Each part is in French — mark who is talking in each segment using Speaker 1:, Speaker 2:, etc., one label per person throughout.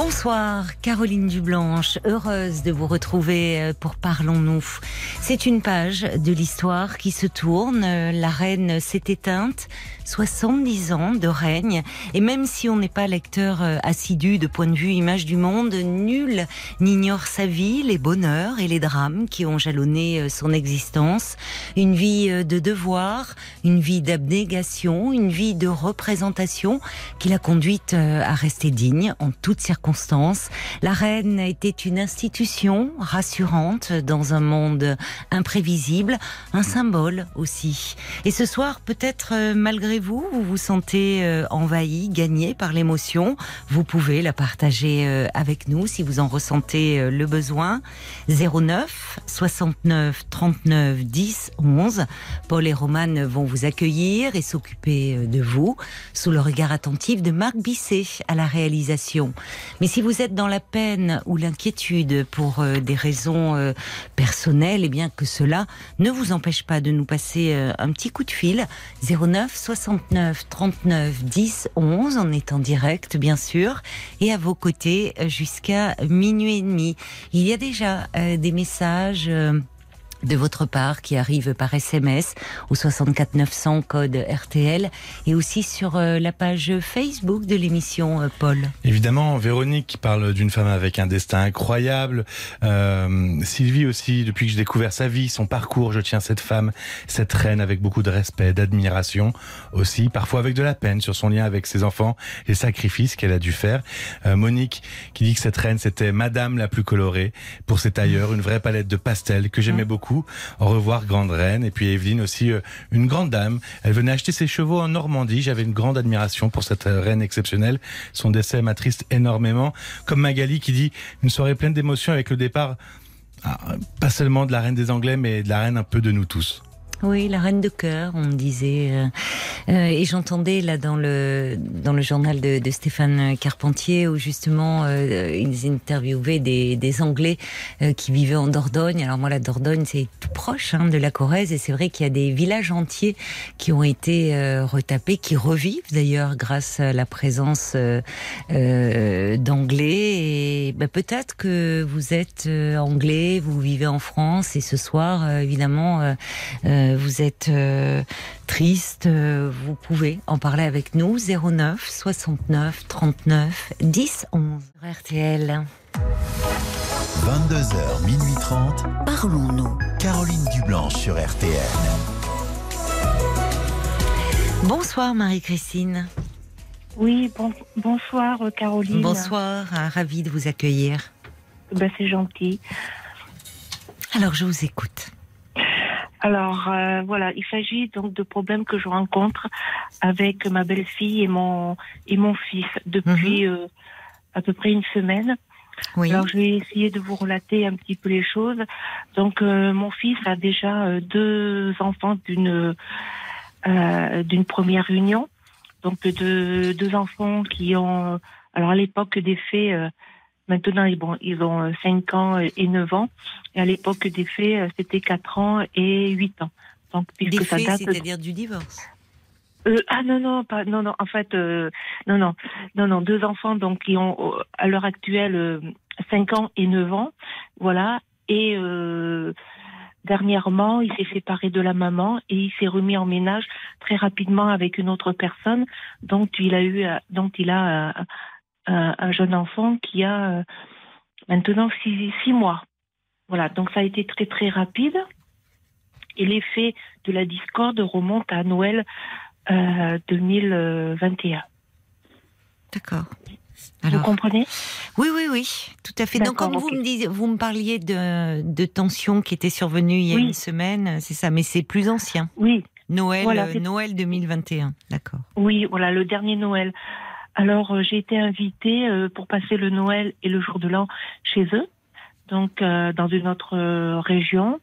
Speaker 1: Bonsoir, Caroline Dublanche, heureuse de vous retrouver euh, pour Parlons-nous. C'est une page de l'histoire qui se tourne, la reine s'est éteinte, 70 ans de règne. Et même si on n'est pas lecteur euh, assidu de point de vue image du monde, nul n'ignore sa vie, les bonheurs et les drames qui ont jalonné euh, son existence. Une vie euh, de devoir, une vie d'abnégation, une vie de représentation qui l'a conduite à rester digne en toutes circonstances. La reine était une institution rassurante dans un monde imprévisible, un symbole aussi. Et ce soir, peut-être malgré vous Vous vous sentez euh, envahi, gagné par l'émotion Vous pouvez la partager euh, avec nous si vous en ressentez euh, le besoin. 09 69 39 10 11. Paul et Romane vont vous accueillir et s'occuper de vous sous le regard attentif de Marc Bisset à la réalisation. Mais si vous êtes dans la peine ou l'inquiétude pour des raisons personnelles, et eh bien que cela ne vous empêche pas de nous passer un petit coup de fil 09 69 69 39 10 11. On est en direct, bien sûr, et à vos côtés jusqu'à minuit et demi. Il y a déjà euh, des messages. De votre part qui arrive par SMS au 64 900 code RTL et aussi sur euh, la page Facebook de l'émission euh, Paul.
Speaker 2: Évidemment, Véronique qui parle d'une femme avec un destin incroyable. Euh, Sylvie aussi, depuis que j'ai découvert sa vie, son parcours, je tiens cette femme, cette reine avec beaucoup de respect, d'admiration aussi, parfois avec de la peine sur son lien avec ses enfants, les sacrifices qu'elle a dû faire. Monique qui dit que cette reine c'était Madame la plus colorée pour ses tailleurs, une vraie palette de pastels que j'aimais mmh. beaucoup revoir, grande reine. Et puis Evelyne aussi, euh, une grande dame. Elle venait acheter ses chevaux en Normandie. J'avais une grande admiration pour cette reine exceptionnelle. Son décès m'attriste énormément. Comme Magali qui dit une soirée pleine d'émotions avec le départ, ah, pas seulement de la reine des Anglais, mais de la reine un peu de nous tous.
Speaker 1: Oui, la reine de cœur, on disait. Euh, euh, et j'entendais là dans le dans le journal de, de Stéphane Carpentier où justement euh, ils interviewaient des, des Anglais euh, qui vivaient en Dordogne. Alors moi, la Dordogne, c'est tout proche hein, de la Corrèze et c'est vrai qu'il y a des villages entiers qui ont été retapés, qui revivent d'ailleurs grâce à la présence d'Anglais. Et ben, peut-être que vous êtes anglais, vous vivez en France et ce soir, évidemment euh, vous êtes euh, triste, euh, vous pouvez en parler avec nous 09 69 39 10 11 RTL.
Speaker 3: 22h minuit 30.
Speaker 1: Parlons-nous.
Speaker 3: Caroline Dublanche sur RTL.
Speaker 1: Bonsoir Marie-Christine.
Speaker 4: Oui, bonsoir Caroline.
Speaker 1: Bonsoir, ravi de vous accueillir.
Speaker 4: Ben, c'est gentil.
Speaker 1: Alors je vous écoute.
Speaker 4: Alors euh, voilà, il s'agit donc de problèmes que je rencontre avec ma belle-fille et mon et mon fils depuis mhm. euh, à peu près une semaine. Oui. Alors je vais essayer de vous relater un petit peu les choses. Donc euh, mon fils a déjà deux enfants d'une d'une première union. Donc deux, deux enfants qui ont alors à l'époque des faits Maintenant, bon, ils ont 5 euh, ans et 9 ans. Et à l'époque des faits, euh, c'était 4 ans et 8 ans.
Speaker 1: Donc, puisque des faits, c'est-à-dire du divorce
Speaker 4: euh, ah non non pas non non en fait euh, non non non non deux enfants donc qui ont à l'heure actuelle 5 ans et 9 ans voilà et dernièrement il s'est séparé de la maman et il s'est remis en ménage très rapidement avec une autre personne donc il a eu donc il a un, jeune enfant qui a euh, maintenant six, mois. Voilà, donc ça a été très très rapide. Et l'effet de la discorde remonte à Noël 2021. Euh,
Speaker 1: D'accord.
Speaker 4: vous comprenez?
Speaker 1: Oui, oui, oui, tout à fait. Donc, comme vous me disiez, vous me parliez de, de tensions qui étaient survenues il y a une semaine, c'est ça, mais c'est plus ancien.
Speaker 4: Oui.
Speaker 1: Noël, euh, Noël 2021, d'accord.
Speaker 4: Oui, voilà, le dernier Noël. Alors euh, j'ai été invitée euh, pour passer le Noël et le jour de l'an chez eux, donc euh, dans une autre région.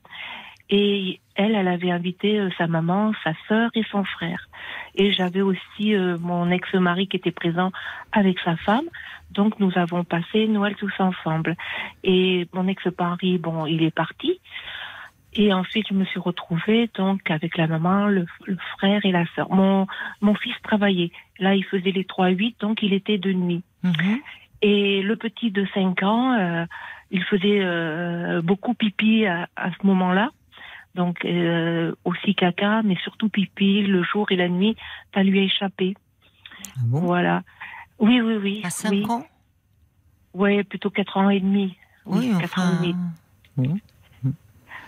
Speaker 4: Et elle, elle avait invité sa maman, sa sœur et son frère. Et j'avais aussi mon ex-mari qui était présent avec sa femme. Donc nous avons passé Noël tous ensemble. Et mon ex-mari, bon, il est parti. Et ensuite, je me suis retrouvée donc avec la maman, le, frère et la sœur. Mon, mon fils travaillait. Là, il faisait les 3-8, donc il était de nuit. Mhm. Et le petit de 5 ans, euh, il faisait euh, beaucoup pipi à, à ce moment-là. Donc euh, aussi caca, mais surtout pipi le jour et la nuit, ça lui a échappé.
Speaker 1: Ah bon?
Speaker 4: Voilà. Oui, oui, oui.
Speaker 1: À 5
Speaker 4: oui.
Speaker 1: ans?
Speaker 4: Oui, plutôt 4 ans et demi.
Speaker 1: Oui, oui 4 ans et demi.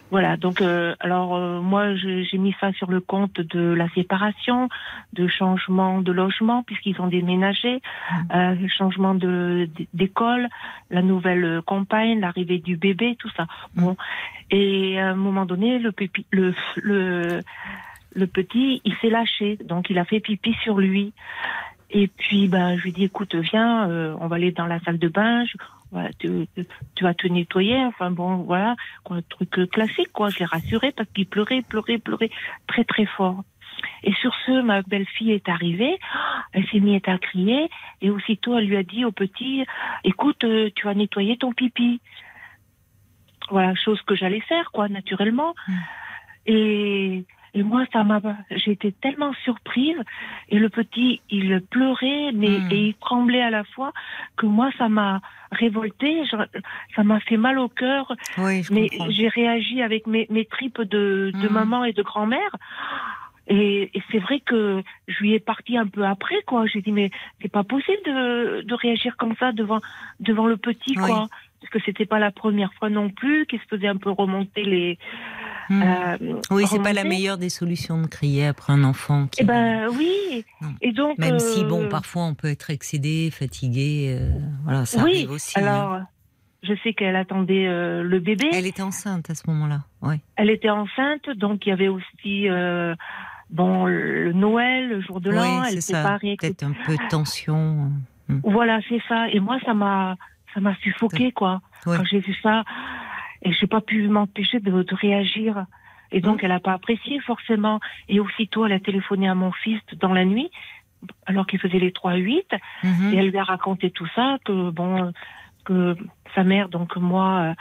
Speaker 4: Voilà, donc euh, alors euh, moi j'ai mis ça sur le compte de la séparation, de changement de logement puisqu'ils ont déménagé, mmh. euh, changement de d'école, la nouvelle compagne, l'arrivée du bébé, tout ça. Mmh. Bon, et à un moment donné le le le le petit il s'est lâché, donc il a fait pipi sur lui. Et puis ben je lui dis écoute viens, euh, on va aller dans la salle de bain. Voilà, tu, tu, vas te nettoyer, enfin bon, voilà, quoi, un truc classique, quoi. Je l'ai rassuré parce qu'il pleurait, pleurait, pleurait très, très fort. Et sur ce, ma belle-fille est arrivée, elle s'est mise à crier, et aussitôt elle lui a dit au petit, écoute, euh, tu vas nettoyer ton pipi. Voilà, chose que j'allais faire, quoi, naturellement. Mmh. Et et moi, ça m'a, j'ai été tellement surprise. Et le petit, il pleurait, mais hmm. et il tremblait à la fois que moi, ça m'a révolté. Ça m'a fait mal au cœur.
Speaker 1: Oui, je
Speaker 4: mais j'ai réagi avec mes, mes tripes de, de hmm. maman et de grand-mère. Et, et c'est vrai que je lui ai parti un peu après, quoi. J'ai dit, mais c'est pas possible de, de réagir comme ça devant, devant le petit, quoi. Parce que c'était pas la première fois non plus qu'il se faisait un peu remonter les,
Speaker 1: Hmm. Euh, oui, c'est pas la meilleure des solutions de crier après un enfant.
Speaker 4: Qui... Eh ben oui. Et donc
Speaker 1: même si bon, euh, parfois on peut être excédé, fatigué, euh, voilà, ça
Speaker 4: oui,
Speaker 1: arrive aussi.
Speaker 4: Hein. Alors, je sais qu'elle attendait le bébé.
Speaker 1: Elle était enceinte à ce moment-là. Oui.
Speaker 4: Elle était enceinte, donc il y avait aussi. Bon, le Noël, le jour de l'an,
Speaker 1: elle s'est Peut-être un peu de tension.
Speaker 4: Hmm. Voilà, c'est ça. Et moi, ça m'a, ça m'a suffoqué, quoi. Quand j'ai vu ça, et je n'ai pas pu m'empêcher de, de, réagir. Et donc, mmh. elle n'a pas apprécié forcément. Et aussitôt, elle a téléphoné à mon fils dans la nuit, alors qu'il faisait les 3-8, mmh. et elle lui a raconté tout ça, que bon, que sa mère, donc moi, euh,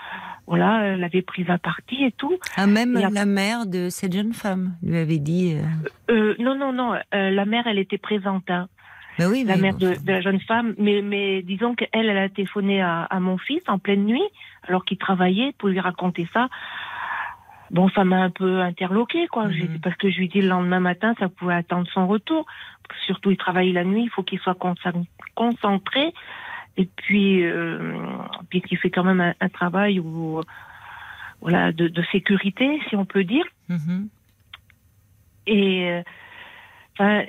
Speaker 4: voilà, elle avait pris à partie et tout.
Speaker 1: Ah, même la mère de cette jeune femme lui avait dit.
Speaker 4: Euh... Euh, non, non, non. Euh, la mère, elle était présente. Hein.
Speaker 1: Oui,
Speaker 4: la mère de, de, la jeune femme, mais, mais disons qu'elle, elle a téléphoné à, à mon fils en pleine nuit alors qu'il travaillait pour lui raconter ça. Bon, ça m'a un peu interloqué, quoi, mhm. parce que je lui dis le lendemain matin, ça pouvait attendre son retour. Surtout, il travaille la nuit, il faut qu'il soit concentré. Et puis, euh, puis qu'il fait quand même un, travail où, voilà, de, de, sécurité, si on peut dire. Mhm. Et euh, Enfin,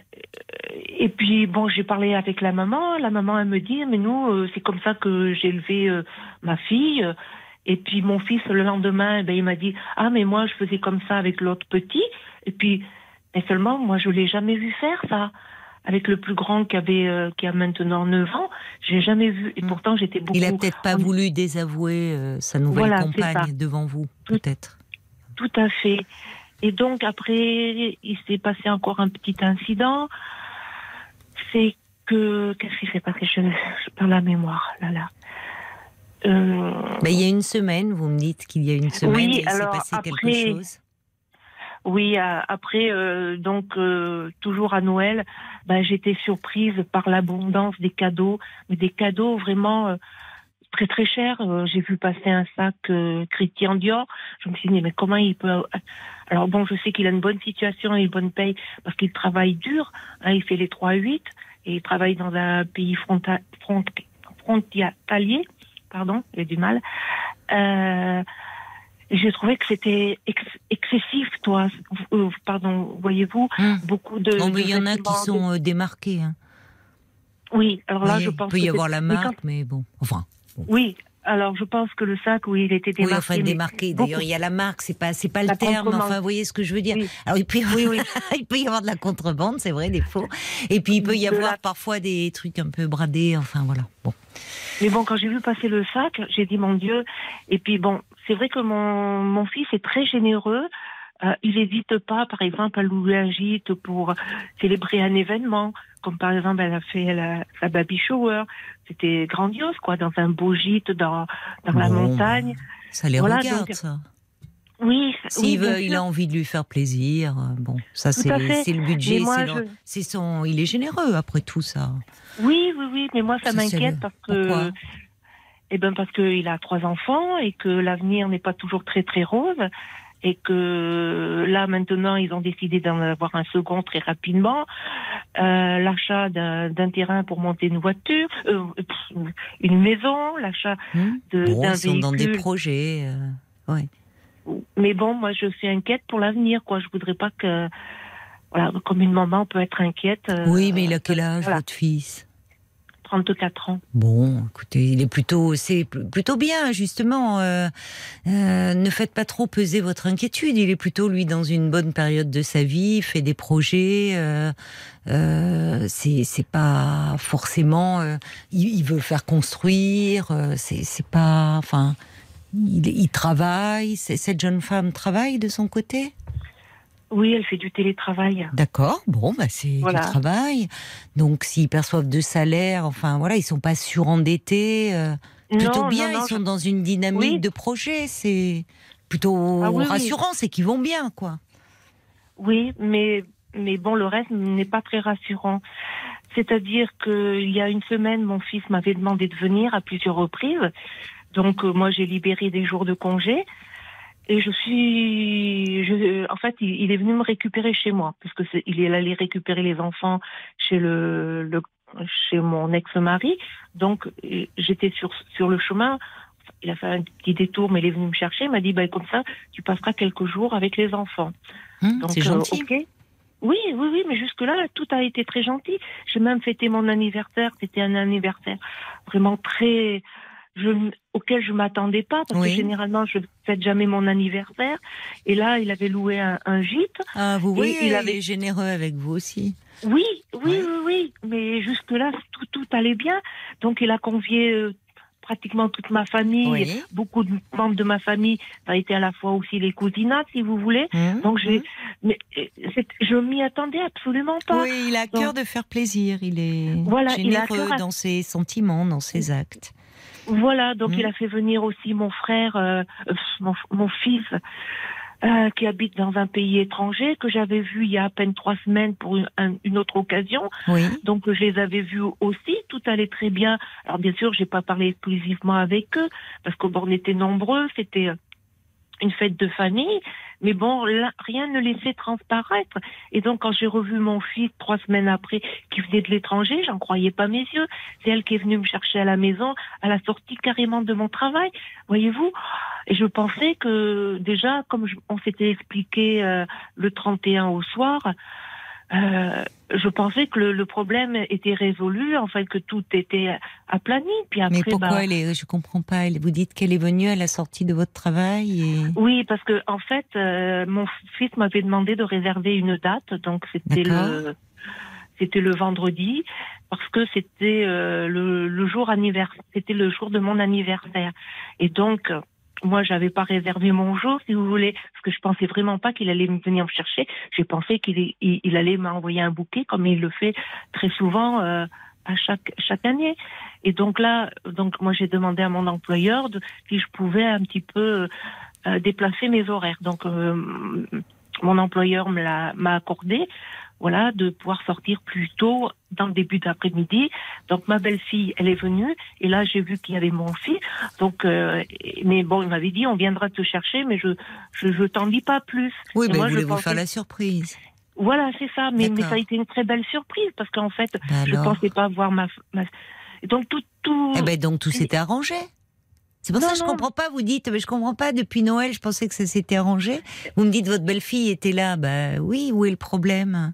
Speaker 4: et puis bon, j'ai parlé avec la maman. La maman elle me dit, mais nous, euh, c'est comme ça que j'ai élevé euh, ma fille. Et puis mon fils le lendemain, ben, il m'a dit, ah mais moi je faisais comme ça avec l'autre petit. Et puis, mais seulement moi je l'ai jamais vu faire ça. Avec le plus grand qui avait euh, qui a maintenant 9 ans, j'ai jamais vu. Et mm. pourtant j'étais beaucoup.
Speaker 1: Il a peut-être pas voulu désavouer sa nouvelle compagne devant vous, peut-être.
Speaker 4: Tout à fait. Et donc après, il s'est passé encore un petit incident. C'est que qu'est-ce qui s'est passé? Je, je perds la mémoire là là.
Speaker 1: Euh... Ben, il y a une semaine, vous me dites qu'il y a une semaine, oui, il s'est passé quelque chose.
Speaker 4: Oui, après, euh, donc euh, toujours à Noël, ben, j'étais surprise par l'abondance des cadeaux, mais des cadeaux vraiment euh, très très chers. J'ai vu passer un sac Christian Dior. Je me suis dit mais comment il peut alors bon, je sais qu'il a une bonne situation et une bonne paye parce qu'il travaille dur. Hein, il fait les 3-8 et il travaille dans un pays fronta, front, frontalier. Pardon, j'ai du mal. Euh, j'ai trouvé que c'était excessif, toi. Euh, pardon, voyez-vous,
Speaker 1: hum.
Speaker 4: beaucoup de.
Speaker 1: il y en a qui sont euh, démarqués. Hein.
Speaker 4: Oui, alors là, je pense.
Speaker 1: Il peut y avoir la marque, mais, bon, enfin.
Speaker 4: Oui, alors, je pense que le sac, oui, il était démarqué.
Speaker 1: Oui, enfin, démarqué. D'ailleurs, il y a la marque, c'est pas, c'est pas le terme. Enfin, vous voyez ce que je veux dire. Alors, il peut, il peut y avoir de la contrebande, c'est vrai, des faux. Et puis, il peut y avoir parfois des trucs un peu bradés. Enfin, voilà. Bon.
Speaker 4: Mais bon, quand j'ai vu passer le sac, j'ai dit mon Dieu. Et puis bon, c'est vrai que mon, mon fils est très généreux. Euh, il n'hésite pas, par exemple, à louer un gîte pour célébrer un événement, comme par exemple, elle a fait la, sa baby shower. C'était grandiose, quoi, dans un beau gîte dans, dans la montagne.
Speaker 1: Ça les regarde, ça.
Speaker 4: Oui.
Speaker 1: S'il veut, il a envie de lui faire plaisir. Euh, bon, ça c'est le budget. C'est son. Il est généreux après tout ça.
Speaker 4: Oui, oui, oui. Mais moi, ça, m'inquiète parce que. Eh ben parce qu'il a trois enfants et que l'avenir n'est pas toujours très très rose et que là maintenant ils ont décidé d'en avoir un second très rapidement. Euh, l'achat d'un terrain pour monter une voiture, euh, une maison, l'achat
Speaker 1: mmh. d'un véhicule. Ils sont dans des projets, euh, ouais.
Speaker 4: Mais bon, moi je suis inquiète pour l'avenir, quoi. Je voudrais pas que, voilà, comme une maman peut être inquiète.
Speaker 1: oui, mais il a quel âge votre fils?
Speaker 4: 34 ans.
Speaker 1: Bon, écoutez, il est plutôt, c'est plutôt bien justement. Euh, euh, ne faites pas trop peser votre inquiétude. Il est plutôt lui dans une bonne période de sa vie, fait des projets. Euh, c'est pas forcément. Il, veut faire construire. c'est pas. Enfin, il travaille. Cette jeune femme travaille de son côté?
Speaker 4: Oui, elle fait du télétravail.
Speaker 1: D'accord, bon, bah c'est du travail. Donc, s'ils perçoivent de salaire, enfin voilà, ils sont pas surendettés. Euh, plutôt bien, ils sont dans une dynamique de projet. C'est plutôt ah rassurant, c'est qu'ils vont bien, quoi.
Speaker 4: Oui, mais, mais bon, le reste n'est pas très rassurant. C'est-à-dire qu'il y a une semaine, mon fils m'avait demandé de venir à plusieurs reprises. Donc, euh, moi, j'ai libéré des jours de congé. Et je suis, je, en fait, il, est venu me récupérer chez moi, puisque est, il est allé récupérer les enfants chez le, le chez mon ex-mari. Donc, j'étais sur sur le chemin. Il a fait un petit détour, mais il est venu me chercher. Il m'a dit, bah, comme ça, tu passeras quelques jours avec les enfants.
Speaker 1: Hum, c'est euh, gentil.
Speaker 4: Oui, oui, oui, mais jusque-là, tout a été très gentil. J'ai même fêté mon anniversaire. C'était un anniversaire vraiment très, je, auquel je m'attendais pas parce que généralement je fête jamais mon anniversaire et là il avait loué un, gîte.
Speaker 1: Ah vous voyez, il avait généreux avec vous aussi.
Speaker 4: Oui, oui, oui, oui, mais jusque là tout tout allait bien donc il a convié euh, pratiquement toute ma famille, beaucoup de membres de ma famille, ça a été à la fois aussi les cousinats, si vous voulez. Mmh, donc j'ai, mmh. mais je m'y attendais absolument pas.
Speaker 1: Oui, il a cœur de faire plaisir. Il est voilà, généreux dans ses sentiments, dans ses actes.
Speaker 4: Voilà, donc il mm. a fait venir aussi mon frère, euh, mon, mon, fils, euh, qui habite dans un pays étranger, que j'avais vu il y a à peine trois semaines pour une, une autre occasion.
Speaker 1: Oui.
Speaker 4: Donc je les avais vus aussi, tout allait très bien. Alors bien sûr, j'ai pas parlé exclusivement avec eux, parce qu'on était nombreux, c'était une fête de famille, mais bon, rien ne laissait transparaître. Et donc, quand j'ai revu mon fils trois semaines après, qui venait de l'étranger, j'en croyais pas mes yeux. C'est elle qui est venue me chercher à la maison, à la sortie carrément de mon travail, voyez-vous. Et je pensais que déjà, comme on s'était expliqué euh, le 31 au soir, euh, je pensais que le, problème était résolu, en fait, que tout était aplani. Puis après,
Speaker 1: Mais pourquoi bah, elle est, je comprends pas. Vous dites qu'elle est venue à la sortie de votre travail et...
Speaker 4: Oui, parce que en fait, euh, mon fils m'avait demandé de réserver une date, donc c'était le c'était le vendredi parce que c'était euh, le, le jour anniversaire, c'était le jour de mon anniversaire. Et donc moi, j'avais pas réservé mon jour, si vous voulez, parce que je pensais vraiment pas qu'il allait venir me chercher. J'ai pensé qu'il il, allait m'envoyer un bouquet, comme il le fait très souvent euh, à chaque chaque année. Et donc là, donc moi, j'ai demandé à mon employeur de, si je pouvais un petit peu euh, déplacer mes horaires. Donc euh, mon employeur me l'a m'a accordé voilà, de pouvoir sortir plus tôt dans le début d'après-midi. Donc ma belle-fille, elle est venue et là j'ai vu qu'il y avait mon fils. Donc, euh, mais bon, il m'avait dit on viendra te chercher, mais je je, je t'en dis pas plus.
Speaker 1: Oui, mais
Speaker 4: moi,
Speaker 1: je voulais vous faire la surprise.
Speaker 4: Voilà, c'est ça. Mais, mais ça a été une très belle surprise parce qu'en fait, je bah je pensais pas voir ma, ma... Donc tout tout.
Speaker 1: Eh ben donc tout s'était arrangé. C'est pour ça que je comprends pas. Vous dites, mais je comprends pas. Depuis Noël, je pensais que ça s'était arrangé. Vous me dites votre belle-fille était là. Bah oui. Où est le problème?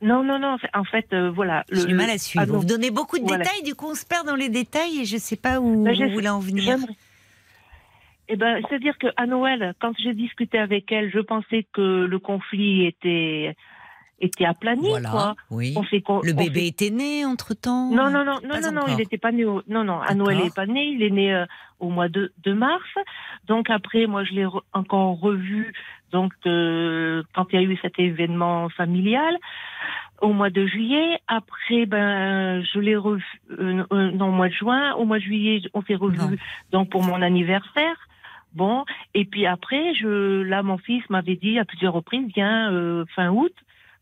Speaker 4: Non, non, non. En fait, euh, voilà.
Speaker 1: J'ai du mal à suivre. Ah, vous donnez beaucoup de détails, du coup, on se perd dans les détails et je ne sais pas où ben, vous voulez en venir.
Speaker 4: Eh ben, c'est-à-dire qu'à Noël, quand j'ai discuté avec elle, je pensais que le conflit était était aplani. Quoi.
Speaker 1: Oui. On fait, le bébé était né entre temps
Speaker 4: Non, non, non, non, non, non, il n'était pas né. Au... Non, non, à Noël, il n'est pas né. Il est né euh, au mois de, de, mars. Donc après, moi, je l'ai encore revu. Donc euh, quand il y a eu cet événement familial au mois de juillet. Après, ben, je l'ai revu euh, euh au mois de juin. Au mois de juillet, on s'est revu donc pour mon anniversaire. Bon, et puis après, je, là, mon fils m'avait dit à plusieurs reprises, viens euh, fin août.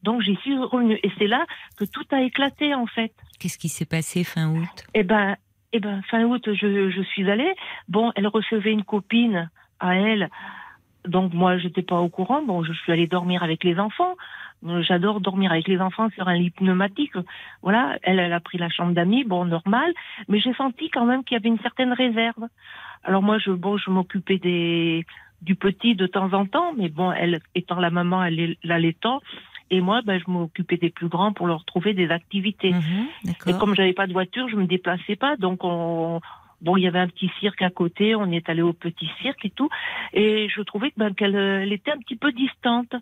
Speaker 4: Donc j'y suis revenue. Et c'est là que tout a éclaté en fait.
Speaker 1: Qu'est-ce qui s'est passé fin août?
Speaker 4: Eh ben, eh ben, fin août, je, je suis allée. Bon, elle recevait une copine à elle. Donc moi, j'étais pas au courant. Bon, je suis allée dormir avec les enfants. J'adore dormir avec les enfants sur un lit pneumatique. Voilà, elle, elle a pris la chambre d'amis, bon, normal. Mais j'ai senti quand même qu'il y avait une certaine réserve. Alors moi, je, bon, je m'occupais des, du petit de temps en temps, mais bon, elle étant la maman, elle l'allaitant. Et moi, ben, je m'occupais des plus grands pour leur trouver des activités. Mhm, et comme j'avais pas de voiture, je me déplaçais pas, donc on, bon, il y avait un petit cirque à côté, on est allé au petit cirque et tout, et je trouvais que ben, qu'elle elle était un petit peu distante.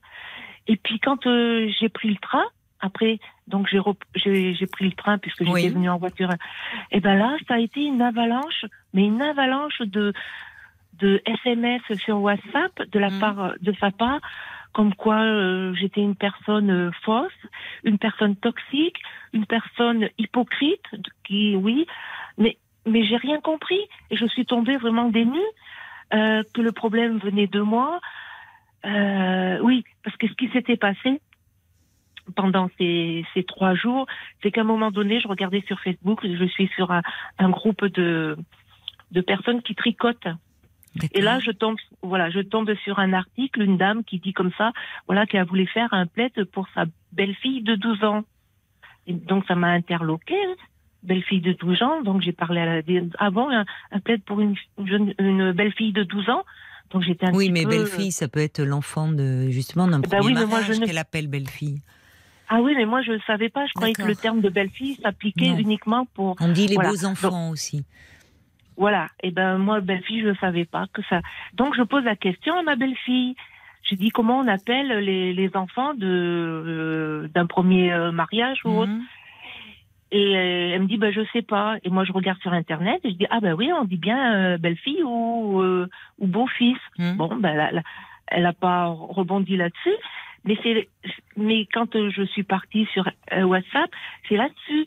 Speaker 4: Et puis quand euh, j'ai pris le train, après, donc j'ai j'ai pris le train puisque j'étais venue en voiture. Et ben là, ça a été une avalanche, mais une avalanche de de SMS sur WhatsApp de la mm. part de sa part, comme quoi euh, j'étais une personne euh, fausse, une personne toxique, une personne hypocrite, qui oui, mais mais j'ai rien compris et je suis tombée vraiment dénue euh, que le problème venait de moi, euh, oui, parce que ce qui s'était passé pendant ces, ces trois jours, c'est qu'à un moment donné, je regardais sur Facebook, je suis sur un, un groupe de, de personnes qui tricotent. Et là, je tombe, voilà, je tombe sur un article, une dame qui dit comme ça, voilà, qu'elle voulait faire un plaid pour sa belle-fille de 12 ans. Et donc, ça m'a interloqué, hein. belle-fille de 12 ans. Donc, j'ai parlé à la, ah bon, un, un plaid pour une, jeune, une belle-fille de 12 ans
Speaker 1: oui, mais belle-fille, ça peut être l'enfant de justement d'un bah premier mariage qu'elle appelle belle-fille.
Speaker 4: Ah oui, mais moi je ne savais pas. Je croyais que le terme de belle-fille s'appliquait uniquement pour.
Speaker 1: On dit les beaux enfants aussi.
Speaker 4: Voilà. Et ben moi belle-fille, je ne savais pas que ça. Donc je pose la question à ma belle-fille. Je dis comment on appelle les, enfants de euh, d'un premier euh, mariage ou autre. Mhm. Et euh, elle me dit, bah, je sais pas. Et moi, je regarde sur Internet et je dis, ah ben oui, on dit bien euh, belle-fille ou, euh, ou beau-fils. Hmm. Bon, ben, elle n'a pas rebondi là-dessus. Mais, c'est, mais quand je suis partie sur WhatsApp, c'est là-dessus.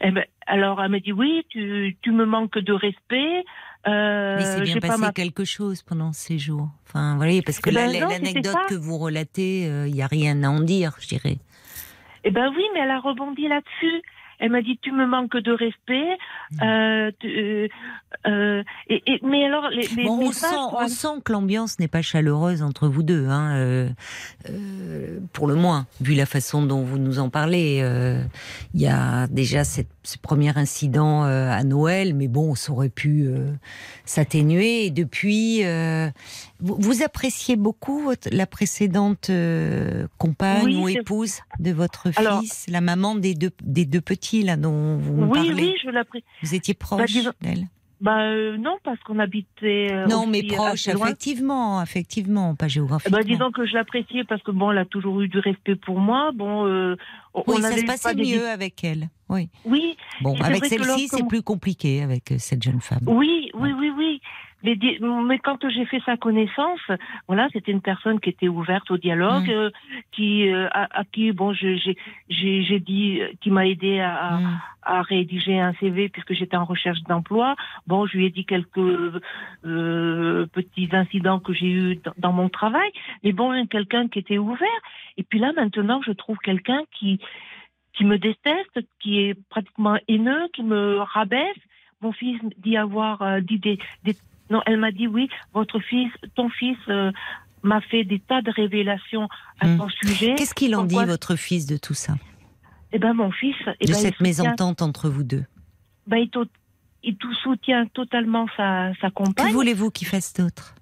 Speaker 4: Ben, alors, elle me dit, oui, tu, tu me manques de respect.
Speaker 1: mais c'est bien passé quelque chose pendant ces jours. Enfin, voyez, parce que ben l'anecdote que vous relatez, il n'y a rien à en dire, je dirais.
Speaker 4: Eh ben oui, mais elle a rebondi là-dessus. Elle m'a dit tu me manques de respect. Mmh. Euh, euh, euh, et, mais alors, les,
Speaker 1: on, sent, on sent que l'ambiance n'est pas chaleureuse entre vous deux, hein, pour le moins, vu la façon dont vous nous en parlez. Il y a déjà cette, ce premier incident à Noël, mais bon, ça aurait pu s'atténuer. Et depuis, vous, appréciez beaucoup votre, la précédente compagne ou épouse de votre fils, la maman des deux, des deux petits là dont vous me
Speaker 4: oui, Oui, je l'apprécie.
Speaker 1: Vous étiez bah, proche d'elle?
Speaker 4: Bah euh, non, parce qu'on habitait. Euh,
Speaker 1: non, mais proche, effectivement, effectivement, pas géographiquement.
Speaker 4: Bah, disons que je l'appréciais parce que bon, elle a toujours eu du respect pour moi. Bon, euh,
Speaker 1: oui, ça se passait mieux avec elle. Oui.
Speaker 4: Oui.
Speaker 1: Bon, avec celle-ci, c'est plus compliqué avec cette jeune femme.
Speaker 4: Oui, oui, oui, oui. Mais, mais quand j'ai fait sa connaissance, voilà, c'était une personne qui était ouverte au dialogue, mm. euh, qui euh, à, qui bon, j'ai j'ai dit, qui m'a aidé à, mm. à, rédiger un CV puisque j'étais en recherche d'emploi. Bon, je lui ai dit quelques euh, petits incidents que j'ai eu dans, mon travail, mais bon, quelqu'un qui était ouvert. Et puis là, maintenant, je trouve quelqu'un qui qui me déteste, qui est pratiquement haineux, qui me rabaisse. Mon fils dit avoir dit des, des, non, elle m'a dit oui, votre fils, ton fils euh, m'a fait des tas de révélations à hmm. ton sujet.
Speaker 1: Qu'est-ce qu'il en dit, votre fils, de tout ça?
Speaker 4: Eh ben, mon fils.
Speaker 1: Eh de ben, cette mésentente entre vous deux?
Speaker 4: Ben, il, il tout soutient totalement sa, sa compagne.
Speaker 1: Que voulez-vous qu'il fasse d'autre?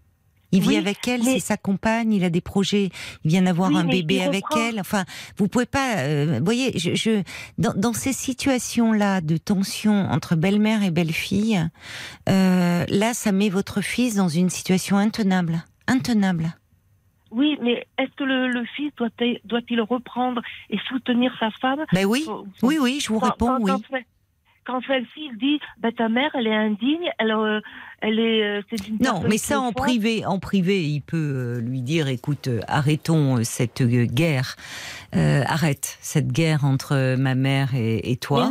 Speaker 1: Il vit avec elle, c'est sa compagne, il a des projets, il vient d'avoir un bébé avec elle. Enfin, vous pouvez pas. Euh, voyez, je, je dans, dans, ces situations-là de tension entre belle-mère et belle-fille, euh, là, ça met votre fils dans une situation intenable, intenable.
Speaker 4: Oui, mais est-ce que le, fils doit-il doit reprendre et soutenir sa femme?
Speaker 1: Ben oui, oui, oui, je vous réponds oui
Speaker 4: quand celle-ci dit bah, ta mère elle est indigne elle euh, elle est euh,
Speaker 1: non mais ça en privé en privé il peut euh, lui dire écoute arrêtons cette guerre. Arrête cette guerre entre ma mère et, toi.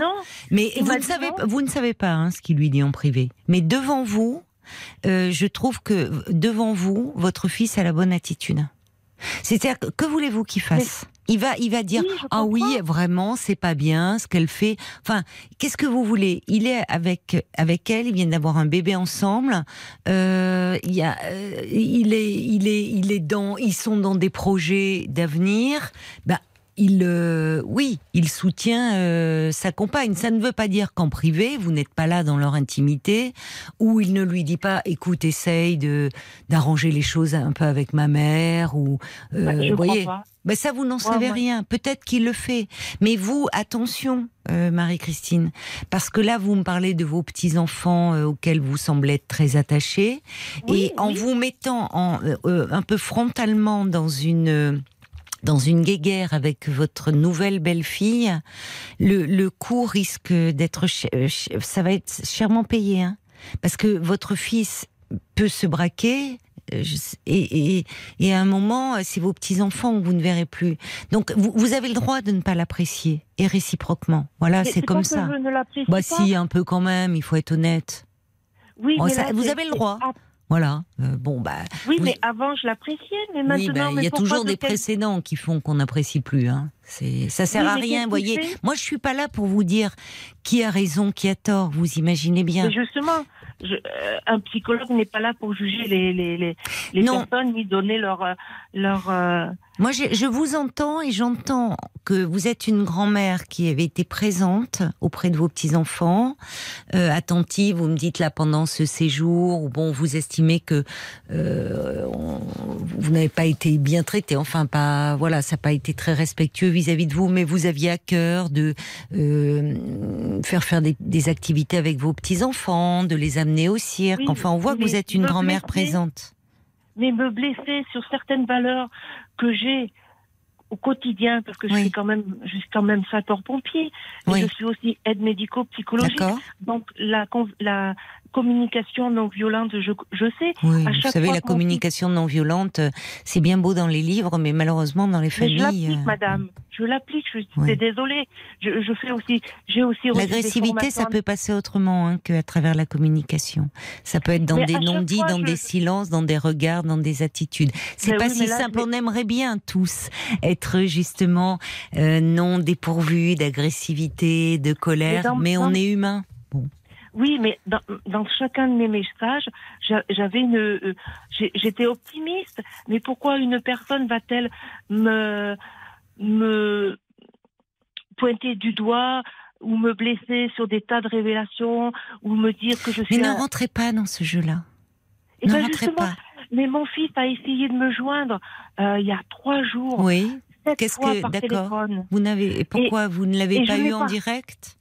Speaker 1: Mais, vous ne savez vous ne savez pas hein, ce qu'il lui dit en privé. Mais devant vous je trouve que devant vous votre fils a la bonne attitude. C'est-à-dire que, voulez-vous qu'il fasse? Il va, il va dire ah oui, vraiment, c'est pas bien ce qu'elle fait. Enfin, qu'est-ce que vous voulez? Il est avec avec elle, ils viennent d'avoir un bébé ensemble. Euh, il y a, euh, il est, il est, il est dans, ils sont dans des projets d'avenir. Ben, il, euh, oui, il soutient euh, sa compagne. Ça ne veut pas dire qu'en privé, vous n'êtes pas là dans leur intimité, ou il ne lui dit pas, écoute, essaye de d'arranger les choses un peu avec ma mère, ou
Speaker 4: euh, bah, vous voyez. Pas.
Speaker 1: Ben ça, vous n'en savez rien. Peut-être qu'il le fait. Mais vous, attention, Marie-Christine, parce que là, vous me parlez de vos petits-enfants auxquels vous semblez être très attachés. et en vous mettant en, un peu frontalement dans une dans une guéguerre avec votre nouvelle belle-fille, le, le coût risque d'être, euh, ça va être chèrement payé, hein parce que votre fils peut se braquer. Euh, et, et, et, à un moment, euh, c'est vos petits-enfants que vous ne verrez plus. Donc, vous, vous avez le droit de ne pas l'apprécier, et réciproquement. Voilà, c'est comme ça. bah si, un peu quand même, il faut être honnête.
Speaker 4: Oui, mais
Speaker 1: vous avez le droit. Voilà. Euh, bon, bah.
Speaker 4: Oui, mais avant, je l'appréciais, mais maintenant.
Speaker 1: Bah, il y a toujours des précédents qui font qu'on n'apprécie plus. Hein. C'est, ça sert à rien, vous voyez. Moi, je suis pas là pour vous dire qui a raison, qui a tort. Vous imaginez bien.
Speaker 4: Mais justement, je, euh, un psychologue n'est pas là pour juger les, les, les, les personnes ni donner leur. Euh, leur
Speaker 1: moi, je, vous entends et j'entends que vous êtes une grand-mère qui avait été présente auprès de vos petits-enfants, euh, attentive. Vous me dites là pendant ce séjour, où bon, vous estimez que euh, vous n'avez pas été bien traité. Enfin, pas voilà, ça n'a pas été très respectueux vis-à-vis de vous, mais vous aviez à cœur de euh, faire faire des, des, activités avec vos petits-enfants, de les amener au cirque. enfin, on voit que vous êtes une grand-mère présente
Speaker 4: mais me blesser sur certaines valeurs que j'ai au quotidien, parce que je suis quand même, je suis quand même sapeur-pompier, je suis aussi aide médico-psychologique. Donc la, la communication non violente, je, je sais.
Speaker 1: Oui, vous savez, la communication non violente, c'est bien beau dans les livres, mais malheureusement dans les familles. Je
Speaker 4: l'applique, euh, madame. Je l'applique. Je suis désolée. Je, je, fais aussi. J'ai aussi.
Speaker 1: L'agressivité, ça peut passer autrement hein, qu'à travers la communication. Ça peut être dans des non-dits, dans des silences, dans des regards, dans des attitudes. C'est pas si simple. On aimerait bien tous être justement euh, non dépourvus d'agressivité, de colère, mais, on est humain.
Speaker 4: Oui, mais dans, dans, chacun de mes messages, j'avais une, euh, j'étais optimiste. Mais pourquoi une personne va-t-elle me me pointer du doigt ou me blesser sur des tas de révélations ou me dire que je suis.
Speaker 1: Mais ne rentrez pas dans ce jeu-là. Eh ne ben rentrez pas.
Speaker 4: Mais mon fils a essayé de me joindre euh, il y a trois jours.
Speaker 1: Oui. Qu'est-ce que d'accord Vous n'avez pourquoi vous ne l'avez pas eu en direct?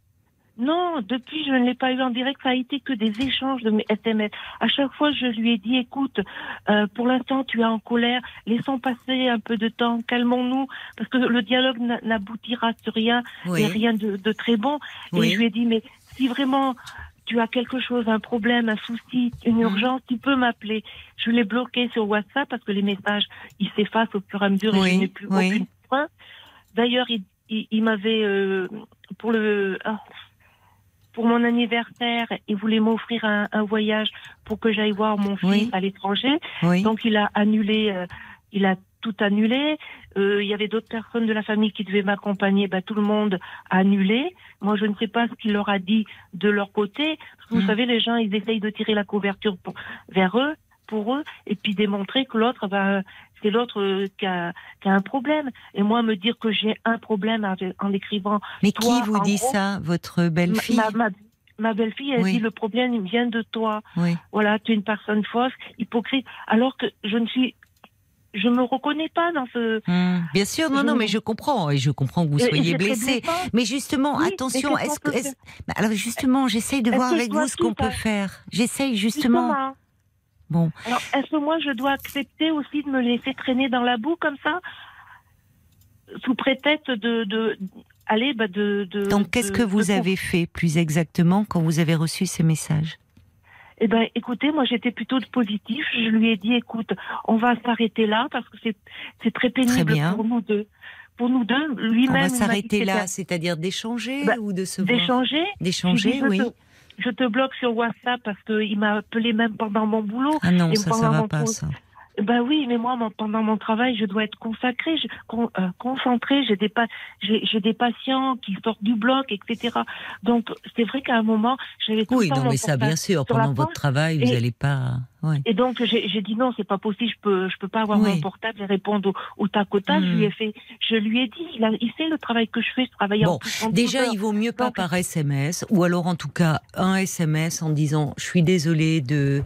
Speaker 4: Non, depuis, je ne l'ai pas eu en direct. Ça a été que des échanges de mes SMS. À chaque fois, je lui ai dit, écoute, euh, pour l'instant, tu es en colère. Laissons passer un peu de temps. Calmons-nous, parce que le dialogue n'aboutira sur rien et rien de, de, très bon. Et je lui ai dit, mais si vraiment tu as quelque chose, un problème, un souci, une mhm. urgence, tu peux m'appeler. Je l'ai bloqué sur WhatsApp parce que les messages, ils s'effacent au fur et à mesure et je n'ai plus aucune point. D'ailleurs, il, il, m'avait, euh, pour le, ah, pour mon anniversaire, il voulait m'offrir un, voyage pour que j'aille voir mon fils à l'étranger. Donc il a annulé, euh, il a tout annulé. Euh, il y avait d'autres personnes de la famille qui devaient m'accompagner. Bah, tout le monde a annulé. Moi, je ne sais pas ce qu'il leur a dit de leur côté. Vous mm. savez, les gens, ils essayent de tirer la couverture vers eux, pour eux, et puis démontrer que l'autre va c'est l'autre euh, qui a, qui a, un problème. Et moi, me dire que j'ai un problème en écrivant.
Speaker 1: Mais qui vous dit ça, votre belle-fille
Speaker 4: ma, belle-fille, elle dit le problème vient de toi. Voilà, tu es une personne fausse, hypocrite. Alors que je ne suis je me reconnais pas dans ce.
Speaker 1: Hmm. bien sûr, non, non, mais je comprends et je comprends que vous soyez blessé. Mais justement, attention, est-ce que, alors justement, j'essaye de voir avec vous ce qu'on peut faire. J'essaye justement Bon.
Speaker 4: Alors, est-ce que moi, je dois accepter aussi de me laisser traîner dans la boue comme ça Sous prétexte de. de allez, bah de, de.
Speaker 1: Donc, qu'est-ce que vous avez fait plus exactement quand vous avez reçu ces messages?
Speaker 4: Eh ben, écoutez, moi, j'étais plutôt de positif. Je lui ai dit, écoute, on va s'arrêter là parce que c'est très pénible pour nous deux. Pour nous deux,
Speaker 1: On
Speaker 4: lui-même.
Speaker 1: va
Speaker 4: m'a dit
Speaker 1: s'arrêter là, c'est-à-dire d'échanger
Speaker 4: Bah,
Speaker 1: ou de se voir?
Speaker 4: D'échanger.
Speaker 1: D'échanger, oui.
Speaker 4: te- Je te bloque sur WhatsApp parce qu'il m'a appelé même pendant mon boulot.
Speaker 1: Ah non,
Speaker 4: Et
Speaker 1: ça, ça va
Speaker 4: mon
Speaker 1: pas, ça.
Speaker 4: Ben oui, mais moi, mon- pendant mon travail, je dois être consacrée, je, con- euh, concentrée. J'ai des, pa- j'ai j'ai des patients qui sortent du bloc, etc. Donc, c'est vrai qu'à un moment, j'avais tout
Speaker 1: Oui,
Speaker 4: le temps
Speaker 1: non, mais ça, bien sûr, pendant votre
Speaker 4: poche.
Speaker 1: travail, vous n'allez pas. Ouais.
Speaker 4: Et donc, j'ai dit non, c'est pas possible, je peux, je peux pas avoir
Speaker 1: Oui.
Speaker 4: mon portable et répondre au, au tac au tac. Je lui ai fait, je lui ai dit, il, a, il sait le travail que je fais, je travaille
Speaker 1: Bon,
Speaker 4: en plus
Speaker 1: Déjà, il vaut mieux pas
Speaker 4: Donc-
Speaker 1: par SMS, ou alors en tout cas un SMS en disant je suis désolée de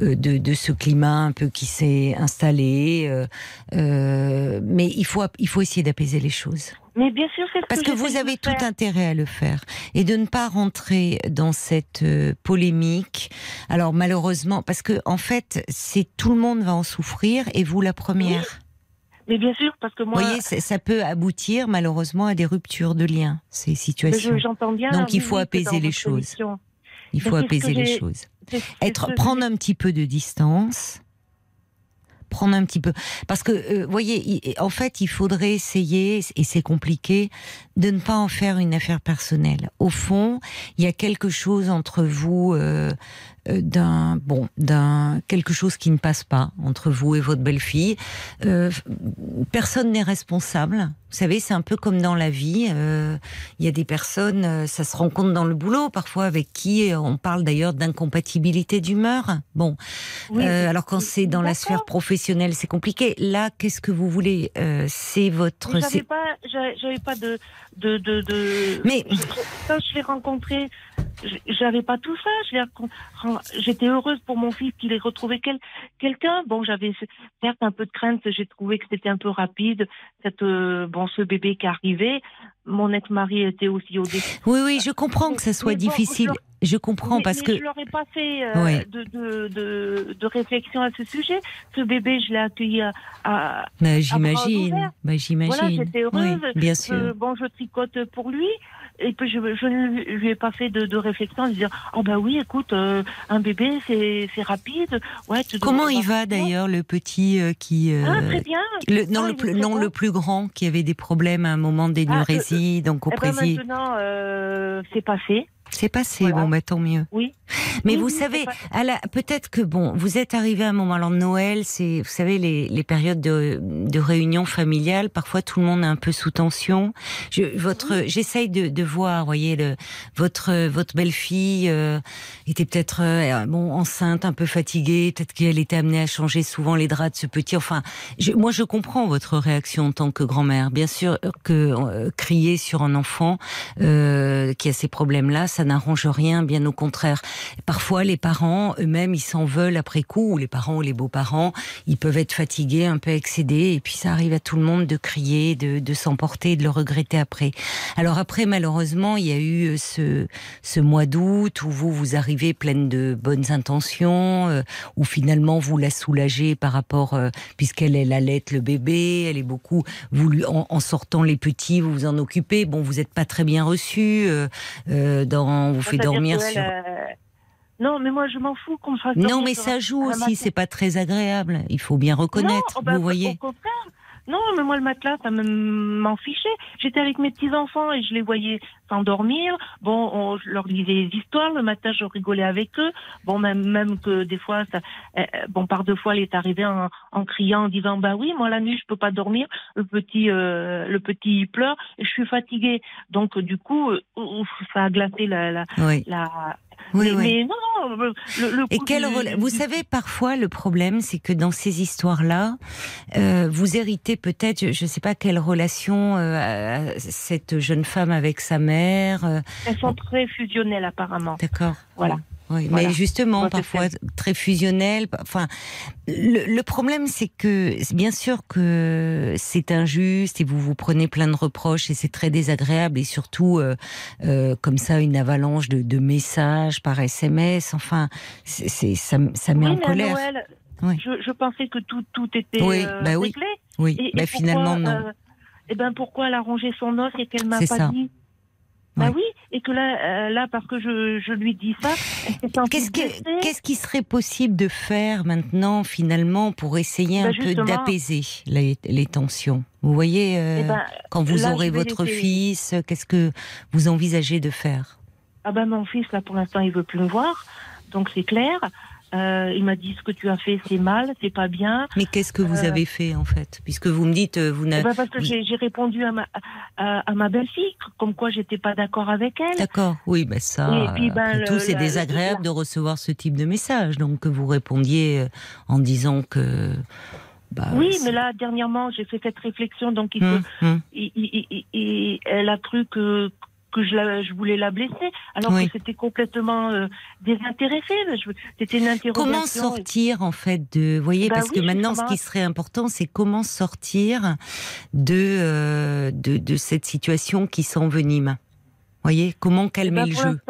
Speaker 1: euh, de, de ce climat un peu qui s'est installé, euh, euh, mais il faut il faut essayer d'apaiser les choses
Speaker 4: Mais bien sûr, c'est ce
Speaker 1: parce que vous avez tout
Speaker 4: faire.
Speaker 1: intérêt à le faire et de ne pas rentrer dans cette euh, polémique. Alors malheureusement, parce que en fait, c'est tout le monde va en souffrir et vous la première.
Speaker 4: Mais bien sûr, parce que
Speaker 1: Vous
Speaker 4: moi,
Speaker 1: voyez, c'est- ça peut aboutir malheureusement à des ruptures de liens, ces situations.
Speaker 4: je- j'entends bien.
Speaker 1: Donc, il faut apaiser les choses.
Speaker 4: émission,
Speaker 1: Il faut apaiser les choses. Être, prendre un petit peu de distance. Prendre un petit peu. Parce que, euh, voyez, en fait, il faudrait essayer, et c'est compliqué, de ne pas en faire une affaire personnelle. Au fond, il y a quelque chose entre vous, euh, d'un, bon, d'un, quelque chose qui ne passe pas entre vous et votre belle-fille. Euh, personne n'est responsable. Vous savez, c'est un peu comme dans la vie. euh, il y a des personnes, euh, ça se rencontre dans le boulot, parfois avec qui euh, on parle d'ailleurs d'incompatibilité d'humeur. Bon,
Speaker 4: Oui,
Speaker 1: euh, alors quand c'est dans la sphère professionnelle, c'est compliqué. Là, qu'est-ce que vous voulez? Euh, C'est votre.
Speaker 4: J'avais pas, j'avais pas de, de, de, de-
Speaker 1: Mais-
Speaker 4: quand je l'ai rencontré, j'avais pas tout ça. J'étais heureuse pour mon fils qu'il ait retrouvé quel- quelqu'un. Bon, j'avais certes un peu de crainte. J'ai trouvé que c'était un peu rapide. Cette, euh, bon, ce bébé qui arrivait. Mon ex-mari était aussi au décès.
Speaker 1: Oui, oui, je comprends que ça soit
Speaker 4: Mais bon,
Speaker 1: difficile.
Speaker 4: je
Speaker 1: Je comprends
Speaker 4: mais,
Speaker 1: parce
Speaker 4: mais
Speaker 1: que
Speaker 4: je leur ai pas fait euh, de, de, de, de réflexion à ce sujet. Ce bébé, je l'ai accueilli à, à,
Speaker 1: Bah, j'imagine. Bah, j'imagine.
Speaker 4: Voilà, j'étais heureuse.
Speaker 1: Oui, bien sûr.
Speaker 4: Euh, bon, je tricote pour lui. Et puis je, je ne lui ai pas fait de, de réflexion, de dire oh bah oui, écoute, euh, un bébé c'est c'est rapide. Ouais. Tu
Speaker 1: Comment il va d'ailleurs le petit euh, qui euh,
Speaker 4: Ah très bien.
Speaker 1: le, non
Speaker 4: Ah,
Speaker 1: le non
Speaker 4: bon.
Speaker 1: le plus grand qui avait des problèmes à un moment d'énurésie donc
Speaker 4: Eh ben maintenant euh, c'est passé.
Speaker 1: C'est passé
Speaker 4: voilà.
Speaker 1: bon bah tant mieux
Speaker 4: Oui.
Speaker 1: mais
Speaker 4: Oui,
Speaker 1: vous
Speaker 4: oui,
Speaker 1: savez peut-être que bon vous êtes arrivé à un moment alors Noël c'est vous savez les, les périodes de, de réunion familiale parfois tout le monde est un peu sous tension je, votre j'essaye de, de voir vous voyez le votre votre belle-fille euh, était peut-être euh, bon enceinte un peu fatiguée peut-être qu'elle était amenée à changer souvent les draps de ce petit enfin je- moi je comprends votre réaction en tant que grand-mère bien sûr que euh, crier sur un enfant euh, qui a ces problèmes-là ça n'arrange rien bien au contraire. Parfois les parents eux-mêmes ils s'en veulent après coup ou les parents ou les beaux-parents ils peuvent être fatigués un peu excédés et puis ça arrive à tout le monde de crier de, s'emporter de le regretter après. Alors après malheureusement il y a eu euh, ce ce mois d'août où vous vous arrivez pleine de bonnes intentions euh, où finalement vous la soulagez par rapport euh, puisqu'elle elle allait le bébé elle est beaucoup vous lui en, en sortant les petits vous vous en occupez. Bon vous n'êtes pas très bien reçu euh, euh, dans on vous fait dormir sur
Speaker 4: euh, Non, mais moi je m'en fous qu'on fasse.
Speaker 1: non, mais ça joue aussi, c'est pas très agréable. Il faut bien reconnaître,
Speaker 4: Non, oh bah,
Speaker 1: vous voyez.
Speaker 4: Au contraire. Non, mais moi, le matelas, ça me- m'en fichait. J'étais avec mes petits-enfants et je les voyais s'endormir. Bon, on- je leur disais des histoires. Le matin, je rigolais avec eux. Bon, même, même que des fois, ça, euh, bon, par deux fois, elle est arrivée en, en criant, en disant, bah oui, moi, la nuit, je peux pas dormir. Le petit, euh, le petit, il pleure et je suis fatiguée. Donc, euh, du coup, euh, ça a glacé la, la,
Speaker 1: Oui,
Speaker 4: la...
Speaker 1: oui,
Speaker 4: mais,
Speaker 1: oui.
Speaker 4: mais non, non, le, le
Speaker 1: Et quel
Speaker 4: du-
Speaker 1: Vous savez, parfois, le problème, c'est que dans ces histoires-là, euh, vous héritez peut-être, je ne sais pas quelle relation euh, cette jeune femme avec sa mère. euh,
Speaker 4: Elles sont très fusionnelles, apparemment.
Speaker 1: D'accord.
Speaker 4: Voilà.
Speaker 1: Oui. Mais justement, parfois très fusionnel. Enfin, le, problème, c'est que bien sûr que c'est injuste et vous vous prenez plein de reproches et c'est très désagréable et surtout euh, euh, comme ça une avalanche de, messages par SMS. Enfin, c'est ça, ça met en colère.
Speaker 4: je, pensais que tout, tout était oui,
Speaker 1: bah réglé. Oui, oui. mais finalement non.
Speaker 4: et ben pourquoi elle a rongé son os et qu'elle m'a pas ça. dit? Bah oui, et que là, euh, là parce que je, je lui dis ça,
Speaker 1: qu'est-ce qu'est-ce qui serait possible de faire maintenant finalement pour essayer bah, un peu d'apaiser les, les, tensions? Vous voyez, euh, eh ben, quand vous aurez votre fils, qu'est-ce que vous envisagez de faire?
Speaker 4: Ah ben mon fils là pour l'instant il veut plus me voir, donc c'est clair. Euh, il m'a dit ce que tu as fait, c'est mal, c'est pas bien.
Speaker 1: Mais qu'est-ce que vous euh, avez fait en fait? Puisque vous me dites, euh, vous n'avez.
Speaker 4: Eh ben, parce que j'ai répondu à ma, à, ma belle-fille, comme quoi j'étais pas d'accord avec elle.
Speaker 1: D'accord, oui, ben ça. Et puis, ben, tout, c'est désagréable de recevoir ce type de message. Donc que vous répondiez en disant que.
Speaker 4: Bah, oui, mais là, dernièrement, j'ai fait cette réflexion, donc il, hum, hum. elle a cru que, que je, je voulais la blesser, alors que c'était complètement euh, désintéressé. C'était une interrogation.
Speaker 1: Comment sortir en fait de, vous voyez, bah parce que maintenant, ce qui serait important, c'est comment sortir de, euh, de, de cette situation qui s'envenime. Vous voyez, comment calmer bah, le jeu?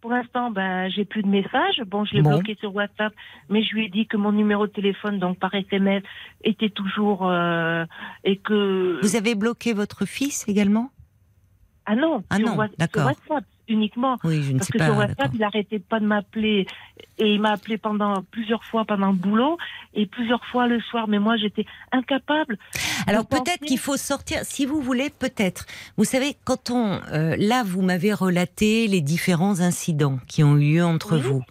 Speaker 4: Pour l'instant, ben, j'ai plus de messages. Bon, je l'ai bloqué sur WhatsApp, mais je lui ai dit que mon numéro de téléphone, donc par SMS, était toujours euh, et que.
Speaker 1: Vous avez bloqué votre fils également?
Speaker 4: Ah non,
Speaker 1: ah non, d'accord
Speaker 4: uniquement.
Speaker 1: Oui, je ne
Speaker 4: parce
Speaker 1: sais
Speaker 4: que sur WhatsApp, il n'arrêtait pas de m'appeler et il m'a appelé pendant plusieurs fois pendant le boulot et plusieurs fois le soir. Mais moi, j'étais incapable.
Speaker 1: Alors peut-être qu'il faut sortir, si vous voulez, peut-être. Vous savez, quand on, euh, là, vous m'avez relaté les différents incidents qui ont eu lieu entre vous.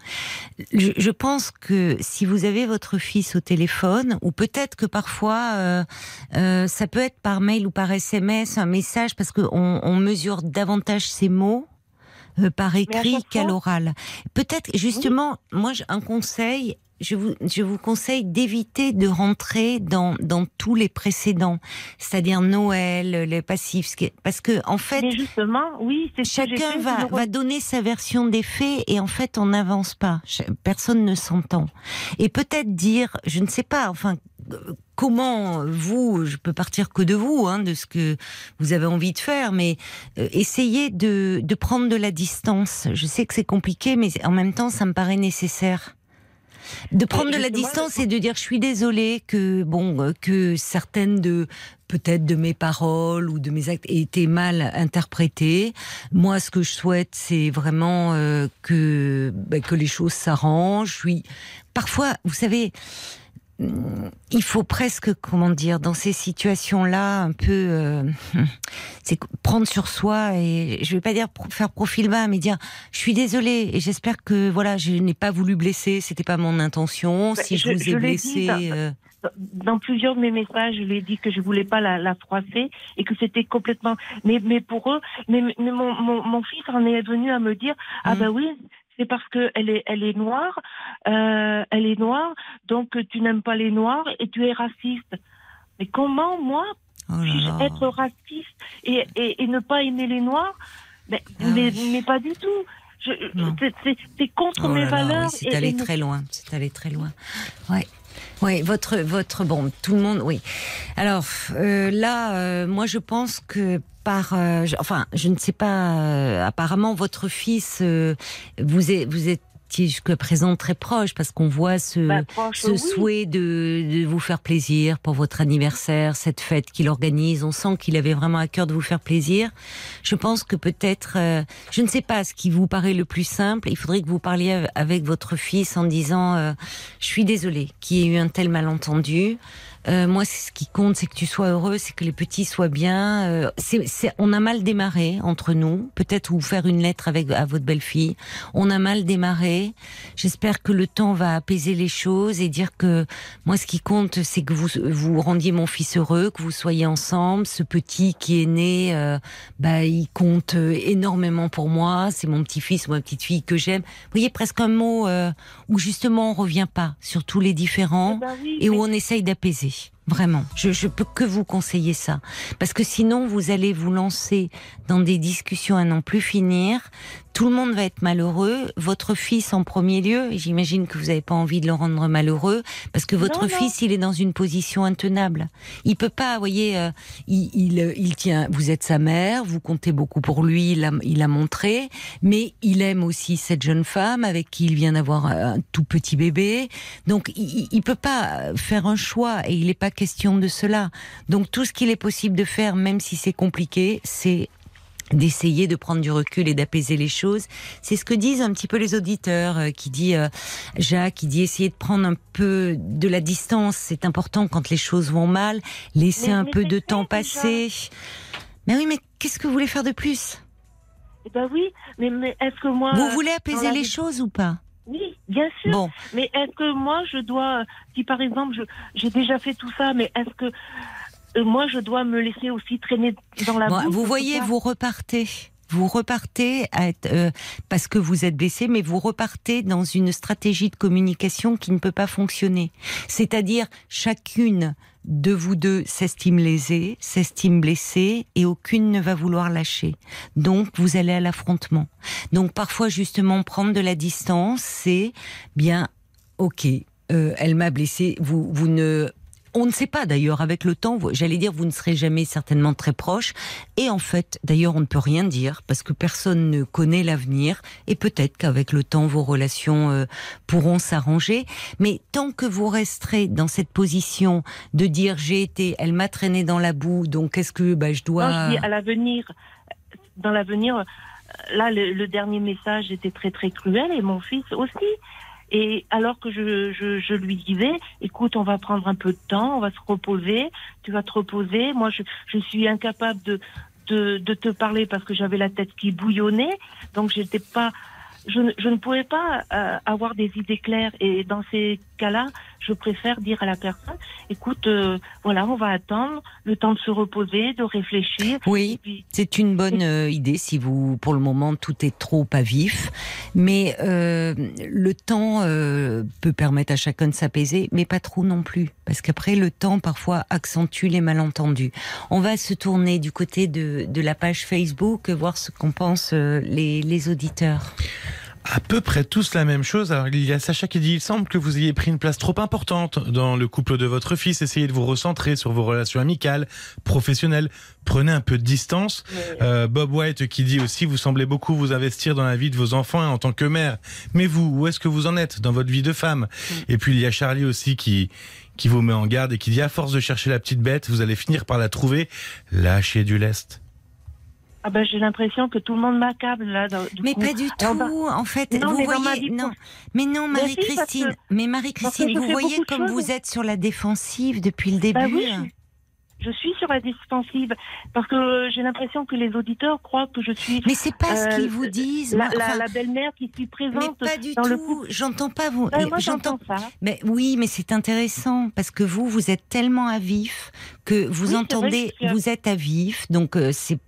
Speaker 1: Je, pense que si vous avez votre fils au téléphone, ou peut-être que parfois, euh, euh, ça peut être par mail ou par SMS, un message, parce qu'on on mesure davantage ses mots euh, par écrit qu'à l'oral. Peut-être justement, moi, un conseil, je vous, je vous conseille d'éviter de rentrer dans, dans tous les précédents, c'est-à-dire Noël, les passifs, parce que en fait,
Speaker 4: justement, oui,
Speaker 1: chacun va, va donner sa version des faits et en fait on n'avance pas, personne ne s'entend. Et peut-être dire, je ne sais pas, enfin comment vous, je peux partir que de vous, hein, de ce que vous avez envie de faire, mais euh, essayez de, de prendre de la distance. Je sais que c'est compliqué, mais en même temps, ça me paraît nécessaire de prendre de la distance et de dire je suis désolée que bon euh, que certaines de peut-être de mes paroles ou de mes actes aient été mal interprétées. Moi, ce que je souhaite, c'est vraiment euh, que bah, que les choses s'arrangent. Je suis parfois, vous savez, il faut presque, comment dire, dans ces situations-là, un peu, euh, c'est prendre sur soi et je vais pas dire faire profil bas, mais dire, je suis désolée et j'espère que voilà, je n'ai pas voulu blesser, c'était pas mon intention. Si je, vous ai blessé.
Speaker 4: Euh, dans, plusieurs de mes messages, je lui ai dit que je voulais pas la, la froisser et que c'était complètement. Mais, mais pour eux, mais, mon, mon, fils en est venu à me dire, ah ben oui, c'est parce qu'elle est, elle est noire, euh, elle est noire, donc tu n'aimes pas les noirs et tu es raciste. Mais comment, moi, oh puis-je être raciste et, et, ne pas aimer les noirs? Mais, ah mais, pas du tout. C'est contre oh mes valeurs.
Speaker 1: c'est allé très loin. C'est allé très loin. Ouais. Oui, votre, votre, bon, tout le monde, oui. Alors euh, là, euh, moi, je pense que par, euh, enfin, je ne sais pas. apparemment, votre fils, vous êtes, vous êtes jusqu'à présent très proche parce qu'on voit ce, bah, ce souhait de, de, vous faire plaisir pour votre anniversaire, cette fête qu'il organise. On sent qu'il avait vraiment à cœur de vous faire plaisir. Je pense que peut-être, euh, je ne sais pas ce qui vous paraît le plus simple. Il faudrait que vous parliez avec votre fils en disant, euh, je suis désolée qu'il y ait eu un tel malentendu. Euh, moi, ce qui compte, c'est que tu sois heureux, c'est que les petits soient bien. Euh, c'est, on a mal démarré entre nous. Peut-être vous faire une lettre avec à votre belle-fille. On a mal démarré. J'espère que le temps va apaiser les choses et dire que moi, ce qui compte, c'est que vous vous rendiez mon fils heureux, que vous soyez ensemble. Ce petit qui est né, euh, bah, il compte énormément pour moi. C'est mon petit-fils ou ma petite-fille que j'aime. Vous voyez, presque un mot où justement on revient pas sur tous les différents eh ben et où on essaye d'apaiser. wichtig. Vraiment, je, je peux que vous conseiller ça, parce que sinon vous allez vous lancer dans des discussions à n'en plus finir. Tout le monde va être malheureux. Votre fils en premier lieu. J'imagine que vous n'avez pas envie de le rendre malheureux, parce que votre fils, il est dans une position intenable. Il peut pas, vous voyez, euh, il, il, il, tient. Vous êtes sa mère, vous comptez beaucoup pour lui. Il a, il a montré, mais il aime aussi cette jeune femme avec qui il vient d'avoir un tout petit bébé. Donc, il, il peut pas faire un choix, et il n'est pas question de cela. Donc tout ce qu'il est possible de faire, même si c'est compliqué, c'est d'essayer de prendre du recul et d'apaiser les choses. C'est ce que disent un petit peu les auditeurs, euh, qui dit euh, Jacques, qui dit essayer de prendre un peu de la distance. C'est important quand les choses vont mal, laisser un peu de temps passer. Mais oui, mais qu'est-ce que vous voulez faire de plus?
Speaker 4: Eh ben oui, mais, mais est-ce que moi...
Speaker 1: Vous voulez apaiser les choses ou pas?
Speaker 4: Oui, bien sûr. Bon. Mais est-ce que moi, je dois, si par exemple, j'ai déjà fait tout ça, mais est-ce que euh, moi, je dois me laisser aussi traîner dans la
Speaker 1: bon,
Speaker 4: boue
Speaker 1: Vous voyez, vous repartez. Vous repartez à être, euh, parce que vous êtes blessé, mais vous repartez dans une stratégie de communication qui ne peut pas fonctionner. C'est-à-dire chacune de vous deux s'estime lésée, s'estime blessée, et aucune ne va vouloir lâcher. Donc vous allez à l'affrontement. Donc parfois justement prendre de la distance, c'est bien, ok, euh, elle m'a blessé. Vous vous ne on ne sait pas d'ailleurs, avec le temps, j'allais dire, vous ne serez jamais certainement très proche. Et en fait, d'ailleurs, on ne peut rien dire parce que personne ne connaît l'avenir. Et peut-être qu'avec le temps, vos relations euh, pourront s'arranger. Mais tant que vous resterez dans cette position de dire j'ai été, elle m'a traîné dans la boue, donc qu'est-ce que bah, je dois.
Speaker 4: Non, à l'avenir, dans l'avenir, là, le, le dernier message était très très cruel et mon fils aussi. Et alors que je, je, je, lui disais, écoute, on va prendre un peu de temps, on va se reposer, tu vas te reposer. Moi, je, je suis incapable de, de, de te parler parce que j'avais la tête qui bouillonnait, donc j'étais pas, je, je, ne pouvais pas euh, avoir des idées claires. Et dans ces cas-là, je préfère dire à la personne, écoute, euh, voilà, on va attendre le temps de se reposer, de réfléchir.
Speaker 1: Oui, c'est une bonne euh, idée si vous, pour le moment, tout est trop à vif. Mais euh, le temps euh, peut permettre à chacun de s'apaiser, mais pas trop non plus. Parce qu'après, le temps, parfois, accentue les malentendus. On va se tourner du côté de, de la page Facebook, voir ce qu'en pensent les, les auditeurs
Speaker 2: à peu près tous la même chose. Alors, il y a Sacha qui dit, il semble que vous ayez pris une place trop importante dans le couple de votre fils. Essayez de vous recentrer sur vos relations amicales, professionnelles. Prenez un peu de distance. Euh, Bob White qui dit aussi, vous semblez beaucoup vous investir dans la vie de vos enfants en tant que mère. Mais vous, où est-ce que vous en êtes dans votre vie de femme Et puis, il y a Charlie aussi qui qui vous met en garde et qui dit, à force de chercher la petite bête, vous allez finir par la trouver. Lâchez du lest.
Speaker 4: Ah ben j'ai l'impression que tout le monde m'accable là. Du
Speaker 1: mais
Speaker 4: coup.
Speaker 1: pas du tout.
Speaker 4: Alors, bah,
Speaker 1: en fait,
Speaker 4: non,
Speaker 1: vous
Speaker 4: mais
Speaker 1: voyez, non. Mais non,
Speaker 4: Mais si,
Speaker 1: Marie-Christine.
Speaker 4: que-
Speaker 1: Mais Marie-Christine, vous voyez comme
Speaker 4: choses.
Speaker 1: vous êtes sur la défensive depuis le début.
Speaker 4: Bah oui, je, je suis sur la défensive parce que j'ai l'impression que les auditeurs croient que je suis
Speaker 1: Mais c'est pas ce
Speaker 4: Euh,
Speaker 1: qu'ils vous disent.
Speaker 4: la, belle-mère qui suis
Speaker 1: mais
Speaker 4: présente
Speaker 1: pas du
Speaker 4: dans
Speaker 1: tout. J'entends pas vous.
Speaker 4: Moi
Speaker 1: J'entends.
Speaker 4: ça.
Speaker 1: Mais oui, mais c'est intéressant parce que vous, vous êtes tellement à vif que vous
Speaker 4: Oui,
Speaker 1: entendez,
Speaker 4: que
Speaker 1: vous êtes à vif, donc euh, c'est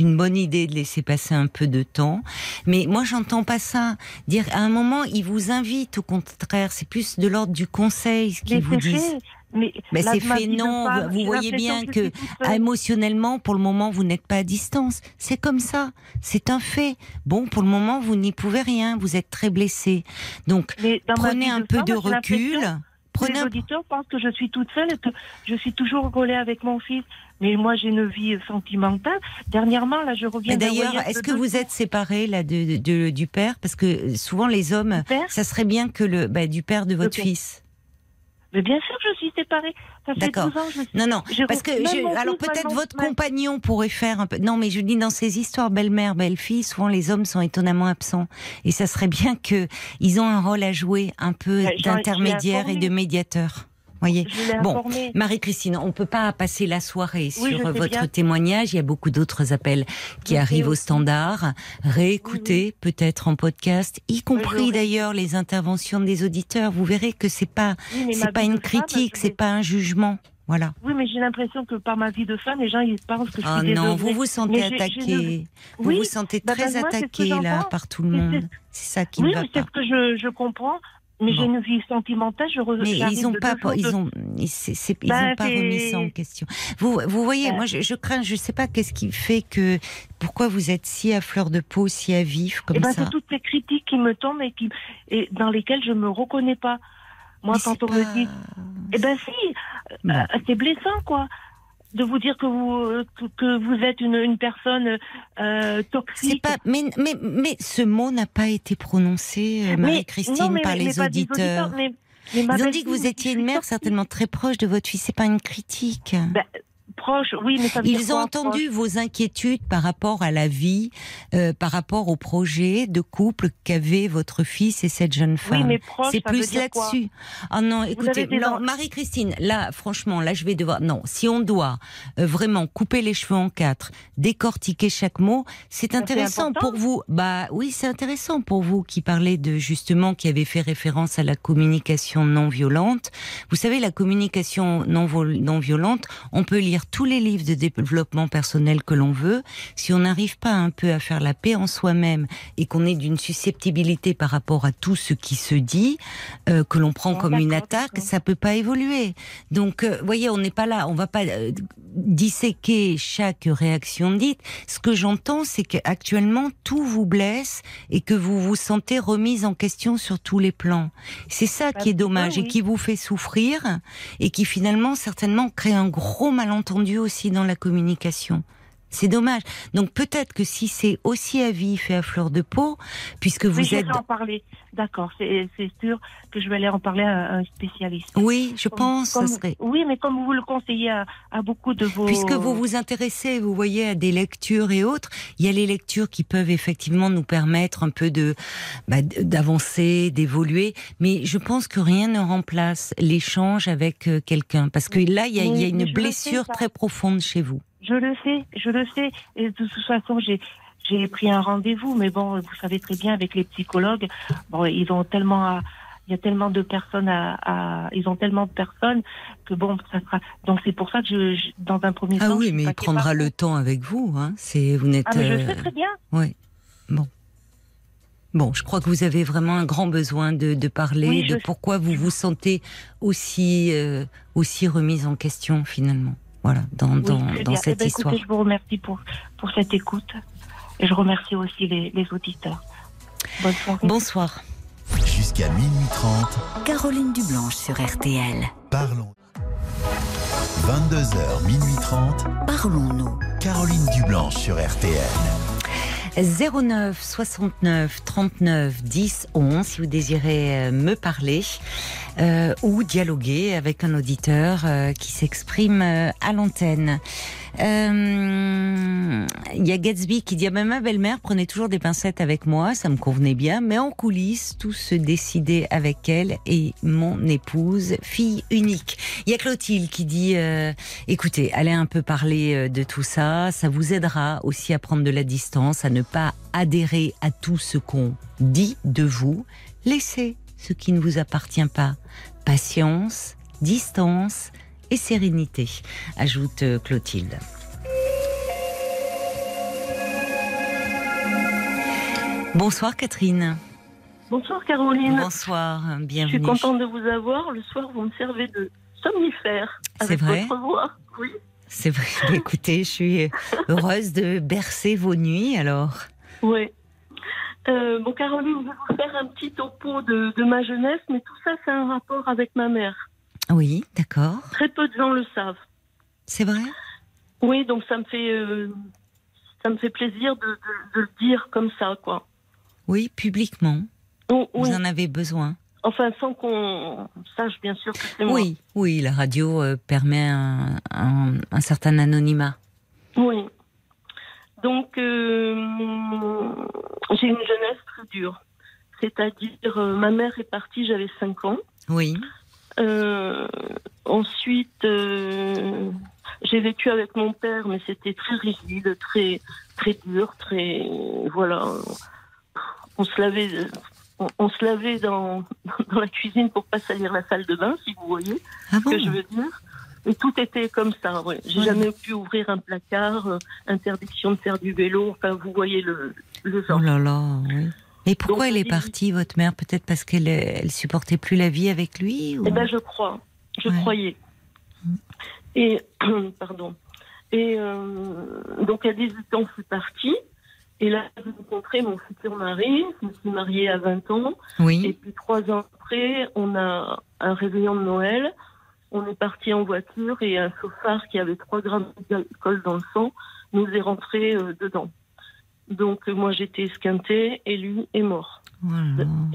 Speaker 1: une bonne idée de laisser passer un peu de temps. Mais moi, j'entends pas ça. Dire à un moment, ils vous invitent, au contraire, c'est plus de l'ordre du conseil ce qu'ils
Speaker 4: Mais
Speaker 1: vous
Speaker 4: c'est
Speaker 1: disent.
Speaker 4: fait. Mais
Speaker 1: Mais c'est fait, non. Vous voyez bien que émotionnellement, pour le moment, vous n'êtes pas à distance. C'est comme ça. C'est un fait. Bon, pour le moment, vous n'y pouvez rien. Vous êtes très blessé. Donc, prenez un peu de recul. Prenez
Speaker 4: les
Speaker 1: un...
Speaker 4: auditeurs pensent que je suis toute seule et que je suis toujours collée avec mon fils. Mais moi, j'ai une vie sentimentale. Dernièrement, là, je reviens
Speaker 1: d'ailleurs, est-ce que vous êtes séparés là de, de- de- du père? Parce que souvent les hommes, ça serait bien que le bah, du père de votre fils.
Speaker 4: Mais bien sûr que je suis séparée.
Speaker 1: D'accord.
Speaker 4: 12 ans que je suis...
Speaker 1: Non, non, parce que je- alors peut-être votre
Speaker 4: ma-
Speaker 1: compagnon pourrait faire un peu. Non, mais je dis dans ces histoires belle-mère, belle-fille, souvent les hommes sont étonnamment absents, et ça serait bien que ils ont un rôle à jouer un peu d'intermédiaire et de médiateur. Voyez. Bon. Marie-Christine, on peut pas passer la soirée
Speaker 4: Oui,
Speaker 1: sur
Speaker 4: sais
Speaker 1: votre
Speaker 4: bien.
Speaker 1: témoignage. Il y a beaucoup d'autres appels qui arrivent au standard. Réécoutez peut-être en podcast, y compris d'ailleurs les interventions des auditeurs. Vous verrez que c'est pas
Speaker 4: Oui,
Speaker 1: c'est pas une critique, c'est pas un jugement. Voilà.
Speaker 4: Oui, mais j'ai l'impression que par ma vie de femme, les gens ils pensent que je suis
Speaker 1: Oh non, vous vous sentez attaqué. Vous
Speaker 4: Oui,
Speaker 1: vous sentez
Speaker 4: bah,
Speaker 1: très
Speaker 4: bah, moi, c'est que
Speaker 1: attaqué là par tout le monde.
Speaker 4: c'est-
Speaker 1: C'est ça qui
Speaker 4: oui,
Speaker 1: ne va
Speaker 4: mais c'est
Speaker 1: pas.
Speaker 4: ce que je, je comprends. Mais j'ai une vie sentimentale. Je
Speaker 1: re... Mais ils n'ont pas, ils ont, ils ben, pas remis ça en question. Vous, vous voyez, ben. moi, je, je, crains, je sais pas qu'est-ce qui fait que, pourquoi vous êtes si à fleur de peau, si à vif comme eh
Speaker 4: ben,
Speaker 1: ça.
Speaker 4: C'est toutes ces critiques qui me tombent et qui, et dans lesquelles je me reconnais pas. Moi, quand on me dit, eh ben si, euh, c'est blessant, quoi de vous dire que vous que vous êtes une, une personne euh, toxique.
Speaker 1: Pas, mais, mais, mais ce mot n'a pas été prononcé, euh, Marie-Christine, par les auditeurs. Ils ont dit que vous étiez une mère certainement très proche de votre fils. C'est pas une critique.
Speaker 4: Ben, proche, oui, mais ça
Speaker 1: Ils ont entendu vos inquiétudes par rapport à la vie, euh, par rapport au projet de couple qu'avait votre fils et cette jeune femme.
Speaker 4: Oui,
Speaker 1: c'est plus là-dessus. Ah non, écoutez, Marie-Christine, là, franchement, là, je vais devoir. Non, si on doit euh, vraiment couper les cheveux en quatre, décortiquer chaque mot, c'est intéressant pour vous. Bah oui, c'est intéressant pour vous qui parlez de justement qui avait fait référence à la communication non violente. Vous savez, la communication non, non violente, on peut lire tous les livres de développement personnel que l'on veut, si on n'arrive pas un peu à faire la paix en soi-même et qu'on est d'une susceptibilité par rapport à tout ce qui se dit, euh, que l'on prend comme une attaque, ça peut pas évoluer. Donc, euh, voyez, on n'est pas là, on va pas euh, disséquer chaque réaction dite. Ce que j'entends, c'est qu'actuellement tout vous blesse et que vous vous sentez remise en question sur tous les plans. C'est ça qui est dommage et qui vous fait souffrir et qui finalement certainement crée un gros malentendu aussi dans la communication. C'est dommage. Donc peut-être que si c'est aussi à vif et à fleur de peau, puisque vous
Speaker 4: oui,
Speaker 1: êtes...
Speaker 4: en parler. D'accord, c'est sûr que je vais aller en parler à un spécialiste.
Speaker 1: Oui, je pense, ça serait.
Speaker 4: Oui, mais comme vous le conseillez à, beaucoup de vos.
Speaker 1: Puisque vous vous intéressez, vous voyez, à des lectures et autres, il y a les lectures qui peuvent effectivement nous permettre un peu de bah, d'avancer, d'évoluer, mais je pense que rien ne remplace l'échange avec euh, quelqu'un, parce que là, il y a, il y a une blessure très profonde chez vous.
Speaker 4: Je le sais, je le sais. Et de toute façon, j'ai j'ai pris un rendez-vous, mais bon, vous savez très bien avec les psychologues, bon, ils ont tellement il y a tellement de personnes à, ils ont tellement de personnes que bon, ça sera. Donc c'est pour ça que je, dans un premier
Speaker 1: ah
Speaker 4: temps.
Speaker 1: Ah oui, mais il prendra le temps avec vous, hein. C'est vous n'êtes.
Speaker 4: Ah mais je sais très bien.
Speaker 1: Oui. Bon. Bon, je crois que vous avez vraiment un grand besoin de, de parler de pourquoi vous vous sentez aussi euh, aussi remise en question finalement. Voilà, dans, dans, dans cette
Speaker 4: eh ben,
Speaker 1: histoire.
Speaker 4: je vous remercie pour, pour cette écoute. Et je remercie aussi les, les auditeurs. Bonne soirée.
Speaker 1: Bonsoir.
Speaker 3: Jusqu'à minuit 30.
Speaker 1: Caroline Dublanche sur RTL.
Speaker 3: Parlons. 22h, minuit 30.
Speaker 1: Parlons-nous.
Speaker 3: Caroline Dublanche sur RTL.
Speaker 1: 09 69 39 10 11 si vous désirez euh, me parler euh, ou dialoguer avec un auditeur euh, qui s'exprime à l'antenne. Euh, il y a Gatsby qui dit ah ben, ma belle-mère prenait toujours des pincettes avec moi, ça me convenait bien, mais en coulisses tout se décidait avec elle et mon épouse, fille unique. Il y a Clotilde qui dit euh, écoutez, allez un peu parler euh, de tout ça, ça vous aidera aussi à prendre de la distance, à ne pas adhérer à tout ce qu'on dit de vous. Laissez ce qui ne vous appartient pas. Patience, distance et sérénité, ajoute euh, Clotilde. Bonsoir Catherine.
Speaker 5: Bonsoir Caroline.
Speaker 1: Bonsoir, bienvenue.
Speaker 5: Je suis contente de vous avoir. Le soir, vous me servez de somnifère.
Speaker 1: C'est vrai
Speaker 5: votre voix. Oui.
Speaker 1: C'est vrai. Écoutez, je suis heureuse de bercer vos nuits alors.
Speaker 5: Oui. Euh, bon, Caroline, je vais vous faire un petit topo de, de ma jeunesse, mais tout ça, c'est un rapport avec ma mère.
Speaker 1: Oui, d'accord.
Speaker 5: Très peu de gens le savent.
Speaker 1: C'est vrai?
Speaker 5: Oui, donc ça me fait, euh, ça me fait plaisir de, le dire comme ça, quoi.
Speaker 1: Oui, publiquement. Oh, Vous en avez besoin.
Speaker 5: Enfin, sans qu'on sache bien sûr que c'est moi.
Speaker 1: Oui, oui, la radio euh, permet un, un, certain anonymat.
Speaker 5: Oui. Donc, euh, j'ai une jeunesse très dure. C'est-à-dire, ma mère est partie, j'avais 5 ans.
Speaker 1: Oui.
Speaker 5: Euh, ensuite, euh, j'ai vécu avec mon père, mais c'était très rigide, très très dur, très voilà. On se lavait, on, se lavait dans, dans la cuisine pour pas salir la salle de bain, si vous voyez
Speaker 1: ah
Speaker 5: ce que je veux dire. Et tout était comme ça. Ouais. J'ai jamais pu ouvrir un placard, euh, interdiction de faire du vélo. Enfin, vous voyez le, le genre.
Speaker 1: Oh là là, oui. Et pourquoi elle est partie, votre mère? Peut-être parce qu'elle elle supportait plus la vie avec lui
Speaker 5: ou... Eh ben, je crois. Je croyais. Mm. Et, pardon. Et euh, donc, à 18 ans, je suis partie. Et là, j'ai rencontré mon futur mari. Je me suis mariée à 20 ans.
Speaker 1: Oui.
Speaker 5: Et puis, trois ans après, on a un réveillon de Noël. On est parti en voiture et un chauffard qui avait 3 grammes d'alcool dans le sang nous est rentré euh, dedans. Donc euh, moi j'étais esquintée et lui est mort.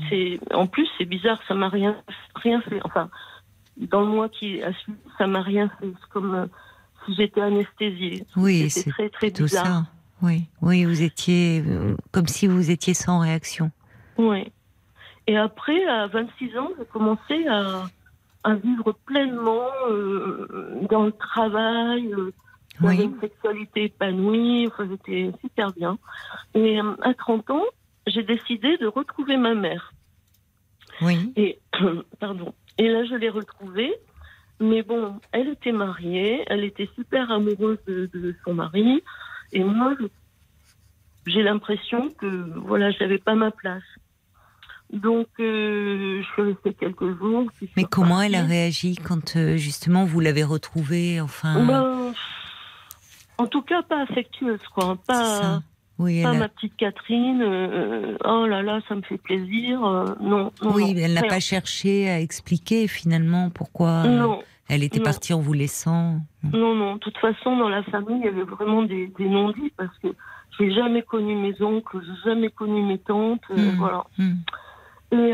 Speaker 5: C'est en plus c'est bizarre, ça m'a rien rien fait. Enfin dans le mois qui a suivi, ça m'a rien fait. C'est comme euh, si j'étais anesthésiée.
Speaker 1: Oui, c'est très très bizarre. Ça. Oui, oui, vous étiez comme si vous étiez sans réaction.
Speaker 5: Oui. Et après, à 26 ans, j'ai commencé à, à vivre pleinement dans le travail, j'avais une sexualité épanouie, j'étais super bien. Et euh, à 30 ans, j'ai décidé de retrouver ma mère.
Speaker 1: Oui.
Speaker 5: Et, pardon. Et là, je l'ai retrouvée. Mais bon, elle était mariée, elle était super amoureuse de, son mari. Et moi, j'ai l'impression que, voilà, je n'avais pas ma place. Donc, euh, je suis restée quelques jours.
Speaker 1: Mais comment elle a réagi quand, euh, justement, vous l'avez retrouvée Enfin.
Speaker 5: Ben, en tout cas, pas affectueuse, quoi. Pas, oui, pas ma petite Catherine. Euh, oh là là, ça me fait plaisir. Non, non,
Speaker 1: Oui, elle n'a pas cherché à expliquer finalement pourquoi elle était partie en vous laissant.
Speaker 5: Non, non. De toute façon, dans la famille, il y avait vraiment des, non-dits parce que j'ai jamais connu mes oncles, j'ai jamais connu mes tantes. Hmm. Voilà. Hmm. Et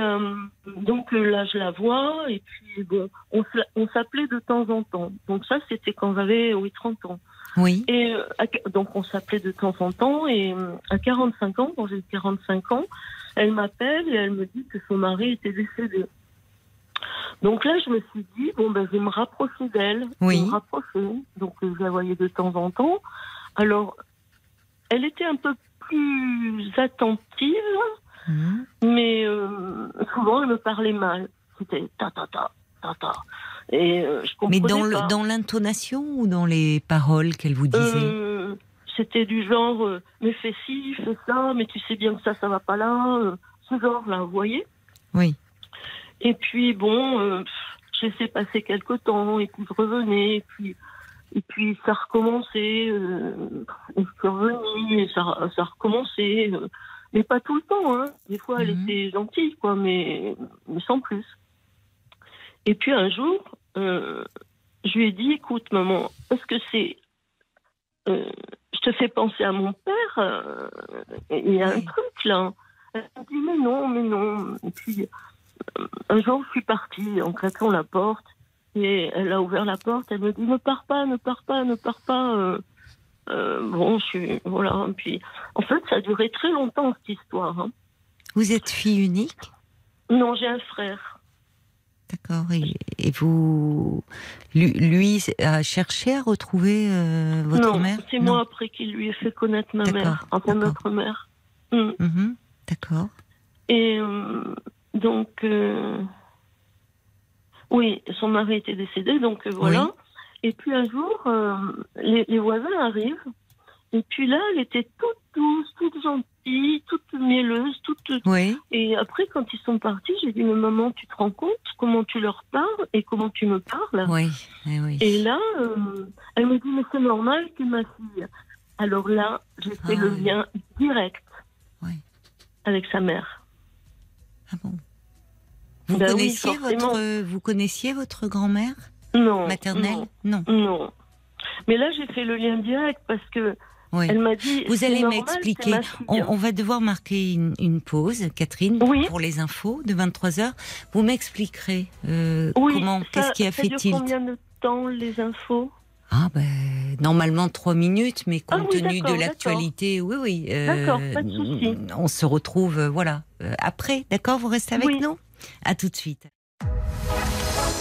Speaker 5: donc là, je la vois, et puis bon, on s'appelait de temps en temps. Donc ça, c'était quand j'avais oui, 30 ans.
Speaker 1: Oui.
Speaker 5: Et euh, donc on s'appelait de temps en temps et euh, à 45 ans, quand j'ai 45 ans, elle m'appelle et elle me dit que son mari était décédé. Donc là, je me suis dit bon ben je vais me rapprocher d'elle,
Speaker 1: oui.
Speaker 5: me rapprocher. Donc euh, je la voyais de temps en temps. Alors elle était un peu plus attentive, mmh. mais souvent elle me parlait mal. C'était ta ta ta ta ta.
Speaker 1: Euh, Mais dans, dans l'intonation ou dans les paroles qu'elle vous disait euh,
Speaker 5: C'était du genre, euh, mais fais ci, fais ça, mais tu sais bien que ça, ça va pas là. ce genre-là, vous voyez?
Speaker 1: Oui.
Speaker 5: Et puis, bon, je laissais passer quelques temps, et puis je revenais, et puis, et puis ça recommençait. je suis revenue, et ça, ça recommençait. Mais pas tout le temps, hein. Des fois, elle mhm. était gentille, quoi, mais, mais sans plus. Et puis un jour, euh, je lui ai dit, écoute maman, est-ce que c'est... Euh, je te fais penser à mon père, euh, il y a un truc là. Elle m'a dit, mais non, mais non. Et puis, un jour, je suis partie en claquant la porte. Et elle a ouvert la porte, elle me dit, ne pars pas, ne pars pas, ne pars pas. Bon, je suis... Voilà. Puis, en fait, ça a duré très longtemps, cette histoire. Hein.
Speaker 1: Vous êtes fille unique?
Speaker 5: Non, j'ai un frère.
Speaker 1: D'accord. Et, vous, lui, a cherché à retrouver euh, votre mère?
Speaker 5: C'est moi après qui lui ai fait connaître ma mère, enfin notre mère. Mm.
Speaker 1: Mhm, d'accord.
Speaker 5: Et euh, donc, euh, oui, son mari était décédé, donc voilà. Et puis un jour, les, les voisins arrivent et puis là, elle était toute douce, toute gentille, toute mielleuse, toute.
Speaker 1: Oui.
Speaker 5: Et après, quand ils sont partis, j'ai dit mais maman, tu te rends compte comment tu leur parles et comment tu me parles?
Speaker 1: Oui. Eh oui.
Speaker 5: Et là, euh, elle me dit mais c'est normal que ma fille. Alors là, j'ai fait le ah lien direct avec sa mère.
Speaker 1: Ah bon. Vous ben connaissiez votre vous connaissiez votre grand-mère?
Speaker 5: Non.
Speaker 1: Maternelle
Speaker 5: Non. Non. Mais là, j'ai fait le lien direct parce que elle m'a dit.
Speaker 1: Vous allez m'expliquer. On, va devoir marquer une, pause, Catherine, pour les infos de 23 h Vous m'expliquerez euh, comment, qu'est-ce qui a fait tilt.
Speaker 5: Combien de temps les infos?
Speaker 1: Ah ben, normalement trois minutes, mais compte ah tenu de l'actualité, oui, oui.
Speaker 5: d'accord, pas de souci.
Speaker 1: On se retrouve, euh, voilà, euh, après, d'accord Vous restez avec nous? À tout de suite.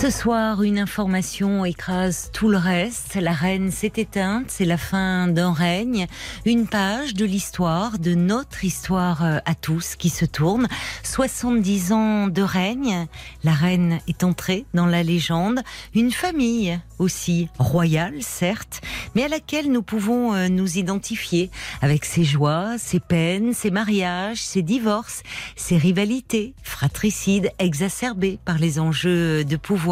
Speaker 1: Ce soir, une information écrase tout le reste. La reine s'est éteinte, c'est la fin d'un règne. Une page de l'histoire, de notre histoire euh, à tous qui se tourne. 70 ans de règne. La reine est entrée dans la légende. Une famille aussi royale, certes, mais à laquelle nous pouvons euh, nous identifier avec ses joies, ses peines, ses mariages, ses divorces, ses rivalités fratricides exacerbées par les enjeux de pouvoir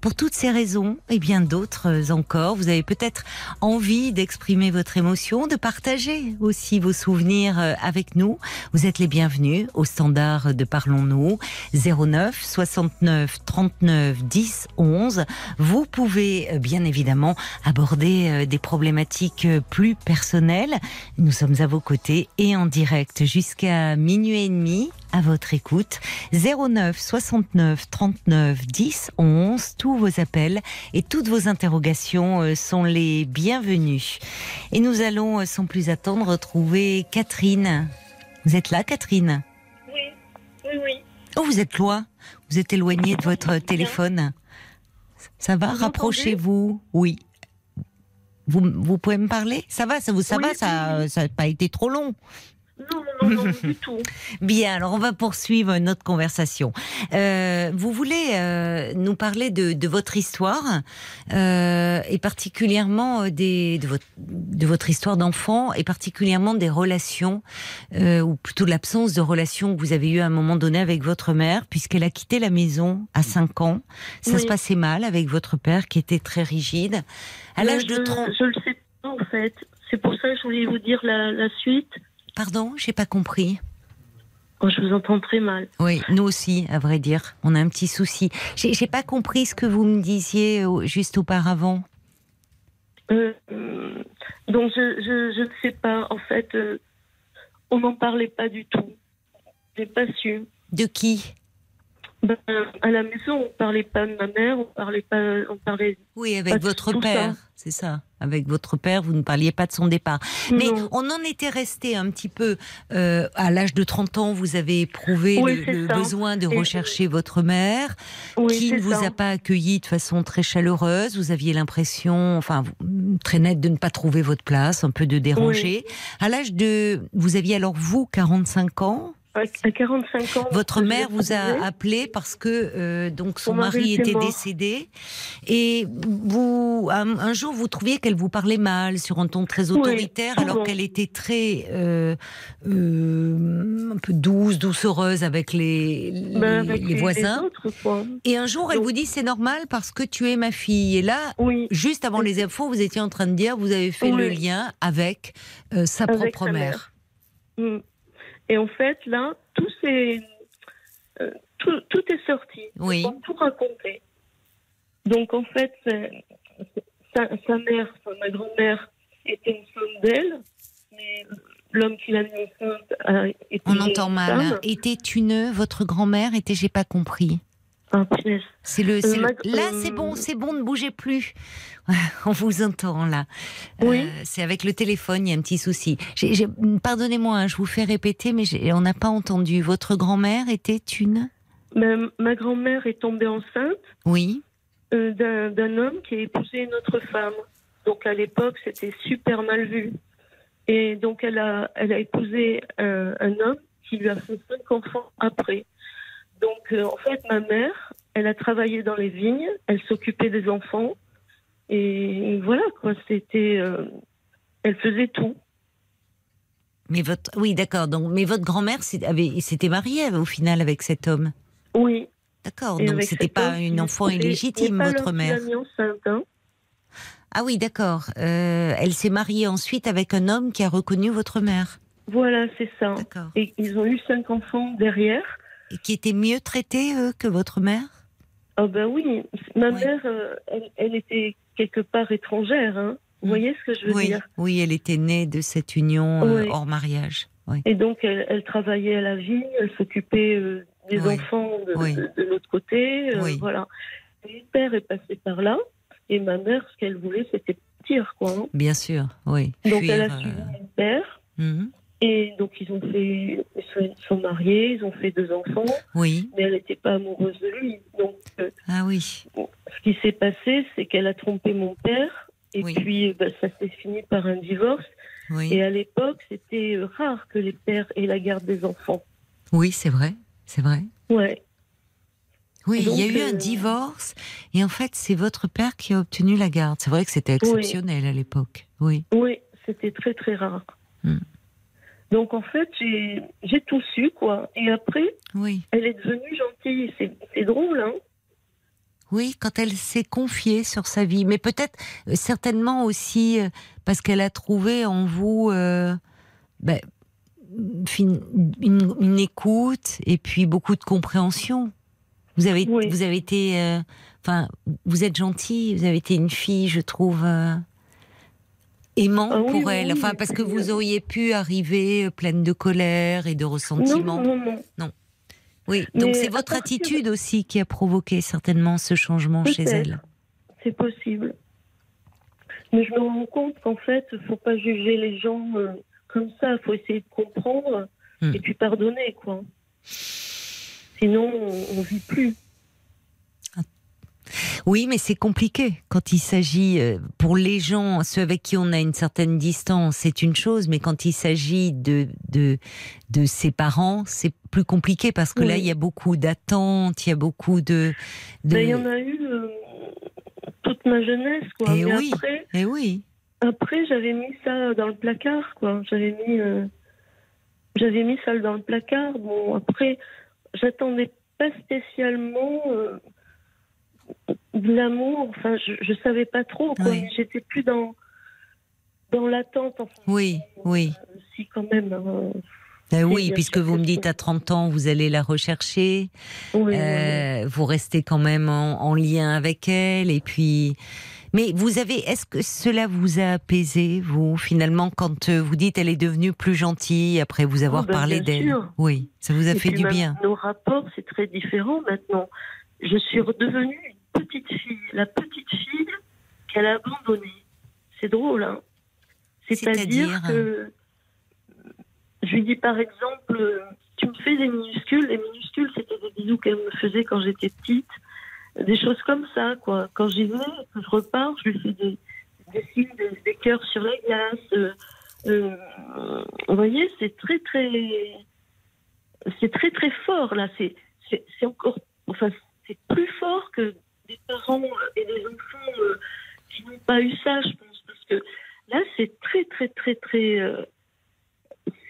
Speaker 1: pour toutes ces raisons et bien d'autres encore, vous avez peut-être envie d'exprimer votre émotion, de partager aussi vos souvenirs euh, avec nous. Vous êtes les bienvenus au standard de Parlons-nous 09 69 39 10 11. Vous pouvez euh, bien évidemment aborder euh, des problématiques plus personnelles. Nous sommes à vos côtés et en direct jusqu'à minuit et demi à votre écoute. 09 69 39 10 11. Tous vos appels et toutes vos interrogations euh, sont les bienvenus. Et nous allons, euh, sans plus attendre, retrouver Catherine. Vous êtes là, Catherine?
Speaker 5: Oui, oui, oui.
Speaker 1: Oh, vous êtes loin. Vous êtes éloignée de votre téléphone. Ça va Rapprochez-vous. Oui. Vous, vous, pouvez me parler? Ça va Ça, vous, ça va Ça n'a pas été trop long
Speaker 5: non, non, non, du tout.
Speaker 1: Bien, alors on va poursuivre notre conversation. Euh, vous voulez euh, nous parler de, de votre histoire euh, et particulièrement euh, des, de, votre, de votre histoire d'enfant et particulièrement des relations euh, ou plutôt de l'absence de relations que vous avez eu à un moment donné avec votre mère puisqu'elle a quitté la maison à 5 ans. Ça se passait mal avec votre père qui était très rigide.
Speaker 5: À l'âge de 30... Je le sais pas en fait. C'est pour ça que je voulais vous dire la, la suite.
Speaker 1: Pardon, j'ai pas compris.
Speaker 5: Oh, je vous entends très mal.
Speaker 1: Oui, nous aussi, à vrai dire. On a un petit souci. J'ai pas compris ce que vous me disiez euh, juste auparavant.
Speaker 5: Euh, donc, je, ne sais pas. En fait, euh, on n'en parlait pas du tout. J'ai pas su.
Speaker 1: De qui?
Speaker 5: Ben, à la maison, on parlait pas de ma mère, on parlait pas, on parlait.
Speaker 1: Oui, avec votre père, c'est ça. Avec votre père, vous ne parliez pas de son départ. Mais on en était resté un petit peu. Euh, à l'âge de 30 ans, vous avez éprouvé le, besoin de rechercher votre mère, qui ne vous a pas accueilli de façon très chaleureuse. Vous aviez l'impression, enfin, très nette, de ne pas trouver votre place, un peu de déranger. À l'âge de, vous aviez alors vous 45 ans?
Speaker 5: À 45 ans.
Speaker 1: Votre mère vous a appelé parce que euh, donc son, mari, était décédé et vous un, jour vous trouviez qu'elle vous parlait mal sur un ton très autoritaire alors qu'elle était très euh, euh, un peu douce, doucereuse avec les ben, les, voisins. et un jour elle vous dit c'est normal parce que tu es ma fille et là juste avant les infos vous étiez en train de dire vous avez fait le lien avec sa propre mère.
Speaker 5: Mm. Et en fait, là, tout, est, euh, tout, tout, est sorti.
Speaker 1: Oui.
Speaker 5: On tout raconter. Donc, en fait, sa, sa, mère, ma grand-mère, était une femme d'elle, mais l'homme qui l'a mis enceinte a été.
Speaker 1: On entend mal. Était une, votre grand-mère était, j'ai pas compris.
Speaker 5: Ah,
Speaker 1: c'est le, euh, là, c'est bon, c'est bon, ne bougez plus. On vous entend là.
Speaker 5: Oui.
Speaker 1: Euh, c'est avec le téléphone, il y a un petit souci. Pardonnez-moi, hein, je vous fais répéter, mais on n'a pas entendu. Votre grand-mère était une?
Speaker 5: Ma, grand-mère est tombée enceinte.
Speaker 1: Oui.
Speaker 5: Euh, d'un homme qui a épousé une autre femme. Donc à l'époque, c'était super mal vu. Et donc elle a, elle a épousé un, un homme qui lui a fait cinq enfants après. Donc, euh, en fait, ma mère, elle a travaillé dans les vignes, elle s'occupait des enfants. Et voilà, quoi, c'était. Euh, elle faisait tout.
Speaker 1: Mais votre. Oui, d'accord. Donc, mais votre grand-mère s'était mariée au final avec cet homme?
Speaker 5: Oui.
Speaker 1: D'accord. Donc, c'était pas une enfant illégitime, votre mère?
Speaker 5: enceinte, hein.
Speaker 1: Ah oui, d'accord. Euh, elle s'est mariée ensuite avec un homme qui a reconnu votre mère?
Speaker 5: Voilà, c'est ça. Et ils ont eu cinq enfants derrière.
Speaker 1: Qui était mieux traitée que votre mère?
Speaker 5: Ah ben oui, ma mère, euh, elle, était quelque part étrangère. Hein. Vous mm. voyez ce que je veux dire?
Speaker 1: Oui, elle était née de cette union euh, hors mariage.
Speaker 5: Et donc, elle, travaillait à la vie, elle s'occupait euh, des enfants de, l'autre côté. voilà. Mon père est passé par là, et ma mère, ce qu'elle voulait, c'était partir, quoi. Hein.
Speaker 1: Bien sûr, oui.
Speaker 5: Donc, elle a suivi mon père. Mhm. Et donc, ils ont fait, ils sont mariés, ils ont fait deux enfants.
Speaker 1: Oui.
Speaker 5: Mais elle n'était pas amoureuse de lui. Donc,
Speaker 1: euh, ah oui.
Speaker 5: Ce qui s'est passé, c'est qu'elle a trompé mon père. Et puis, bah, ça s'est fini par un divorce. Oui. Et à l'époque, c'était rare que les pères aient la garde des enfants.
Speaker 1: Oui, c'est vrai. C'est vrai.
Speaker 5: Ouais.
Speaker 1: Oui, il y a eu un euh, divorce et en fait, c'est votre père qui a obtenu la garde. C'est vrai que c'était exceptionnel à l'époque. Oui.
Speaker 5: Oui, c'était très très rare. Hmm. Donc en fait, j'ai tout su, quoi. Et après, oui. elle est devenue gentille. C'est drôle, hein
Speaker 1: oui, quand elle s'est confiée sur sa vie, mais peut-être euh, certainement aussi euh, parce qu'elle a trouvé en vous euh, ben, une, écoute et puis beaucoup de compréhension. Vous avez, vous avez été, enfin, vous êtes gentille, vous avez été une fille, je trouve aimant ah pour elle Enfin, parce que vous auriez pu arriver euh, pleine de colère et de ressentiment.
Speaker 5: Non, non,
Speaker 1: non. Oui, donc c'est votre attitude aussi qui a provoqué certainement ce changement chez elle.
Speaker 5: C'est possible. Mais je me rends compte qu'en fait, il ne faut pas juger les gens euh, comme ça. Il faut essayer de comprendre hmm. et puis pardonner, quoi. Sinon, on ne vit plus.
Speaker 1: Oui, mais c'est compliqué quand il s'agit, euh, pour les gens, ceux avec qui on a une certaine distance, c'est une chose, mais quand il s'agit de, de, de ses parents, c'est plus compliqué parce que là, il y a beaucoup d'attentes, il y a beaucoup de.
Speaker 5: Ben, il y en a eu euh, toute ma jeunesse, quoi.
Speaker 1: Et oui. Après, et oui.
Speaker 5: Après, j'avais mis ça dans le placard, quoi. J'avais mis, euh, j'avais mis ça dans le placard. Bon, après, j'attendais pas spécialement l'amour. Enfin, je, je savais pas trop. J'étais plus dans dans l'attente.
Speaker 1: oui, oui.
Speaker 5: Euh, si quand même. Hein.
Speaker 1: Ben oui, puisque vous me dites à 30 ans, vous allez la rechercher. Euh, vous restez quand même en, lien avec elle. Et puis, mais vous avez, est-ce que cela vous a apaisé, vous, finalement, quand euh, vous dites elle est devenue plus gentille après vous avoir oh, ben, parlé d'elle? Oui, ça vous a fait du bien.
Speaker 5: Nos rapports, c'est très différent maintenant. Je suis redevenue petite fille, la petite fille qu'elle a abandonnée. C'est drôle, hein C'est-à-dire que je lui dis par exemple, tu me fais des minuscules. Les minuscules, c'était des bisous qu'elle me faisait quand j'étais petite. Des choses comme ça, quoi. Quand j'y vais, que je repars, je lui fais des, des signes, des, cœurs sur la glace. Euh, euh, vous voyez, c'est très, très. C'est très, très fort, là. C'est encore. Enfin, c'est plus fort que parents et des enfants euh, qui n'ont pas eu ça, je pense, parce que là, c'est très, très, très, très. Euh,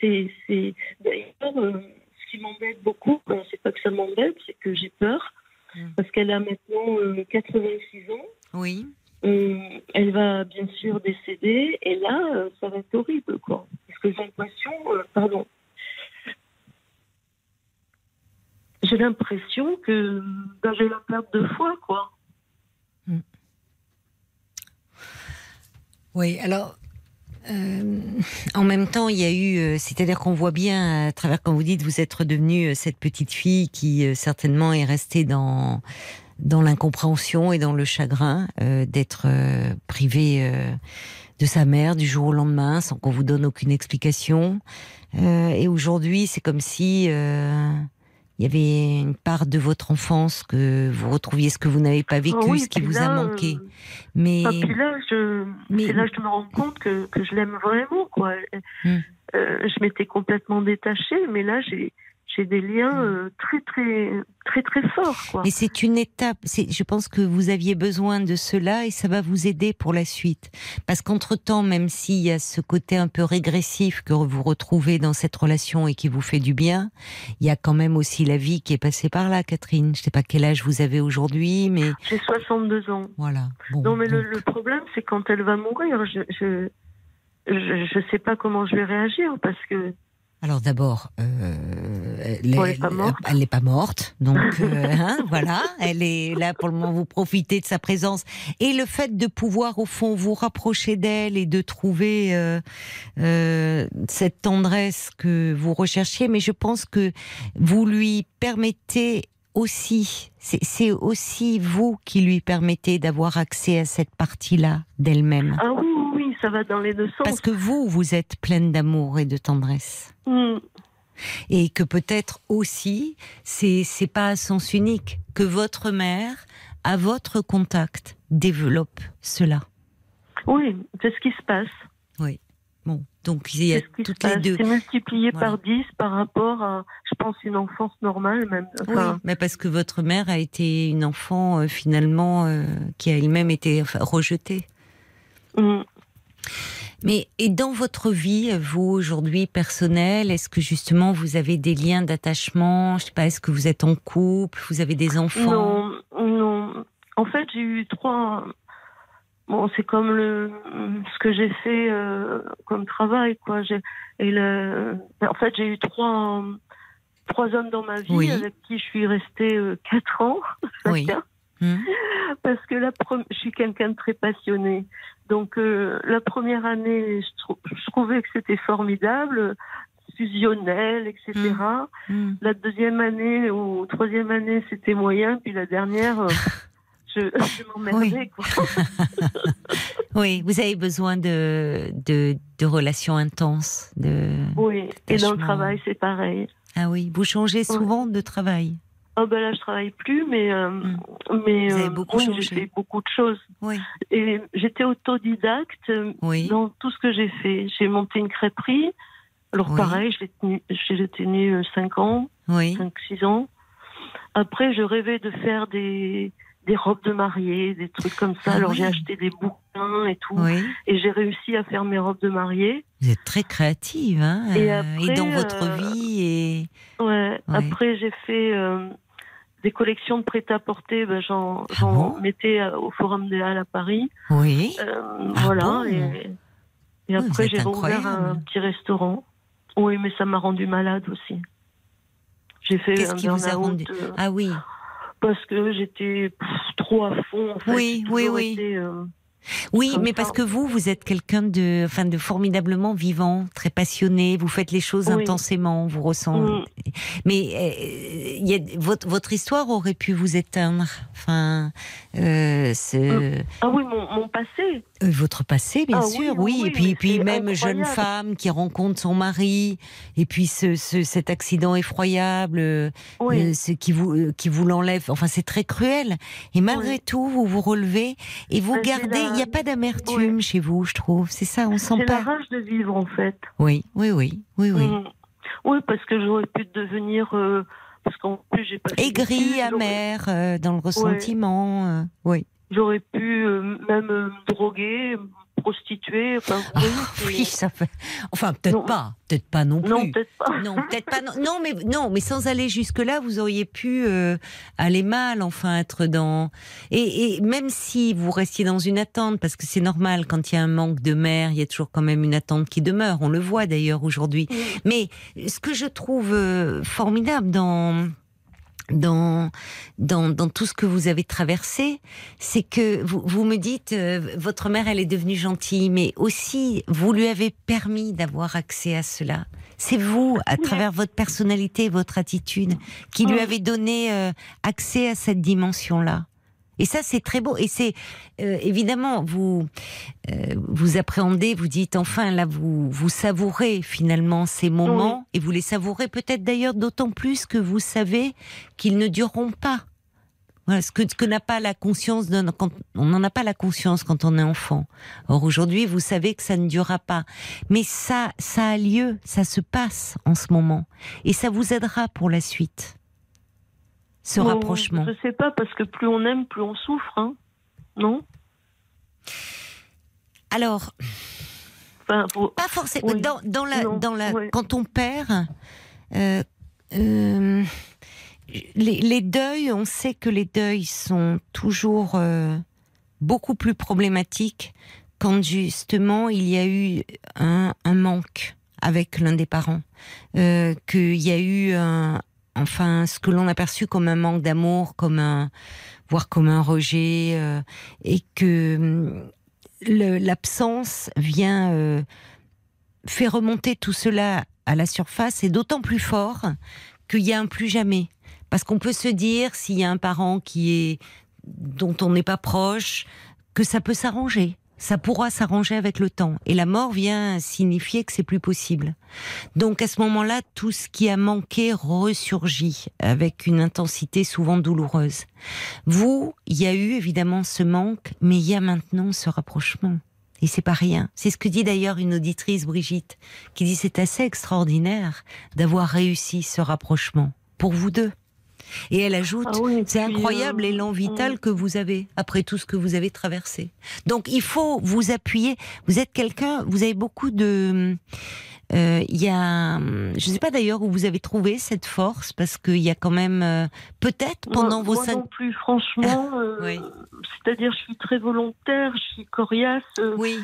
Speaker 5: c'est d'ailleurs euh, ce qui m'embête beaucoup. c'est pas que ça m'embête, c'est que j'ai peur mm. parce qu'elle a maintenant 86 ans.
Speaker 1: Oui.
Speaker 5: elle va bien sûr décéder et là, ça va être horrible, quoi. Parce que j'ai l'impression, pardon, j'ai l'impression que ben, j'ai la perte de foi, quoi. Hmm.
Speaker 1: Oui, alors. Euh, en même temps, il y a eu, euh, c'est-à-dire qu'on voit bien à travers quand vous dites vous êtes redevenue euh, cette petite fille qui certainement est restée dans dans l'incompréhension et dans le chagrin d'être privée de sa mère du jour au lendemain sans qu'on vous donne aucune explication. et aujourd'hui, c'est comme si il y avait une part de votre enfance que vous retrouviez ce que vous n'avez pas vécu, ah ce qui vous a manqué. Euh,
Speaker 5: mais ah, là, je, mais... là, je me rends compte que, que je l'aime vraiment, quoi. Hmm. Euh, je m'étais complètement détachée, mais là, j'ai j'ai des liens mm. euh, très très très très forts. Quoi.
Speaker 1: Mais c'est une étape. Je pense que vous aviez besoin de cela et ça va vous aider pour la suite. Parce qu'entre temps, même s'il y a ce côté un peu régressif que vous retrouvez dans cette relation et qui vous fait du bien, il y a quand même aussi la vie qui est passée par là, Catherine. Je sais pas quel âge vous avez aujourd'hui, mais
Speaker 5: j'ai 62 ans.
Speaker 1: Voilà.
Speaker 5: non, mais le, le, problème, c'est quand elle va mourir, je, je je, je sais pas comment je vais réagir parce que
Speaker 1: alors d'abord, euh, elle n'est pas morte. Elle pas morte, donc euh, hein, voilà, elle est là pour le moment. Vous profitez de sa présence et le fait de pouvoir au fond vous rapprocher d'elle et de trouver euh, euh, cette tendresse que vous recherchiez. Mais je pense que vous lui permettez aussi, c'est aussi vous qui lui permettez d'avoir accès à cette partie-là d'elle-même.
Speaker 5: Ah oui, ça va dans les deux sens.
Speaker 1: Parce que vous, vous êtes pleine d'amour et de tendresse. Hmm. Et que peut-être aussi, c'est pas à sens unique que votre mère, à votre contact, développe cela.
Speaker 5: Oui, c'est ce qui se passe.
Speaker 1: Oui. Bon, donc il y a toutes les deux.
Speaker 5: C'est multiplié par 10 par rapport à, je pense, une enfance normale même.
Speaker 1: oui, mais parce que votre mère a été une enfant euh, finalement euh, qui a elle-même été rejetée. Mm. Mais et dans votre vie, vous aujourd'hui personnelle, est-ce que justement vous avez des liens d'attachement? Je sais pas, est-ce que vous êtes en couple? Vous avez des enfants?
Speaker 5: Non, non. En fait, j'ai eu trois bon, c'est comme le ce que j'ai fait euh, comme travail, quoi. J'ai, et le, en fait, j'ai eu trois trois hommes dans ma vie avec qui je suis restée euh, quatre ans oui. Mmh. Parce que la je suis quelqu'un de très passionné. Donc euh, la première année, je, trouvais que c'était formidable, fusionnel, etc. Mmh. Mmh. La deuxième année ou troisième année, c'était moyen. Puis la dernière, je, m'emmerdais.
Speaker 1: Oui. vous avez besoin de, de, relations intenses. De,
Speaker 5: oui, et dans le travail, c'est pareil.
Speaker 1: Ah oui, vous changez souvent de travail
Speaker 5: Oh ben là, je travaille plus, mais euh, hmm. mais
Speaker 1: euh, beaucoup
Speaker 5: j'ai fait beaucoup de choses.
Speaker 1: Oui.
Speaker 5: Et j'étais autodidacte dans tout ce que j'ai fait. J'ai monté une crêperie. Alors pareil, je l'ai tenu, j'ai tenu 5 euh, ans, oui. 5 6 ans. Après, je rêvais de faire des des robes de mariée, des trucs comme ça. Ah Alors j'ai acheté des bouquins et tout, et j'ai réussi à faire mes robes de mariée.
Speaker 1: Vous êtes très créative, hein Et, euh, dans votre euh, vie
Speaker 5: et. Ouais. Après j'ai fait euh, des collections de prêt-à-porter. Ben, j'en
Speaker 1: ah
Speaker 5: mettais au Forum des Halles à Paris.
Speaker 1: Oui.
Speaker 5: Ah voilà. et, et, après j'ai ouvert un petit restaurant. Oui, mais ça m'a rendu malade aussi. J'ai fait un
Speaker 1: a rendu... Ah oui
Speaker 5: parce que j'étais trop à fond. En fait.
Speaker 1: Oui, oui, oui. Euh, oui, mais parce que vous, vous êtes quelqu'un de, enfin, de formidablement vivant, très passionné. Vous faites les choses intensément, vous ressentez. Mm. Mais euh, y a, votre, votre histoire aurait pu vous éteindre. Enfin, euh,
Speaker 5: mm. ah oui, mon, mon passé.
Speaker 1: Euh, votre passé, bien ah sûr, oui, Et puis, puis même jeune femme qui rencontre son mari, et puis ce, cet accident effroyable, euh, ce qui vous, qui vous l'enlève. Enfin, c'est très cruel. Et malgré tout, vous vous relevez et vous gardez. Il n'y a pas d'amertume chez vous, je trouve. C'est ça, on sent pas.
Speaker 5: C'est la rage de vivre, en fait.
Speaker 1: Oui, oui, oui, oui, oui.
Speaker 5: Mm. Oui, parce que j'aurais pu devenir. parce qu'en plus, j'ai pas.
Speaker 1: Aigri, amer, dans le ressentiment. oui.
Speaker 5: J'aurais pu euh, même me droguer, prostituer. Enfin,
Speaker 1: ah, oui, ça fait. Enfin, peut-être pas, peut-être pas non plus.
Speaker 5: Non, peut-être pas.
Speaker 1: Non, peut-être pas. Non, mais non, mais sans aller jusque là, vous auriez pu euh, aller mal, enfin, être dans. Et, et, même si vous restiez dans une attente, parce que c'est normal quand il y a un manque de mère, il y a toujours quand même une attente qui demeure. On le voit d'ailleurs aujourd'hui. Mais ce que je trouve euh, formidable dans dans, dans, dans, tout ce que vous avez traversé, c'est que vous, vous me dites, euh, votre mère, elle est devenue gentille, mais aussi, vous lui avez permis d'avoir accès à cela. C'est vous, à travers votre personnalité, votre attitude, qui lui avez donné euh, accès à cette dimension-là. Et ça, c'est très beau. Et c'est euh, évidemment vous euh, vous appréhendez, vous dites enfin là vous vous savourez finalement ces moments et vous les savourez peut-être d'ailleurs d'autant plus que vous savez qu'ils ne dureront pas. Voilà, ce que, ce que n'a pas la conscience quand on n'en a pas la conscience quand on est enfant. Or aujourd'hui, vous savez que ça ne durera pas. Mais ça, ça a lieu, ça se passe en ce moment, et ça vous aidera pour la suite ce rapprochement
Speaker 5: Je sais pas, parce que plus on aime, plus on souffre, hein. Non?
Speaker 1: Alors, pas forcément. Dans, la, dans la, quand on perd, euh, euh, les, deuils, on sait que les deuils sont toujours euh, beaucoup plus problématiques quand justement il y a eu un, un manque avec l'un des parents, qu'il y a eu un, enfin ce que l'on a perçu comme un manque d'amour, comme un voire comme un rejet, euh, et que hum, l'absence vient euh, fait remonter tout cela à la surface, et d'autant plus fort qu'il y a un plus jamais. Parce qu'on peut se dire, s'il y a un parent qui est dont on n'est pas proche, que ça peut s'arranger ça pourra s'arranger avec le temps. Et la mort vient signifier que c'est plus possible. Donc à ce moment-là, tout ce qui a manqué ressurgit avec une intensité souvent douloureuse. Vous, il y a eu évidemment ce manque, mais il y a maintenant ce rapprochement. Et c'est pas rien. C'est ce que dit d'ailleurs une auditrice, Brigitte, qui dit c'est assez extraordinaire d'avoir réussi ce rapprochement pour vous deux. Et elle ajoute, ah c'est incroyable euh, l'élan vital que vous avez après tout ce que vous avez traversé. Donc il faut vous appuyer. Vous êtes quelqu'un, vous avez beaucoup de... Euh, il y a, je ne sais pas d'ailleurs où vous avez trouvé cette force parce qu'il y a quand même euh, peut-être pendant vos
Speaker 5: moi non plus franchement. C'est-à-dire, je suis très volontaire, je suis coriace.
Speaker 1: oui.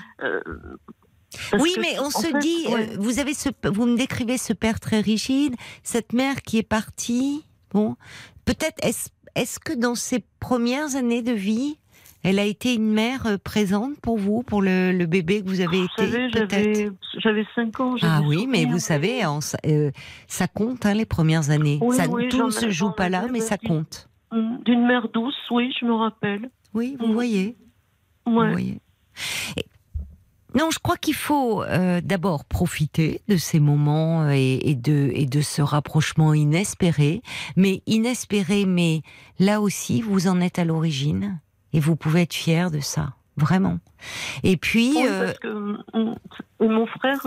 Speaker 1: oui, mais on se dit, vous avez ce, vous me décrivez ce père très rigide, cette mère qui est partie. Bon, peut-être est-ce que dans ces premières années de vie, elle a été une mère euh, présente pour vous, pour le, bébé que vous avez été
Speaker 5: J'avais 5 ans.
Speaker 1: Ah oui, mais vous savez, euh, ça compte hein, les premières années. ça, tout ne se joue pas là, mais ça compte.
Speaker 5: D'une mère douce, oui, je me rappelle.
Speaker 1: Oui, vous voyez. Vous voyez. Non, je crois qu'il faut euh, d'abord profiter de ces moments euh, et, de, et de ce rapprochement inespéré, mais inespéré, mais là aussi, vous en êtes à l'origine et vous pouvez être fier de ça, vraiment. Et puis,
Speaker 5: euh, mon frère,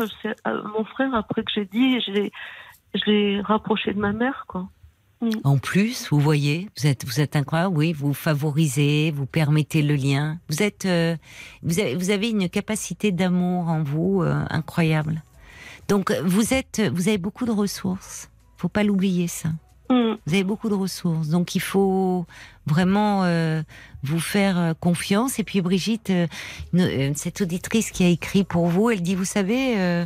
Speaker 5: mon frère après que j'ai dit, je l'ai rapproché de ma mère, quoi.
Speaker 1: Mm. En plus, vous voyez, vous êtes, vous êtes incroyable, oui, vous favorisez, vous permettez le lien. Vous êtes, euh, vous, avez, vous avez une capacité d'amour en vous euh, incroyable. Donc, vous êtes, vous avez beaucoup de ressources. Faut pas l'oublier ça. Mm. Vous avez beaucoup de ressources, donc il faut vraiment euh, vous faire confiance. Et puis Brigitte, cette auditrice qui a écrit pour vous, elle dit, vous savez,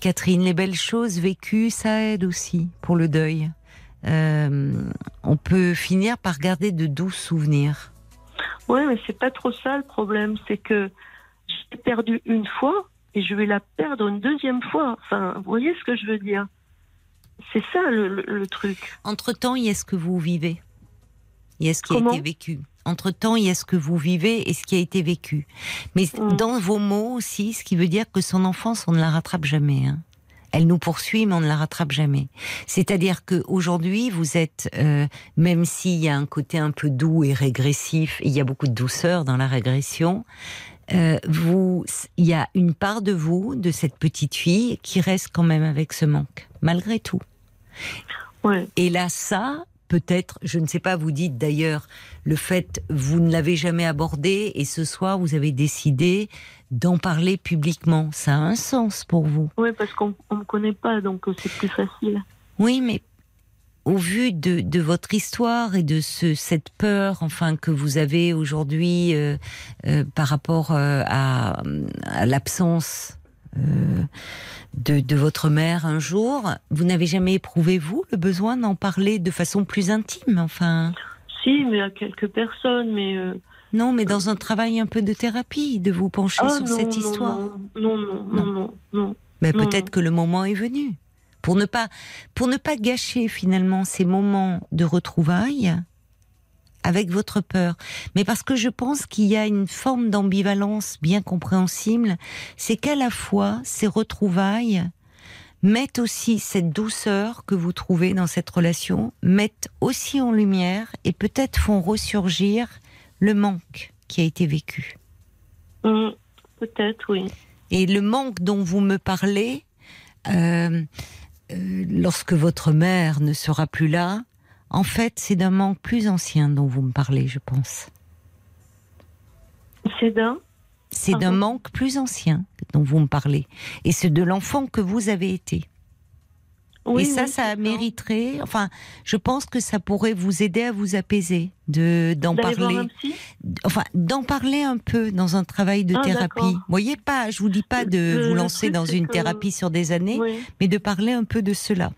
Speaker 1: Catherine, les belles choses vécues, ça aide aussi pour le deuil. Euh, on peut finir par garder de doux souvenirs.
Speaker 5: Oui, mais c'est pas trop ça le problème. C'est que j'ai perdu une fois et je vais la perdre une deuxième fois. Enfin, vous voyez ce que je veux dire? C'est ça le, truc.
Speaker 1: Entre-temps, il y a ce que vous vivez? Il y a ce qui a été vécu? Entre-temps, il y a ce que vous vivez et ce qui a été vécu? Mais mm. dans vos mots aussi, ce qui veut dire que son enfance, on ne la rattrape jamais. Hein. Elle nous poursuit, mais on ne la rattrape jamais. C'est-à-dire que aujourd'hui, vous êtes, euh, même s'il y a un côté un peu doux et régressif, il y a beaucoup de douceur dans la régression. Euh, vous, il y a une part de vous, de cette petite fille, qui reste quand même avec ce manque, malgré tout. Et là, ça, peut-être, je ne sais pas, vous dites d'ailleurs, le fait, vous ne l'avez jamais abordé, et ce soir, vous avez décidé d'en parler publiquement. Ça a un sens pour vous?
Speaker 5: Oui, parce qu'on ne me connaît pas, donc euh, c'est plus facile.
Speaker 1: Oui, mais au vu de, votre histoire et de ce, cette peur, enfin, que vous avez aujourd'hui euh, euh, par rapport à, à l'absence de, de, votre mère un jour, vous n'avez jamais éprouvé vous le besoin d'en parler de façon plus intime, enfin?
Speaker 5: Si, mais à quelques personnes, mais
Speaker 1: non, mais dans un travail un peu de thérapie, de vous pencher ah, sur cette histoire.
Speaker 5: Non, non, non, non,
Speaker 1: Mais peut-être que le moment est venu. Pour ne pas, pour ne pas gâcher finalement ces moments de retrouvailles avec votre peur. Mais parce que je pense qu'il y a une forme d'ambivalence bien compréhensible, c'est qu'à la fois ces retrouvailles mettent aussi cette douceur que vous trouvez dans cette relation, mettent aussi en lumière et peut-être font ressurgir le manque qui a été vécu.
Speaker 5: Mm, peut-être, oui.
Speaker 1: Et le manque dont vous me parlez, euh, euh, lorsque votre mère ne sera plus là, en fait, c'est d'un manque plus ancien dont vous me parlez, je pense.
Speaker 5: C'est d'un
Speaker 1: C'est d'un manque plus ancien dont vous me parlez. Et c'est de l'enfant que vous avez été et ça, ça mériterait. Enfin, je pense que ça pourrait vous aider à vous apaiser, de d'en parler. Enfin, d'en parler un peu dans un travail de ah, thérapie. Vous voyez pas, je vous dis pas de vous lancer dans une thérapie sur des années, mais de parler un peu de cela,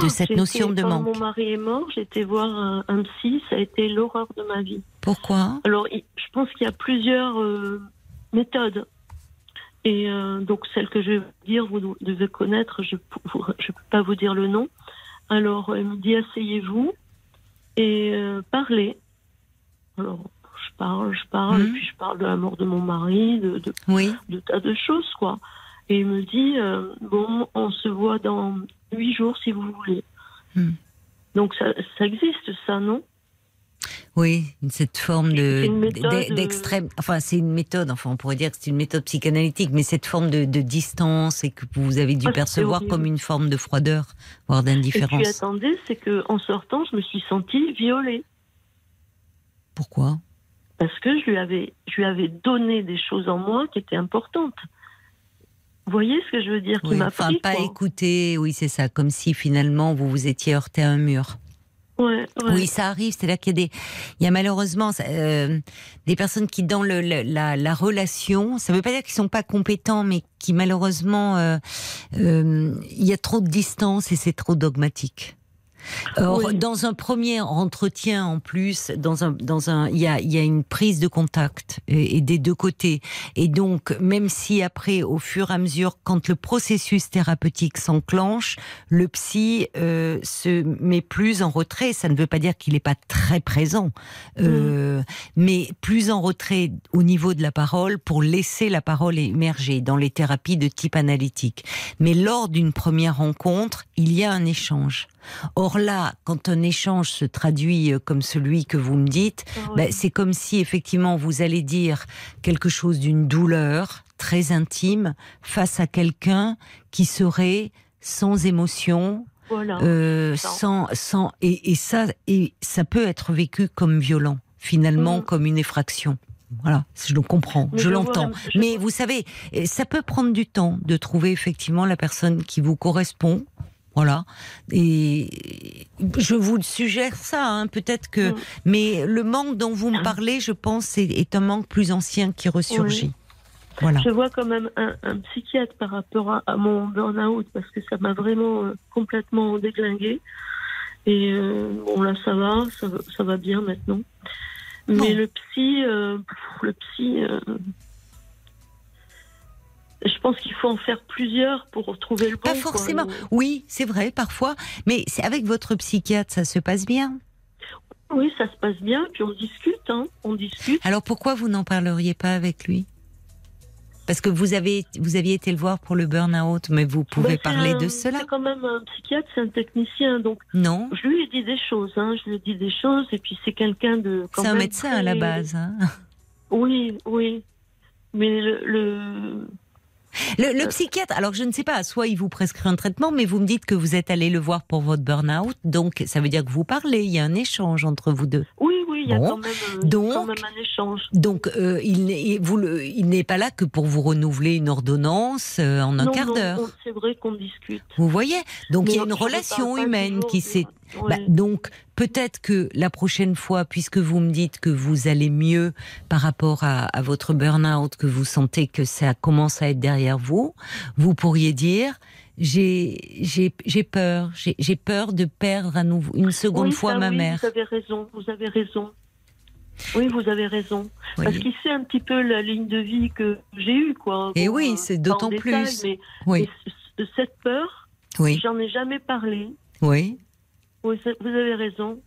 Speaker 1: de ah, cette notion de manque.
Speaker 5: Quand mon mari est mort, été voir un, psy, ça a été l'horreur de ma vie.
Speaker 1: Pourquoi?
Speaker 5: Alors, je pense qu'il y a plusieurs euh, méthodes. Et euh, donc celle que je vais vous dire, vous devez connaître, je ne peux pas vous dire le nom. Alors elle me dit asseyez-vous et euh, parler. Alors, je parle, je parle, et mhm. puis je parle de la mort de mon mari, de, de, de tas de choses, quoi. Et il me dit, euh, bon, on se voit dans huit jours si vous voulez. Hmm. Donc ça, ça existe, ça, non?
Speaker 1: Oui, cette forme de euh, d'extrême. Enfin, c'est une méthode. Enfin, on pourrait dire que c'est une méthode psychanalytique, mais cette forme de, distance et que vous avez dû ah, percevoir comme une forme de froideur, voire d'indifférence. Et puis
Speaker 5: attendez, c'est que en sortant, je me suis sentie violée.
Speaker 1: Pourquoi?
Speaker 5: Parce que je lui avais, je lui avais donné des choses en moi qui étaient importantes. Vous voyez ce que je veux dire
Speaker 1: Qui m'a Enfin, pas écouter. Oui, c'est ça. Comme si finalement vous vous étiez heurté à un mur.
Speaker 5: Oui,
Speaker 1: ça arrive. C'est là qu'il y a des, il y a malheureusement euh, des personnes qui dans le, la, la, relation, ça ne veut pas dire qu'ils sont pas compétents, mais qui malheureusement, euh, euh, il y a trop de distance et c'est trop dogmatique. Or, dans un premier entretien, en plus, dans un, dans un, il y a, y a une prise de contact et, des deux côtés. Et donc, même si après, au fur et à mesure, quand le processus thérapeutique s'enclenche, le psy euh, se met plus en retrait. Ça ne veut pas dire qu'il n'est pas très présent, euh, mm. mais plus en retrait au niveau de la parole pour laisser la parole émerger dans les thérapies de type analytique. Mais lors d'une première rencontre, il y a un échange. Or là, quand un échange se traduit euh, comme celui que vous me dites, ah ben, c'est comme si effectivement vous allez dire quelque chose d'une douleur très intime face à quelqu'un qui serait sans émotion, euh, sans, sans et, ça et ça peut être vécu comme violent finalement mm. comme une effraction. Voilà, je le comprends, je, l'entends. Mais vous savez, ça peut prendre du temps de trouver effectivement la personne qui vous correspond, voilà. Et je vous suggère ça, hein, peut-être que. Mm. Mais le manque dont vous me parlez, je pense, est, un manque plus ancien qui ressurgit. Voilà.
Speaker 5: Je vois quand même un, psychiatre par rapport à, mon burn-out parce que ça m'a vraiment euh, complètement déglingué. Et euh, bon, là, ça va, ça, va bien maintenant. Mais le psy, euh, le psy, je pense qu'il faut en faire plusieurs pour trouver le bon.
Speaker 1: Pas forcément. Oui, c'est vrai, parfois. Mais avec votre psychiatre, ça se passe bien?
Speaker 5: Oui, ça se passe bien. Puis on discute, hein. On discute.
Speaker 1: Alors pourquoi vous n'en parleriez pas avec lui? Parce que vous avez vous aviez été le voir pour le burn-out, mais vous pouvez bah, parler de cela.
Speaker 5: C'est quand même un psychiatre, c'est un technicien, donc.
Speaker 1: Non.
Speaker 5: Je lui ai dit des choses, hein, je lui ai dit des choses, et puis c'est quelqu'un de.
Speaker 1: C'est un médecin à la base. Hein.
Speaker 5: Oui, oui, mais le
Speaker 1: le, le, psychiatre, alors je ne sais pas, soit il vous prescrit un traitement, mais vous me dites que vous êtes allé le voir pour votre burn-out, donc ça veut dire que vous parlez, il y a un échange entre vous deux.
Speaker 5: Oui, il y a quand, même, euh, donc, quand même un échange.
Speaker 1: Donc euh, il n'est pas là que pour vous renouveler une ordonnance euh, en un quart d'heure.
Speaker 5: C'est vrai qu'on discute.
Speaker 1: Vous voyez Donc il y a une relation humaine qui s'est bah, donc peut-être que la prochaine fois, puisque vous me dites que vous allez mieux par rapport à, votre burn-out, que vous sentez que ça commence à être derrière vous, vous pourriez dire j'ai peur, j'ai peur de perdre à nouveau une seconde fois ma mère.
Speaker 5: Vous avez raison, vous avez raison. Oui, vous avez raison. Parce qu'il sait un petit peu la ligne de vie que j'ai eue, quoi.
Speaker 1: Et oui, c'est d'autant plus.
Speaker 5: oui. cette peur, oui. j'en ai jamais parlé.
Speaker 1: Oui.
Speaker 5: Vous avez raison.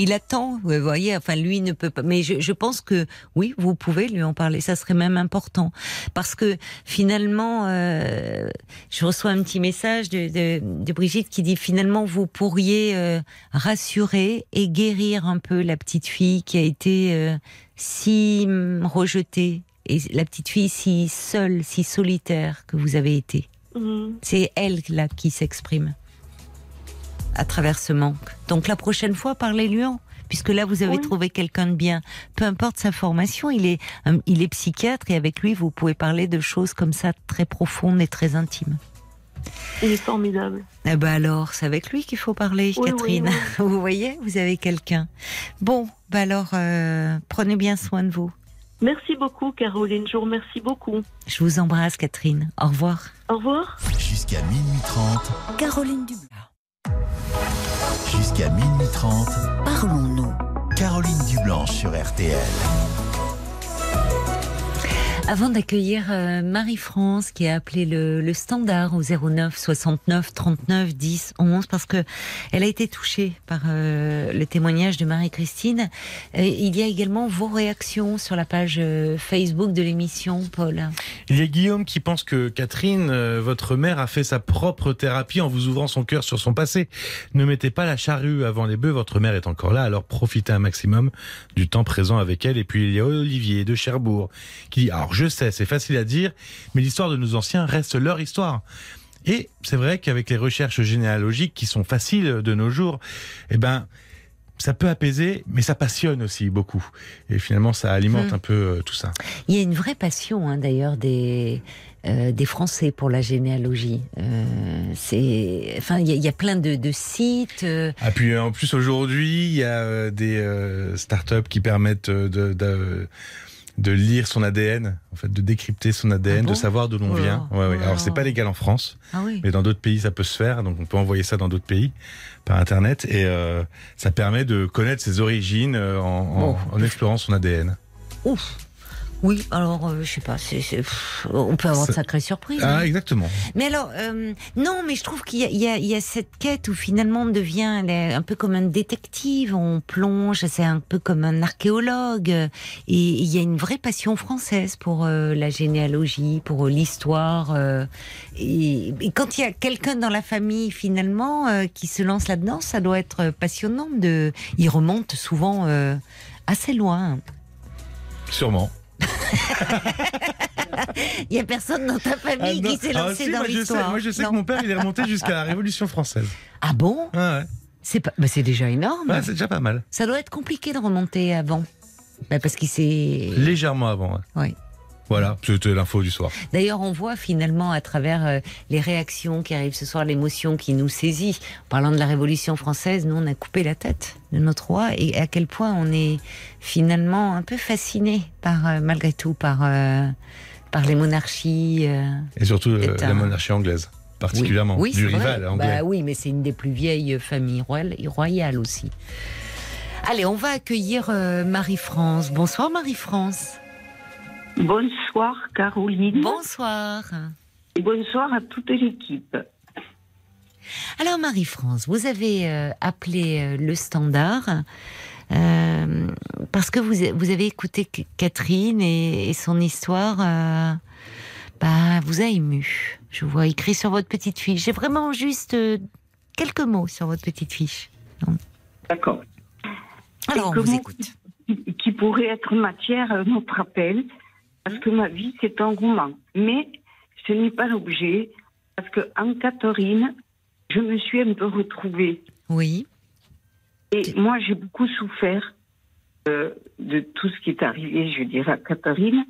Speaker 1: Il attend, vous voyez, enfin lui ne peut pas. Mais je, pense que oui, vous pouvez lui en parler. Ça serait même important parce que finalement, euh, je reçois un petit message de, Brigitte qui dit finalement vous pourriez euh, rassurer et guérir un peu la petite fille qui a été euh, si rejetée et la petite fille si seule, si solitaire que vous avez été. Mhm. C'est elle là qui s'exprime à travers ce manque. Donc la prochaine fois, parlez-lui en puisque là vous avez trouvé quelqu'un de bien. Peu importe sa formation, il est, il est psychiatre et avec lui vous pouvez parler de choses comme ça très profondes et très intimes.
Speaker 5: Il est formidable.
Speaker 1: Eh ben alors, c'est avec lui qu'il faut parler, Catherine. vous voyez, vous avez quelqu'un. Bon, ben alors, euh, prenez bien soin de vous.
Speaker 5: Merci beaucoup, Caroline. Je vous remercie beaucoup.
Speaker 1: Je vous embrasse, Catherine. Au revoir.
Speaker 5: Au revoir.
Speaker 3: Jusqu'à minuit 30.
Speaker 1: Caroline Dublanc.
Speaker 3: Jusqu'à minuit 30,
Speaker 1: parlons-nous.
Speaker 3: Caroline Dublanche sur RTL.
Speaker 1: Avant d'accueillir euh, Marie-France qui a appelé le, standard au 09 69 39 10 11 parce que elle a été touchée par euh, le témoignage de Marie-Christine. Euh, il y a également vos réactions sur la page Facebook de l'émission, Paul.
Speaker 2: Il y a Guillaume qui pense que Catherine, votre mère, a fait sa propre thérapie en vous ouvrant son cœur sur son passé. Ne mettez pas la charrue avant les bœufs, votre mère est encore là, alors profitez un maximum du temps présent avec elle. Et puis il y a Olivier de Cherbourg qui dit, je sais, c'est facile à dire, mais l'histoire de nos anciens reste leur histoire. Et c'est vrai qu'avec les recherches généalogiques qui sont faciles de nos jours, eh ben, ça peut apaiser, mais ça passionne aussi beaucoup. Et finalement, ça alimente hmm. un peu euh, tout ça.
Speaker 1: Il y a une vraie passion, hein, d'ailleurs, des, euh, des Français pour la généalogie. Euh, c'est, enfin, il y, a plein de, sites.
Speaker 2: Ah, puis en plus aujourd'hui, il y a des startups qui permettent de de lire son ADN, en fait, de décrypter son ADN, ah de savoir d'où l'on vient. Ouais, ouais. Alors c'est pas légal en France, ah mais dans d'autres pays ça peut se faire, donc on peut envoyer ça dans d'autres pays par internet et euh, ça permet de connaître ses origines euh, en, en, en explorant son ADN.
Speaker 1: Ouf. Oui, alors euh, je sais pas, c'est, on peut avoir de sacrées surprises.
Speaker 2: Ah, hein. exactement.
Speaker 1: Mais alors, euh, non, mais je trouve qu'il y a, il y, a, il y a cette quête où finalement on devient un peu comme un détective, on plonge, c'est un peu comme un archéologue, et il y a une vraie passion française pour euh, la généalogie, pour l'histoire. Et, et, quand il y a quelqu'un dans la famille finalement qui se lance là-dedans, ça doit être passionnant. De, il remonte souvent assez loin.
Speaker 2: Sûrement.
Speaker 1: Il n'y a personne dans ta famille ah qui s'est lancé ah, dans l'histoire.
Speaker 2: Moi, je sais que mon père, il est remonté jusqu'à la Révolution française.
Speaker 1: Ah bon
Speaker 2: ouais.
Speaker 1: C'est pas... Bah, c'est déjà énorme.
Speaker 2: c'est déjà pas mal.
Speaker 1: Ça doit être compliqué de remonter avant. Bah, parce qu'il s'est...
Speaker 2: Légèrement avant.
Speaker 1: Oui.
Speaker 2: Voilà, c'était l'info du soir.
Speaker 1: D'ailleurs, on voit finalement à travers euh, les réactions qui arrivent ce soir, l'émotion qui nous saisit. En parlant de la Révolution française, nous, on a coupé la tête de notre roi et à quel point on est finalement un peu fasciné par, euh, malgré tout, par, euh, par les monarchies.
Speaker 2: et surtout la monarchie anglaise particulièrement,
Speaker 1: oui.
Speaker 2: du rival anglais.
Speaker 1: Bah oui, mais c'est une des plus vieilles familles royales aussi. Allez, on va accueillir Marie-France. Bonsoir Marie-France.
Speaker 6: Bonsoir Caroline.
Speaker 1: Bonsoir.
Speaker 6: Et bonsoir à toute l'équipe.
Speaker 1: Alors Marie-France, vous avez euh, appelé euh, le standard euh, parce que vous, vous, avez écouté Catherine et, son histoire bah, vous a ému. Je vois écrit sur votre petite fiche. J'ai vraiment juste quelques mots sur votre petite fiche.
Speaker 6: D'accord.
Speaker 1: Alors on vous écoute.
Speaker 6: Qui pourrait être matière à notre appel parce que ma vie, c'est un roman. Mais ce n'est pas l'objet, parce que en Catherine, je me suis un peu retrouvée.
Speaker 1: Oui.
Speaker 6: Et moi, j'ai beaucoup souffert euh, de tout ce qui est arrivé, je dirais, à Catherine,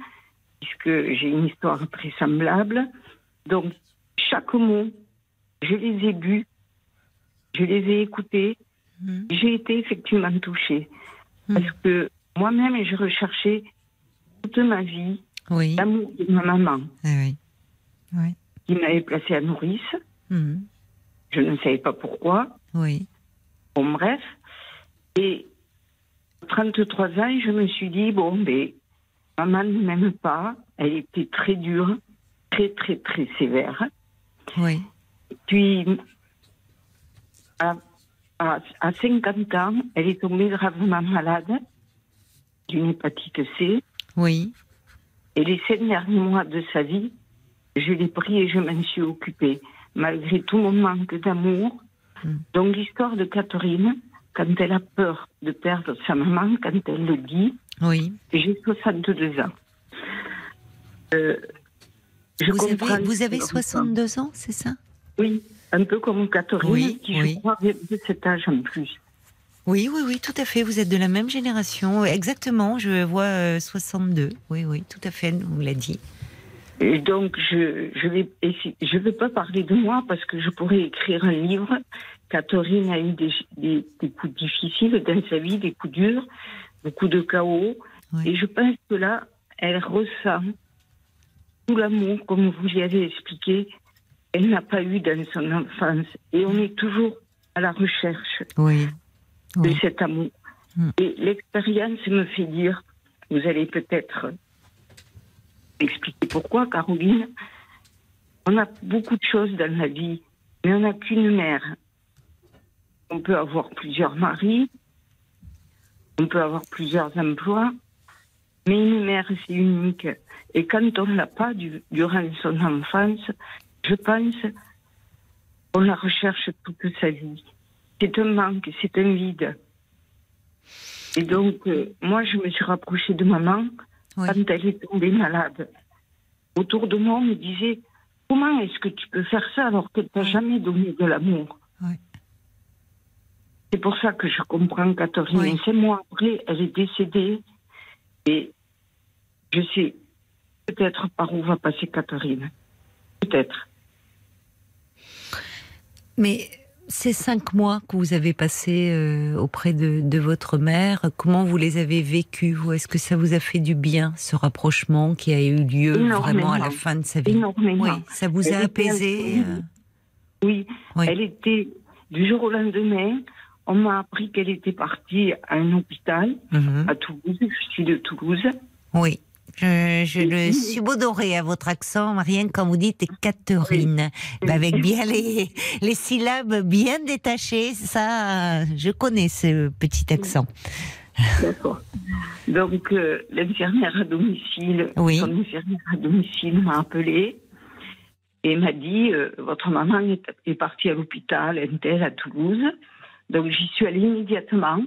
Speaker 6: puisque j'ai une histoire très semblable. Donc, chaque mot, je les ai lus, je les ai écoutés, mhm. j'ai été effectivement touchée. Mhm. Parce que moi-même, je recherchais toute ma vie l'amour de ma maman,
Speaker 1: eh oui.
Speaker 6: qui m'avait placée à nourrice. Mhm. Je ne savais pas pourquoi.
Speaker 1: Oui.
Speaker 6: Bon, bref. Et 33 ans, je me suis dit, bon, mais maman ne m'aime pas. Elle était très dure, très, très, très sévère.
Speaker 1: Oui.
Speaker 6: Puis, à, à, à 50 ans, elle est tombée gravement malade d'une hépatite C.
Speaker 1: Oui.
Speaker 6: Et les sept derniers mois de sa vie, je l'ai pris et je m'en suis occupée, malgré tout mon manque d'amour. Hmm. Donc l'histoire de Catherine, quand elle a peur de perdre sa maman, quand elle le dit,
Speaker 1: oui.
Speaker 6: j'ai 62 ans.
Speaker 1: Euh, je vous, avez, vous avez 62 ans, c'est ça?
Speaker 6: Oui, un peu comme Catherine, qui je crois de cet âge en plus.
Speaker 1: Oui, oui, oui, tout à fait. Vous êtes de la même génération. Exactement, je vois 62. Euh, oui, oui, tout à fait, on l'a dit.
Speaker 6: Et donc, je je vais je vais pas parler de moi parce que je pourrais écrire un livre. Catherine a eu des, des, coups difficiles dans sa vie, des coups durs, beaucoup de chaos. Et je pense que là, elle ressent tout l'amour, comme vous y avez expliqué, elle n'a pas eu dans son enfance. Et on est toujours à la recherche.
Speaker 1: Oui
Speaker 6: de cet amour. Hmm. Et l'expérience me fait dire, vous allez peut-être expliquer pourquoi, Caroline. On a beaucoup de choses dans la vie, mais on n'a qu'une mère. On peut avoir plusieurs maris, on peut avoir plusieurs emplois, mais une mère, c'est unique. Et quand on ne l'a pas durant son enfance, je pense qu'on la recherche toute sa vie. C'est un manque, c'est un vide. Et donc, euh, moi, je me suis rapprochée de maman quand elle est tombée malade. Autour de moi, on me disait Comment est-ce que tu peux faire ça alors qu'elle t'a jamais donné de l'amour? C'est pour ça que je comprends Catherine. C'est moi après, elle est décédée. Et je sais peut-être par où va passer Catherine. Peut-être.
Speaker 1: Mais ces cinq mois que vous avez passés euh, auprès de, votre mère, comment vous les avez vécus Est-ce que ça vous a fait du bien, ce rapprochement qui a eu lieu vraiment à la fin de sa vie?
Speaker 6: Énormément.
Speaker 1: Oui, ça vous a apaisé
Speaker 6: euh? oui. elle était du jour au lendemain. On m'a appris qu'elle était partie à un hôpital mhm. à Toulouse. Je suis de Toulouse.
Speaker 1: Oui. Je, le subodoré à votre accent, Marianne, quand vous dites Catherine. Bah, avec bien les, les syllabes bien détachées, ça, je connais ce petit accent.
Speaker 6: D'accord. Donc, euh, l'infirmière à domicile, oui. son infirmière à domicile m'a appelé et m'a dit euh, Votre maman est, est partie à l'hôpital, elle à Toulouse. Donc, j'y suis allée immédiatement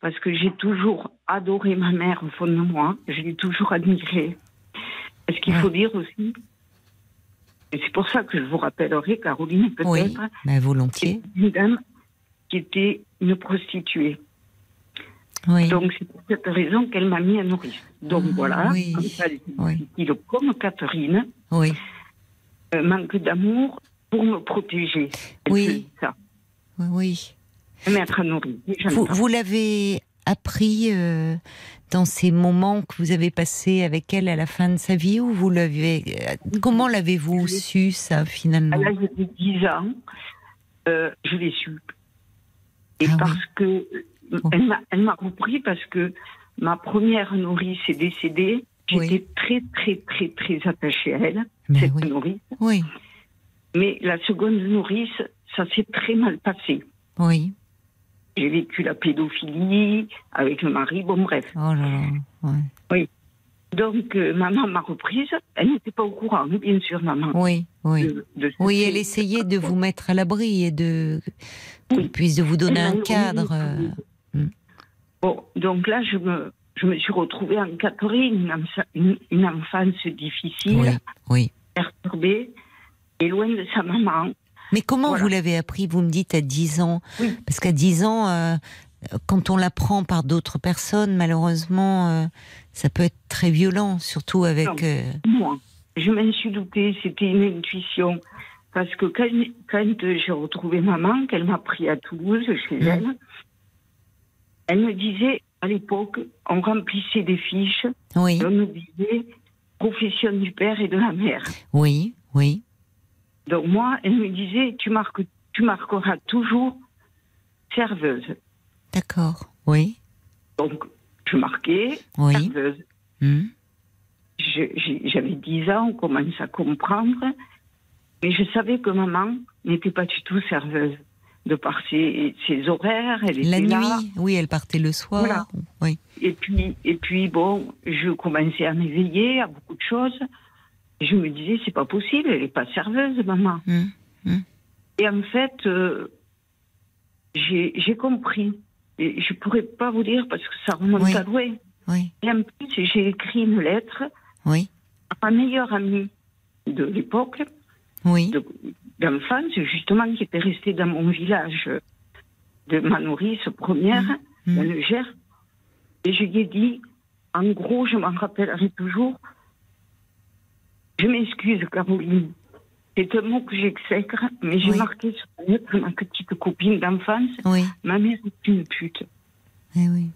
Speaker 6: parce que j'ai toujours adoré ma mère au fond de moi, je l'ai toujours admirée. Est-ce qu'il faut dire aussi, et c'est pour ça que je vous rappellerai, Caroline, peut-être, oui,
Speaker 1: mais volontiers.
Speaker 6: une dame qui était une prostituée. Oui. Donc c'est pour cette raison qu'elle m'a mis à nourrir. Donc ah, voilà, oui. comme, comme Catherine, oui. Euh, manque d'amour pour me protéger.
Speaker 1: oui. Ça. Oui,
Speaker 6: nourrir.
Speaker 1: Vous, vous l'avez appris euh, dans ces moments que vous avez passés avec elle à la fin de sa vie ou vous l'avez euh, comment l'avez-vous su ça finalement? À
Speaker 6: l'âge de 10 ans, euh, je l'ai su. Et ah parce que oh. elle m'a repris parce que ma première nourrice est décédée. J'étais très très très très attachée à elle, cette nourrice.
Speaker 1: Oui.
Speaker 6: Mais la seconde nourrice, ça s'est très mal passé.
Speaker 1: Oui.
Speaker 6: J'ai vécu la pédophilie avec le mari, bon bref.
Speaker 1: Oh là là,
Speaker 6: Oui. Donc, euh, maman m'a reprise. Elle n'était pas au courant, bien sûr, maman.
Speaker 1: Oui, oui. oui, elle essayait de vous mettre à l'abri et de. Puis de vous donner un cadre. Euh,
Speaker 6: hmm. Bon, donc là, je me, je me suis retrouvée en Catherine, une, une, enfance difficile,
Speaker 1: oui,
Speaker 6: perturbée, et loin de sa maman.
Speaker 1: Mais comment vous l'avez appris? Vous me dites à 10 ans. Parce qu'à 10 ans, euh, quand on l'apprend par d'autres personnes, malheureusement, euh, ça peut être très violent, surtout avec.
Speaker 6: Euh, moi, je m'en suis doutée, c'était une intuition. Parce que quand, j'ai retrouvé maman, qu'elle m'a pris à Toulouse, chez mmh. elle, elle me disait, à l'époque, on remplissait des fiches.
Speaker 1: Oui.
Speaker 6: on nous disait profession du père et de la mère.
Speaker 1: Oui, oui.
Speaker 6: Donc moi, elle me disait, tu, marques, tu marqueras toujours serveuse.
Speaker 1: D'accord, oui.
Speaker 6: Donc, je marquais serveuse. Hmm. J'avais 10 ans, on commence à comprendre, mais je savais que maman n'était pas du tout serveuse. De par ses, horaires, elle était
Speaker 1: La nuit, oui, elle partait le soir. Oui.
Speaker 6: Et puis, et puis, bon, je commençais à m'éveiller à beaucoup de choses je me disais, c'est pas possible, elle n'est pas serveuse, maman. Mmh, mmh. Et en fait, euh, j'ai compris. Et je pourrais pas vous dire parce que ça remonte à loin.
Speaker 1: Oui.
Speaker 6: Et en plus, j'ai écrit une lettre
Speaker 1: oui.
Speaker 6: à ma meilleure amie de l'époque,
Speaker 1: oui.
Speaker 6: d'enfance, justement, qui était restée dans mon village de ma nourrice première, mmh, dans le Gers. Et je lui ai dit, en gros, je m'en rappellerai toujours, je m'excuse, Caroline. C'est un mot que j'exècre, mais j'ai marqué sur la lettre ma petite copine d'enfance.
Speaker 1: Oui.
Speaker 6: Ma mère est une pute.
Speaker 1: Eh oui.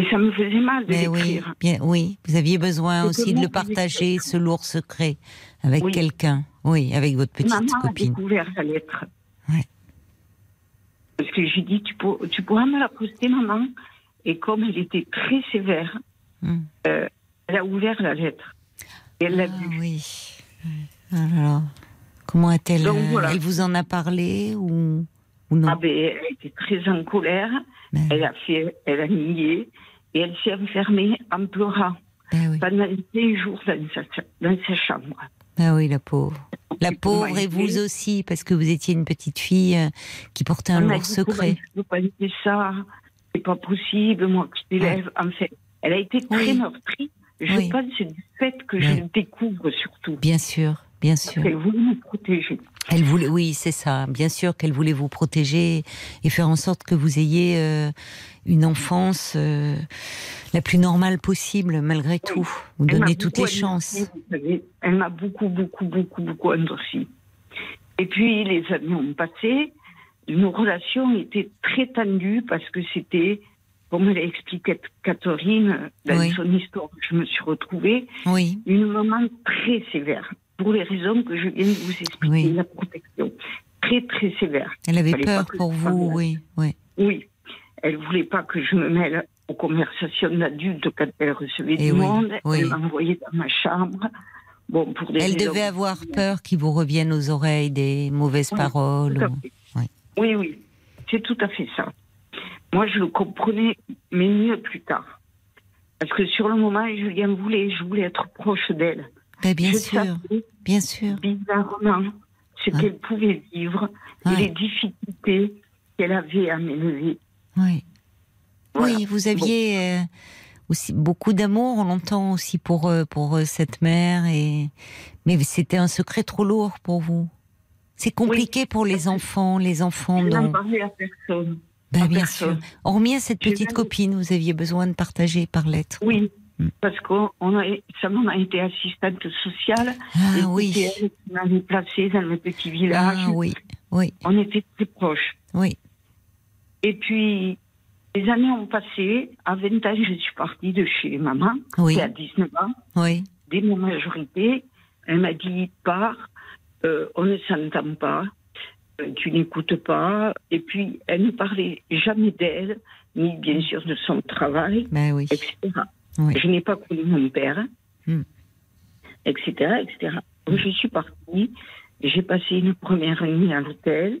Speaker 6: Et ça me faisait mal de l'écrire.
Speaker 1: Oui, oui, vous aviez besoin aussi de le partager, ce lourd secret, avec quelqu'un. Oui, avec votre petite
Speaker 6: Maman
Speaker 1: copine.
Speaker 6: Maman a découvert la lettre.
Speaker 1: Ouais.
Speaker 6: Parce que j'ai dit, tu, tu pourras me la poster, maman? Et comme elle était très sévère, hmm. euh, elle a ouvert la lettre. Et elle l'a
Speaker 1: Ah
Speaker 6: vu.
Speaker 1: oui. Alors, comment a-t-elle euh,
Speaker 6: voilà.
Speaker 1: Elle vous en a parlé ou, ou non?
Speaker 6: Ah ben, elle était très en colère.
Speaker 1: Ben,
Speaker 6: Elle a fait, elle a nié et elle s'est enfermée en pleurant
Speaker 1: ben oui.
Speaker 6: pendant cinq jours dans sa, dans sa chambre.
Speaker 1: Ben oui, la pauvre. La pauvre et vous aussi, parce que vous étiez une petite fille euh, qui portait un lourd secret.
Speaker 6: Je pas ça? C'est pas possible, moi, que je t'élève. En fait, elle a été très
Speaker 1: Oui.
Speaker 6: meurtrie. Je
Speaker 1: Oui.
Speaker 6: pense du fait que je le découvre surtout.
Speaker 1: Bien sûr, bien sûr.
Speaker 6: Elle voulait me protéger.
Speaker 1: Elle voulait, oui, c'est ça. Bien sûr qu'elle voulait vous protéger et faire en sorte que vous ayez euh, une enfance euh, la plus normale possible, malgré tout. Vous donner toutes les chances.
Speaker 6: vous. Elle m'a beaucoup, beaucoup, beaucoup, beaucoup endurci. Et puis, les années ont passé. Nos relations étaient très tendues parce que c'était, comme l'a expliqué Catherine dans
Speaker 1: Oui.
Speaker 6: son histoire, je me suis retrouvée,
Speaker 1: Oui,
Speaker 6: une maman très sévère. Pour les raisons que je viens de vous expliquer,
Speaker 1: Oui.
Speaker 6: la protection. Très, très sévère.
Speaker 1: elle avait peur pour vous, oui, oui.
Speaker 6: Oui. Elle voulait pas que je me mêle aux conversations d'adultes quand elle recevait
Speaker 1: Eh
Speaker 6: du monde. Elle m'envoyait dans ma chambre. Bon, pour des
Speaker 1: Elle devait avoir peur qu'il vous revienne aux oreilles des mauvaises paroles. Ou-. Oui,
Speaker 6: oui. C'est tout à fait ça. Moi, je le comprenais, mais mieux plus tard. Parce que sur le moment, Julien voulait, je voulais être proche d'elle.
Speaker 1: Ben, bien
Speaker 6: je
Speaker 1: sûr,
Speaker 6: savais
Speaker 1: bien sûr.
Speaker 6: bizarrement ce
Speaker 1: Ah.
Speaker 6: qu'elle pouvait vivre
Speaker 1: Ouais.
Speaker 6: et les difficultés qu'elle avait à m'élever.
Speaker 1: Oui.
Speaker 6: Voilà.
Speaker 1: Oui, vous aviez euh, aussi beaucoup d'amour, on l'entend aussi pour euh, pour euh, cette mère et mais c'était un secret trop lourd pour vous. C'est compliqué pour les enfants, les enfants
Speaker 6: Je n'en
Speaker 1: dont
Speaker 6: parlais à personne.
Speaker 1: Ben,
Speaker 6: à
Speaker 1: bien
Speaker 6: personne.
Speaker 1: sûr. Hormis à cette petite
Speaker 6: même-
Speaker 1: copine, vous aviez besoin de partager par lettre.
Speaker 6: Oui,
Speaker 1: Mm.
Speaker 6: parce que a, sa maman était assistante sociale. et
Speaker 1: Ah oui.
Speaker 6: C'était elle m'avait placée dans le petit village.
Speaker 1: Ah oui. Oui.
Speaker 6: On était très proches.
Speaker 1: Oui.
Speaker 6: Et puis, les années ont passé. À 20 ans, je suis partie de chez maman.
Speaker 1: Oui.
Speaker 6: Et à 19 ans,
Speaker 1: Oui.
Speaker 6: dès ma majorité, elle m'a dit pars, euh, on ne s'entend pas, tu n'écoutes pas. Et puis, elle ne parlait jamais d'elle, ni bien sûr de son travail,
Speaker 1: Ben oui.
Speaker 6: etc.
Speaker 1: Oui.
Speaker 6: Je n'ai pas connu mon père,
Speaker 1: Hmm.
Speaker 6: etc., etc. Donc, je suis partie. J'ai passé une première nuit à l'hôtel.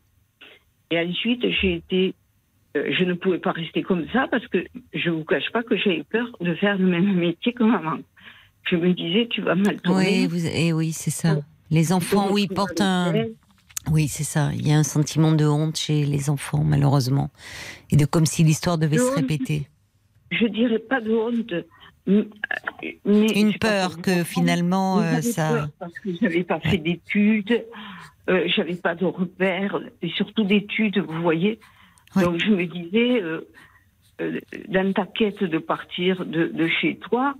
Speaker 6: Et ensuite, j'ai été. euh, je ne pouvais pas rester comme ça parce que je ne vous cache pas que j'avais peur de faire le même métier que maman. Je me disais, tu vas mal tourner.
Speaker 1: Oui, vous, et oui, c'est ça. Les enfants, oui, portent un. Oui, c'est ça. Il y a un sentiment de honte chez les enfants, malheureusement, et de comme si l'histoire devait
Speaker 6: De
Speaker 1: se
Speaker 6: honte.
Speaker 1: répéter.
Speaker 6: Je dirais pas de honte. Mais
Speaker 1: Une peur que finalement euh, ça.
Speaker 6: peur Parce que j'avais pas fait d'études, euh, j'avais pas de repères, et surtout d'études, vous voyez. Donc je me disais, euh, euh, dans ta quête de partir de, de chez toi,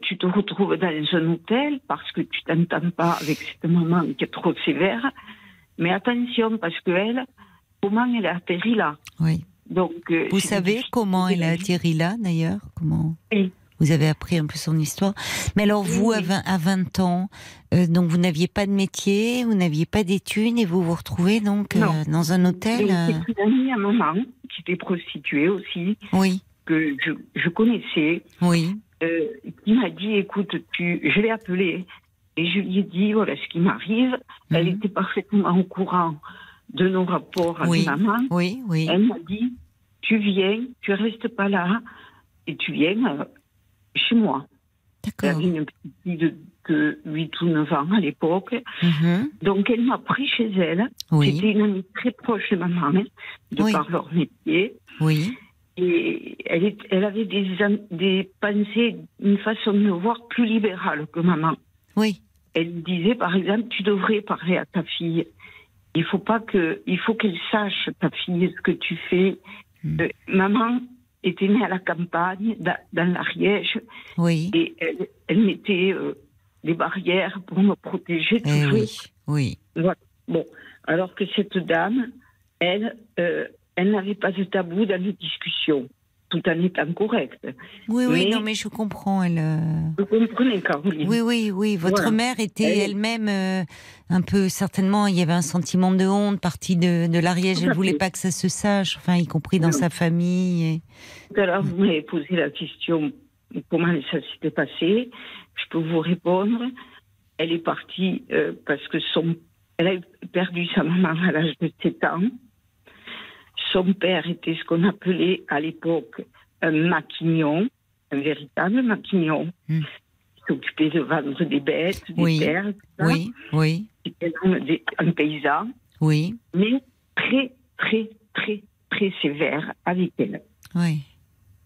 Speaker 6: tu te retrouves dans un hôtel parce que tu t'entends pas avec cette maman qui est trop sévère. Mais attention, parce que elle, comment elle a atterri là
Speaker 1: Oui.
Speaker 6: Donc, euh,
Speaker 1: Vous savez comment elle a atterri là, d'ailleurs? Comment
Speaker 6: Oui.
Speaker 1: Vous avez appris un peu son histoire? Mais alors,
Speaker 6: Oui,
Speaker 1: vous, à
Speaker 6: oui.
Speaker 1: 20, à 20 ans, euh, donc vous n'aviez pas de métier, vous n'aviez pas d'études, et vous vous retrouvez donc euh, dans un hôtel
Speaker 6: c'est une amie à maman qui était prostituée aussi,
Speaker 1: Oui,
Speaker 6: que je, je connaissais,
Speaker 1: oui,
Speaker 6: qui m'a dit écoute, tu, je l'ai appelée et je lui ai dit voilà ce qui m'arrive. Elle
Speaker 1: Mhm.
Speaker 6: était parfaitement au courant de nos rapports avec maman.
Speaker 1: oui, oui.
Speaker 6: Elle m'a dit tu viens, tu restes pas là et tu viens euh, chez moi. Elle
Speaker 1: D'accord.
Speaker 6: avait une petite fille de, de 8 ou 9 ans à l'époque.
Speaker 1: Mhm.
Speaker 6: Donc elle m'a pris chez elle.
Speaker 1: Oui,
Speaker 6: C'était une amie très proche de maman, de
Speaker 1: Oui.
Speaker 6: par leur métier.
Speaker 1: oui,
Speaker 6: Et elle, est- elle avait des, des pensées, une façon de me voir plus libérale que maman.
Speaker 1: oui,
Speaker 6: Elle disait, par exemple, tu devrais parler à ta fille. Il faut pas que, il faut qu'elle sache ta fille ce que tu fais.
Speaker 1: Mm.
Speaker 6: Euh, maman était née à la campagne, da- dans l'Ariège,
Speaker 1: oui.
Speaker 6: et elle, elle mettait euh, des barrières pour me protéger
Speaker 1: Eh
Speaker 6: toujours.
Speaker 1: oui, oui.
Speaker 6: Bon, alors que cette dame, elle, euh, elle n'avait pas de tabou dans les discussions, tout en étant correcte.
Speaker 1: Oui, oui,
Speaker 6: Mais-
Speaker 1: non, mais je comprends. Elle, euh,
Speaker 6: Vous comprenez, Caroline
Speaker 1: Oui, oui, oui. Votre
Speaker 6: Voilà.
Speaker 1: mère était
Speaker 6: Elle-
Speaker 1: elle-même euh, un peu, certainement, il y avait un sentiment de honte partie de, de l'Ariège. Elle
Speaker 6: à
Speaker 1: voulait pas que ça se sache, enfin, y compris dans
Speaker 6: Non.
Speaker 1: sa famille. et-
Speaker 6: l'heure, vous m'avez posé la question comment ça s'était passé. je peux vous répondre. Elle est partie euh, parce que son, elle a perdu sa maman à l'âge de 7 ans. Son père était ce qu'on appelait à l'époque un maquignon, un véritable maquignon.
Speaker 1: Hmm.
Speaker 6: Il s'occupait de vendre des bêtes, des terres, tout ça.
Speaker 1: Oui, oui,
Speaker 6: C'était un, un paysan,
Speaker 1: oui,
Speaker 6: mais très, très, très, très sévère avec elle.
Speaker 1: oui,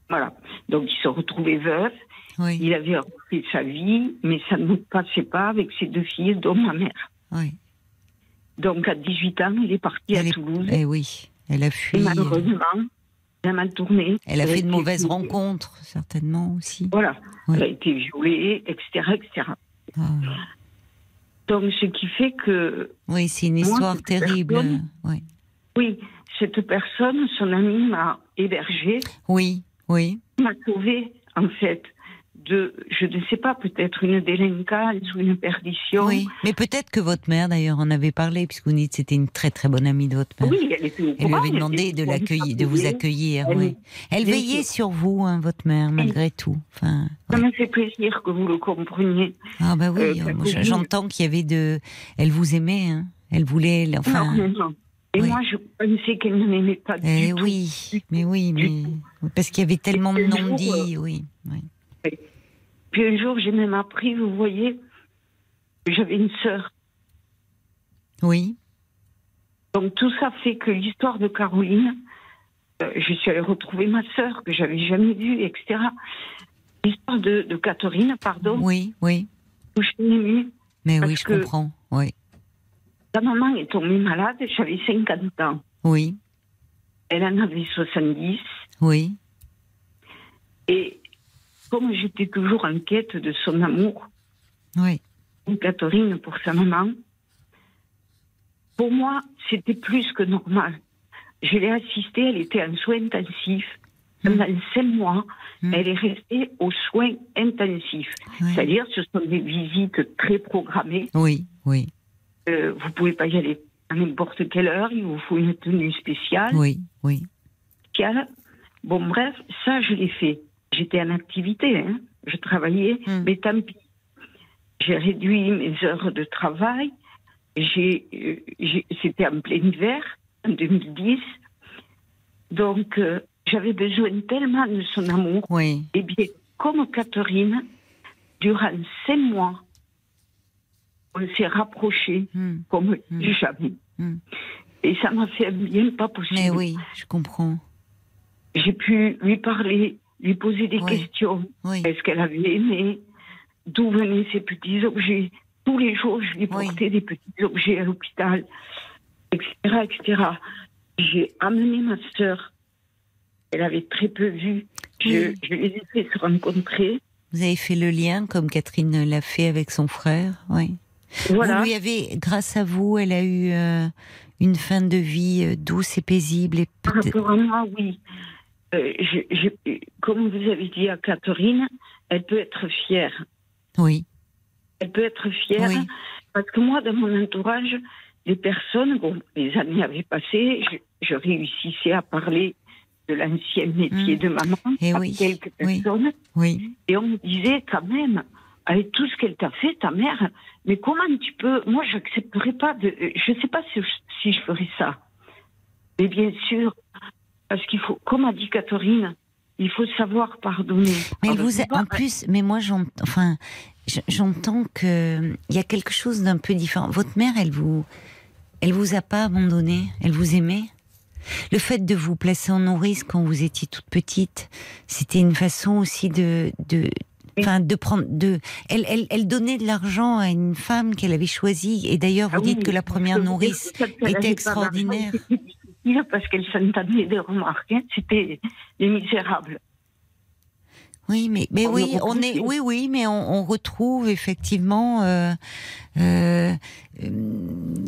Speaker 6: Voilà. Donc, il se retrouvait veuf.
Speaker 1: oui,
Speaker 6: Il avait refait sa vie, mais ça ne passait pas avec ses deux filles, dont ma mère.
Speaker 1: oui.
Speaker 6: Donc, à 18 ans, il est parti à
Speaker 1: est-
Speaker 6: Toulouse.
Speaker 1: Eh oui, elle a
Speaker 6: Et
Speaker 1: fui.
Speaker 6: malheureusement, elle a mal tourné.
Speaker 1: Elle a fait de mauvaises rencontres, certainement aussi.
Speaker 6: Voilà. Elle a été violée, etc., etc.
Speaker 1: Ah,
Speaker 6: Donc, ce qui fait que,
Speaker 1: oui, c'est une histoire terrible.
Speaker 6: personne-
Speaker 1: oui,
Speaker 6: cette personne, son ami m'a hébergée,
Speaker 1: oui, oui.
Speaker 6: m'a sauvée, en fait, de, je ne sais pas, peut-être une délinquance ou une perdition.
Speaker 1: Oui, mais peut-être que votre mère d'ailleurs en avait parlé, puisque vous dites que c'était une très très bonne amie de votre mère.
Speaker 6: Oui, elle était
Speaker 1: Elle lui avait demandé de l'accueillir, de vous accueillir.
Speaker 6: Elle-
Speaker 1: oui. Elle veillait sur vous, hein, votre mère, malgré tout. Enfin,
Speaker 6: Ça
Speaker 1: ouais.
Speaker 6: me fait plaisir que vous le compreniez.
Speaker 1: ah bah oui,
Speaker 6: Euh,
Speaker 1: euh,
Speaker 6: continue.
Speaker 1: j'entends qu'il y avait de, elle vous aimait, hein. Elle voulait, enfin.
Speaker 6: non, non. Et
Speaker 1: oui.
Speaker 6: moi, je pensais qu'elle ne m'aimait pas
Speaker 1: Eh
Speaker 6: du tout.
Speaker 1: oui, mais oui, mais parce qu'il y avait tellement de non-dits, oui, oui.
Speaker 6: Puis un jour, j'ai même appris, vous voyez, j'avais une sœur.
Speaker 1: Oui,
Speaker 6: Donc tout ça fait que l'histoire de Caroline, euh, je suis allée retrouver ma sœur que j'avais jamais vue, etc. L'histoire de, de Catherine, pardon,
Speaker 1: oui, oui.
Speaker 6: où je émue.
Speaker 1: Mais oui, je comprends. Oui,
Speaker 6: Ta maman est tombée malade, j'avais 50 ans.
Speaker 1: oui,
Speaker 6: Elle en avait 70.
Speaker 1: oui,
Speaker 6: Et comme j'étais toujours en quête de son amour,
Speaker 1: oui.
Speaker 6: Catherine pour sa maman, pour moi, c'était plus que normal. Je l'ai assistée, elle était en soins intensifs. Pendant cinq mois,
Speaker 1: Mm.
Speaker 6: elle est restée aux soins intensifs.
Speaker 1: oui.
Speaker 6: C'est-à-dire, ce sont des visites très programmées.
Speaker 1: Oui, oui,
Speaker 6: Euh, vous pouvez pas y aller à n'importe quelle heure, il vous faut une tenue spéciale.
Speaker 1: oui, oui.
Speaker 6: Bon, bref, ça, je l'ai fait. J'étais en activité, hein. je travaillais,
Speaker 1: Mm.
Speaker 6: mais tant pis. J'ai réduit mes heures de travail. J'ai, euh, c'était en plein hiver, en 2010. Donc, euh, j'avais besoin tellement de son amour.
Speaker 1: Oui,
Speaker 6: Eh bien, comme Catherine, durant cinq mois, on s'est rapprochés
Speaker 1: Hmm.
Speaker 6: comme
Speaker 1: Mm.
Speaker 6: jamais. Et ça m'a fait bien pas possible.
Speaker 1: mais oui, je comprends.
Speaker 6: J'ai pu lui parler, lui poser des
Speaker 1: Oui.
Speaker 6: questions.
Speaker 1: Oui,
Speaker 6: Est-ce qu'elle avait aimé D'où venaient ces petits objets? Tous les jours, je lui
Speaker 1: Oui.
Speaker 6: portais des petits objets à l'hôpital, etc., etc. J'ai amené ma sœur. Elle avait très peu vu. Je,
Speaker 1: Oui.
Speaker 6: je les ai fait se rencontrer.
Speaker 1: vous avez fait le lien comme Catherine l'a fait avec son frère. Oui.
Speaker 6: Voilà.
Speaker 1: Vous lui avez, grâce à vous, elle a eu euh, une fin de vie euh, douce et paisible et
Speaker 6: Par rapport à moi, oui. Euh, je- je- comme vous avez dit à Catherine, elle peut être fière.
Speaker 1: Oui,
Speaker 6: Elle peut être fière
Speaker 1: Oui.
Speaker 6: parce que moi, dans mon entourage, les personnes, bon, les années avaient passé, je, je réussissais à parler de l'ancien métier
Speaker 1: Mm.
Speaker 6: de maman
Speaker 1: Eh
Speaker 6: à
Speaker 1: oui,
Speaker 6: quelques personnes,
Speaker 1: oui,
Speaker 6: et on me disait quand même, avec tout ce qu'elle t'a fait, ta mère, mais comment tu peux Moi, j'accepterais pas de. Je sais pas si, si je ferais ça. Mais bien sûr, parce qu'il faut, comme a dit Catherine, il faut savoir pardonner.
Speaker 1: Mais
Speaker 6: Alors,
Speaker 1: vous a, en plus, mais moi j'entends, enfin, je- j'entends que il y a quelque chose d'un peu différent. Votre mère, elle vous, elle vous a pas abandonné, elle vous aimait? Le fait de vous placer en nourrice quand vous étiez toute petite, c'était une façon aussi de, de, enfin, de prendre, de, elle, elle, elle donnait de l'argent à une femme qu'elle avait choisie. Et d'ailleurs, vous
Speaker 6: Ah oui,
Speaker 1: dites que la première nourrice était extraordinaire.
Speaker 6: Difficile parce qu'elle s'entendait des remarques. hein. C'était les misérables.
Speaker 1: Oui, mais, mais
Speaker 6: On
Speaker 1: oui, on est, oui, oui, mais on, on retrouve effectivement, euh, euh, euh,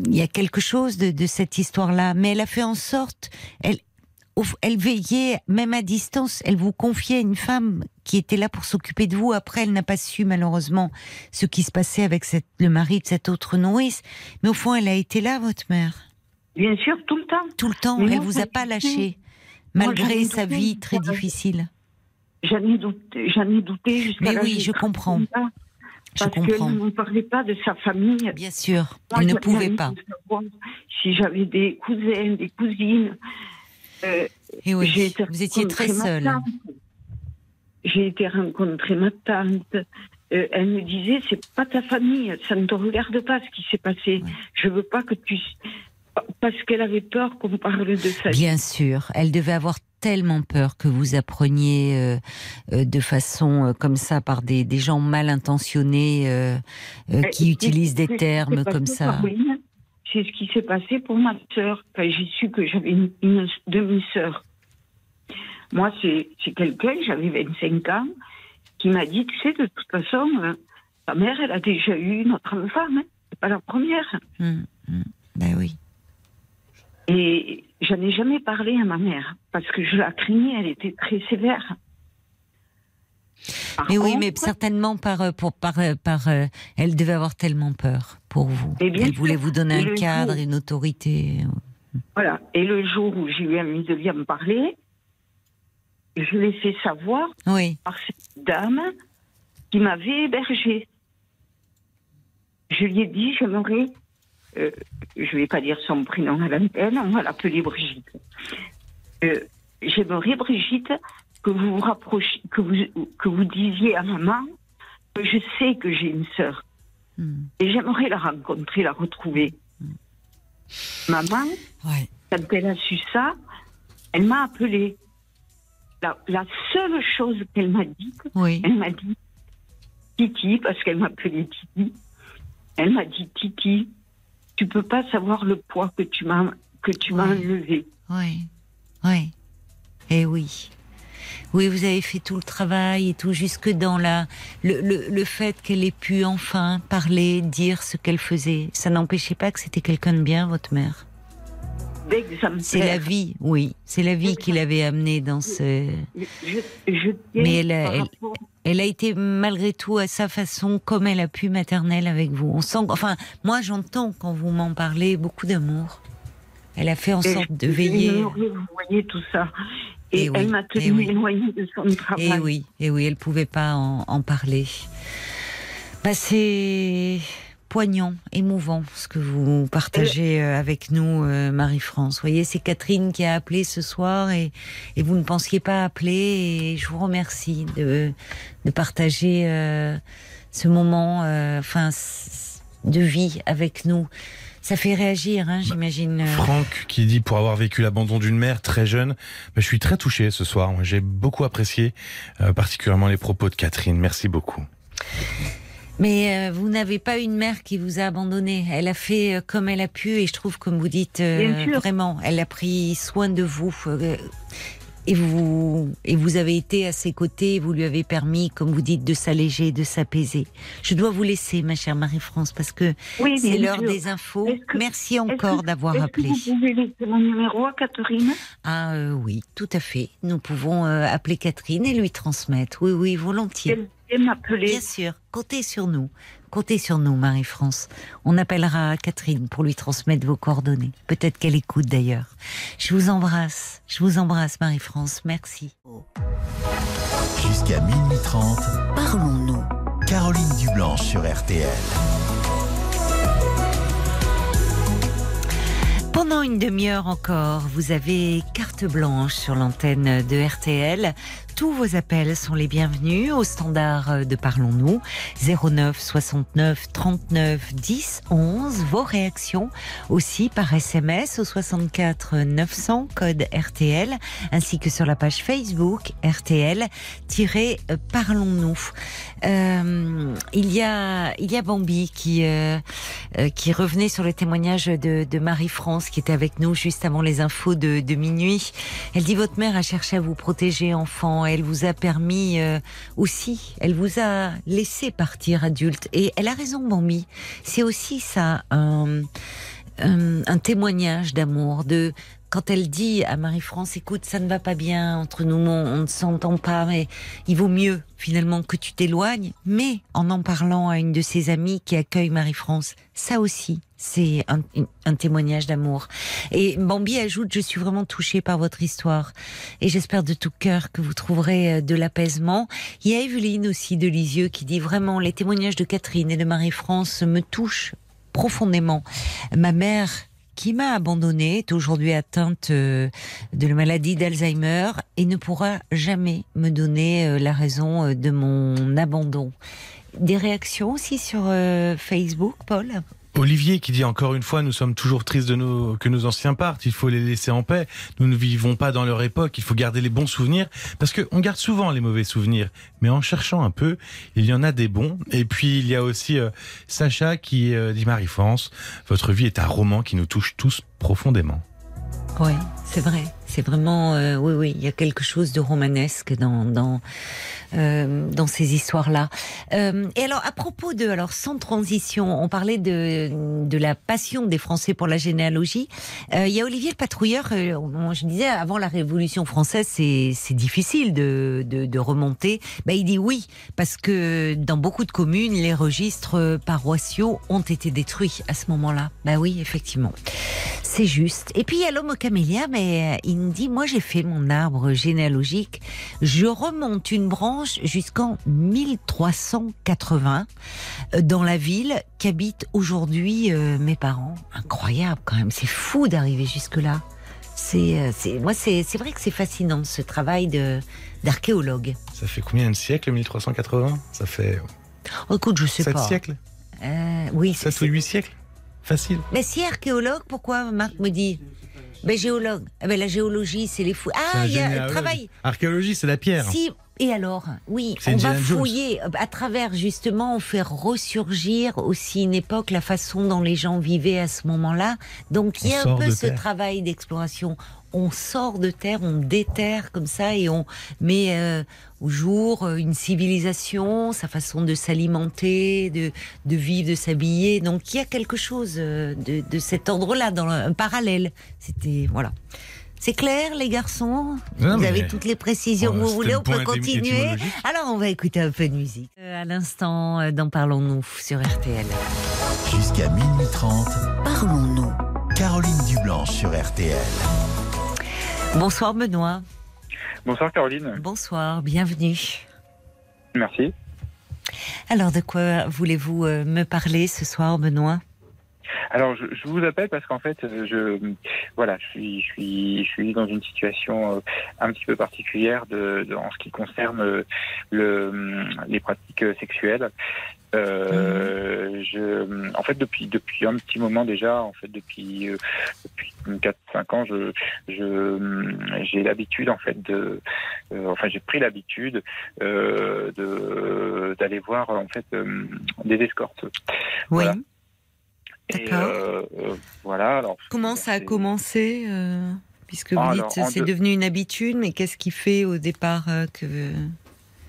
Speaker 1: il y a quelque chose de, de cette histoire-là. Mais elle a fait en sorte, elle, elle veillait même à distance. Elle vous confiait une femme qui était là pour s'occuper de vous. Après, elle n'a pas su malheureusement ce qui se passait avec cette, le mari de cette autre nourrice. Mais au fond, elle a été là, votre mère,
Speaker 6: Bien sûr, tout le temps.
Speaker 1: tout le temps.
Speaker 6: Mais
Speaker 1: elle vous a pas lâché, malgré sa
Speaker 6: douté,
Speaker 1: vie très difficile.
Speaker 6: J'en ai douté, j'en ai douté jusqu'à
Speaker 1: Mais oui, je comprends.
Speaker 6: 30 ans.
Speaker 1: Je
Speaker 6: parce qu'elle ne parlait pas de sa famille.
Speaker 1: Bien sûr,
Speaker 6: Moi,
Speaker 1: elle ne pouvait pas.
Speaker 6: Si j'avais des cousins, des cousines. Euh,
Speaker 1: Et oui,
Speaker 6: j'ai été
Speaker 1: vous étiez très seule.
Speaker 6: J'ai été rencontrer ma tante. Euh, elle me disait, c'est pas ta famille, ça ne te regarde pas ce qui s'est passé.
Speaker 1: Ouais.
Speaker 6: Je veux pas que tu. Parce qu'elle avait peur qu'on parle de vie.
Speaker 1: Bien sûr, elle devait avoir tellement peur que vous appreniez euh, euh, de façon euh, comme ça par des, des gens mal intentionnés qui utilisent des termes comme ça.
Speaker 6: C'est ce qui s'est passé pour ma sœur. Quand j'ai su que j'avais une, une demi-sœur. Moi, c'est quelqu'un, j'avais 25 ans, qui m'a dit, tu sais, de toute façon, ta mère, elle a déjà eu une autre femme. Hein. C'est pas la première.
Speaker 1: Hum, hum. Ben oui.
Speaker 6: Et j'en ai jamais parlé à ma mère, parce que je la craignais, elle était très sévère. Par
Speaker 1: Mais oui, mais certainement par euh, pour par euh, par euh, elle devait avoir tellement peur pour vous.
Speaker 6: Bien
Speaker 1: Elle voulait vous donner un cadre,
Speaker 6: jour-
Speaker 1: une autorité.
Speaker 6: Voilà. Et le jour où j'ai eu envie de lui en parler, je l'ai fait savoir
Speaker 1: Oui,
Speaker 6: par cette dame qui m'avait hébergée. Je lui ai dit, j'aimerais, euh, je ne vais pas dire son prénom à l'antenne, on va l'appeler Brigitte. Euh, j'aimerais, Brigitte, que vous vous rapprochiez, que vous, que vous disiez à maman que je sais que j'ai une sœur.
Speaker 1: Hum.
Speaker 6: Et j'aimerais la rencontrer, la retrouver. Maman,
Speaker 1: ouais.
Speaker 6: quand elle a su ça, elle m'a appelée. La, la seule chose qu'elle m'a dit,
Speaker 1: Oui.
Speaker 6: elle m'a dit Titi, parce qu'elle m'appelait Titi. Elle m'a dit Titi, tu peux pas savoir le poids que tu m'as que tu m'as
Speaker 1: Ouais.
Speaker 6: enlevé.
Speaker 1: Oui, oui. Et oui. Oui, vous avez fait tout le travail et tout, jusque dans la, le, le, le fait qu'elle ait pu enfin parler, dire ce qu'elle faisait. Ça n'empêchait pas que c'était quelqu'un de bien, votre mère.
Speaker 6: D'exemplaire.
Speaker 1: C'est la vie, oui. C'est la vie qui l'avait amenée dans ce.
Speaker 6: Je, je tiens
Speaker 1: Mais elle a- elle-
Speaker 6: rapport-
Speaker 1: Elle a été malgré tout à sa façon, comme elle a pu, maternelle avec vous. On sent, enfin, moi j'entends quand vous m'en parlez beaucoup d'amour. Elle a fait en
Speaker 6: Et
Speaker 1: sorte
Speaker 6: je-
Speaker 1: de veiller.
Speaker 6: Vous voyez tout ça. Et,
Speaker 1: Eh oui,
Speaker 6: elle m'a
Speaker 1: eh
Speaker 6: tenu
Speaker 1: oui.
Speaker 6: éloignée de son travail.
Speaker 1: Et oui, et oui, elle pouvait pas en, en parler. Bah, c'est poignant, émouvant ce que vous partagez euh, avec nous, euh, Marie-France. Vous voyez, c'est Catherine qui a appelé ce soir et, vous ne pensiez pas appeler. Et je vous remercie de, partager euh, ce moment, enfin, de vie avec nous. Ça fait réagir, hein, j'imagine.
Speaker 2: Franck qui dit pour avoir vécu l'abandon d'une mère très jeune, je suis très touché ce soir. J'ai beaucoup apprécié, particulièrement les propos de Catherine. Merci beaucoup.
Speaker 1: Mais euh, vous n'avez pas une mère qui vous a abandonné. Elle a fait euh, comme elle a pu et je trouve, comme vous dites, euh, vraiment, elle a pris soin de vous. et vous, et vous avez été à ses côtés, vous lui avez permis, comme vous dites, de s'alléger, de s'apaiser. Je dois vous laisser, ma chère Marie-France, parce que
Speaker 6: Oui,
Speaker 1: c'est l'heure des infos.
Speaker 6: Que-
Speaker 1: Merci encore d'avoir appelé.
Speaker 6: Que vous pouvez laisser mon numéro à Catherine?
Speaker 1: Ah euh, oui, tout à fait. Nous pouvons euh, appeler Catherine et lui transmettre. Oui, oui, volontiers.
Speaker 6: M'appeler.
Speaker 1: Bien sûr, comptez sur nous. Comptez sur nous, Marie-France. On appellera Catherine pour lui transmettre vos coordonnées. Peut-être qu'elle écoute d'ailleurs. Je vous embrasse. Je vous embrasse, Marie-France. Merci.
Speaker 3: Jusqu'à minuit 30,
Speaker 1: Parlons-nous.
Speaker 3: Caroline Dublanche sur RTL.
Speaker 1: Pendant une demi-heure encore, vous avez carte blanche sur l'antenne de RTL. Tous vos appels sont les bienvenus au standard de Parlons-nous 09 69 39 10 11. Vos réactions aussi par SMS au 64 900 code RTL ainsi que sur la page Facebook RTL Parlons-nous. Euh, il y a il y a Bambi qui euh, euh, qui revenait sur le témoignage de, de Marie-France qui était avec nous juste avant les infos de, de minuit. Elle dit votre mère a cherché à vous protéger enfant, elle vous a permis euh, aussi, elle vous a laissé partir adulte et elle a raison Bambi. C'est aussi ça un témoignage d'amour, de quand elle dit à Marie-France, écoute, ça ne va pas bien entre nous, on ne s'entend pas, mais il vaut mieux finalement que tu t'éloignes, mais en en parlant à une de ses amies qui accueille Marie-France, ça aussi, c'est un, témoignage d'amour. Et Bambi ajoute, je suis vraiment touchée par votre histoire et j'espère de tout cœur que vous trouverez euh, de l'apaisement. Il y a Evelyne aussi de Lisieux qui dit vraiment, les témoignages de Catherine et de Marie-France me touchent profondément. Ma mère qui m'a abandonnée est aujourd'hui atteinte euh, de la maladie d'Alzheimer et ne pourra jamais me donner euh, la raison euh, de mon abandon. Des réactions aussi sur Facebook, Paul?
Speaker 2: Olivier qui dit encore une fois, nous sommes toujours tristes de nos, que nos anciens partent, il faut les laisser en paix, nous ne vivons pas dans leur époque, il faut garder les bons souvenirs, parce qu'on garde souvent les mauvais souvenirs, mais en cherchant un peu, il y en a des bons. Et puis il y a aussi euh, Sacha qui euh, dit Marie-France, votre vie est un roman qui nous touche tous profondément.
Speaker 1: Oui, c'est vrai. C'est vraiment, euh, oui, oui, il y a quelque chose de romanesque dans dans euh, dans ces histoires-là. Euh, et alors, à propos de, alors sans transition, on parlait de la passion des Français pour la généalogie. il y a Olivier le patrouilleur. je disais avant la Révolution française, c'est difficile de, de, de remonter. Ben, il dit oui parce que dans beaucoup de communes, les registres paroissiaux ont été détruits à ce moment-là. Ben oui, effectivement, c'est juste. Et puis il y a l'homme au camélia, mais il me dit, moi j'ai fait mon arbre généalogique, je remonte une branche jusqu'en 1380 euh, dans la ville qu'habitent aujourd'hui euh, mes parents. Incroyable quand même, c'est fou d'arriver jusque-là. C'est, euh, c'est, moi, c'est, vrai que c'est fascinant ce travail de, d'archéologue.
Speaker 2: Ça fait combien de siècles 1380 Ça fait.
Speaker 1: Oh, écoute, je sais pas.
Speaker 2: 7 siècles
Speaker 1: Oui,
Speaker 2: 7 ou 8 siècles? Facile.
Speaker 1: Mais si archéologue, pourquoi Marc me dit ben, géologue. Eh ben, la géologie, c'est les fous. Ah, il y a travail.
Speaker 2: Archéologie, c'est la pierre.
Speaker 1: Si. Et alors, oui, on va fouiller à travers justement, on fait ressurgir aussi une époque, la façon dont les gens vivaient à ce moment-là. Donc il y a un peu ce travail d'exploration on sort de terre, on déterre comme ça et on met euh, au jour euh, une civilisation, sa façon de s'alimenter, de, de vivre, de s'habiller. Donc il y a quelque chose euh, de, de cet ordre-là, dans un parallèle. C'était voilà. C'est clair, les garçons Vous avez toutes les précisions que vous voulez, on peut continuer. Alors, on va écouter un peu de musique. à l'instant, d'en parlons-nous sur RTL.
Speaker 3: Jusqu'à minuit 30, parlons-nous. Caroline Dublanche sur RTL.
Speaker 1: Bonsoir Benoît.
Speaker 7: Bonsoir Caroline.
Speaker 1: Bonsoir, bienvenue.
Speaker 7: Merci.
Speaker 1: Alors de quoi voulez-vous euh, me parler ce soir Benoît?
Speaker 7: Alors, je, vous appelle parce qu'en fait, je voilà, je suis, je suis, je suis dans une situation euh, un petit peu particulière de, en ce qui concerne le, les pratiques sexuelles. Euh, je, en fait, depuis depuis un petit moment déjà, en fait, depuis euh, depuis quatre cinq ans, je je j'ai l'habitude en fait de, euh, enfin, j'ai pris l'habitude euh, de d'aller voir en fait des escortes.
Speaker 1: Oui.
Speaker 7: Voilà.
Speaker 1: D'accord.
Speaker 7: voilà. Alors,
Speaker 1: Comment ça a commencé Puisque vous dites c'est devenu une habitude, mais qu'est-ce qui fait au départ que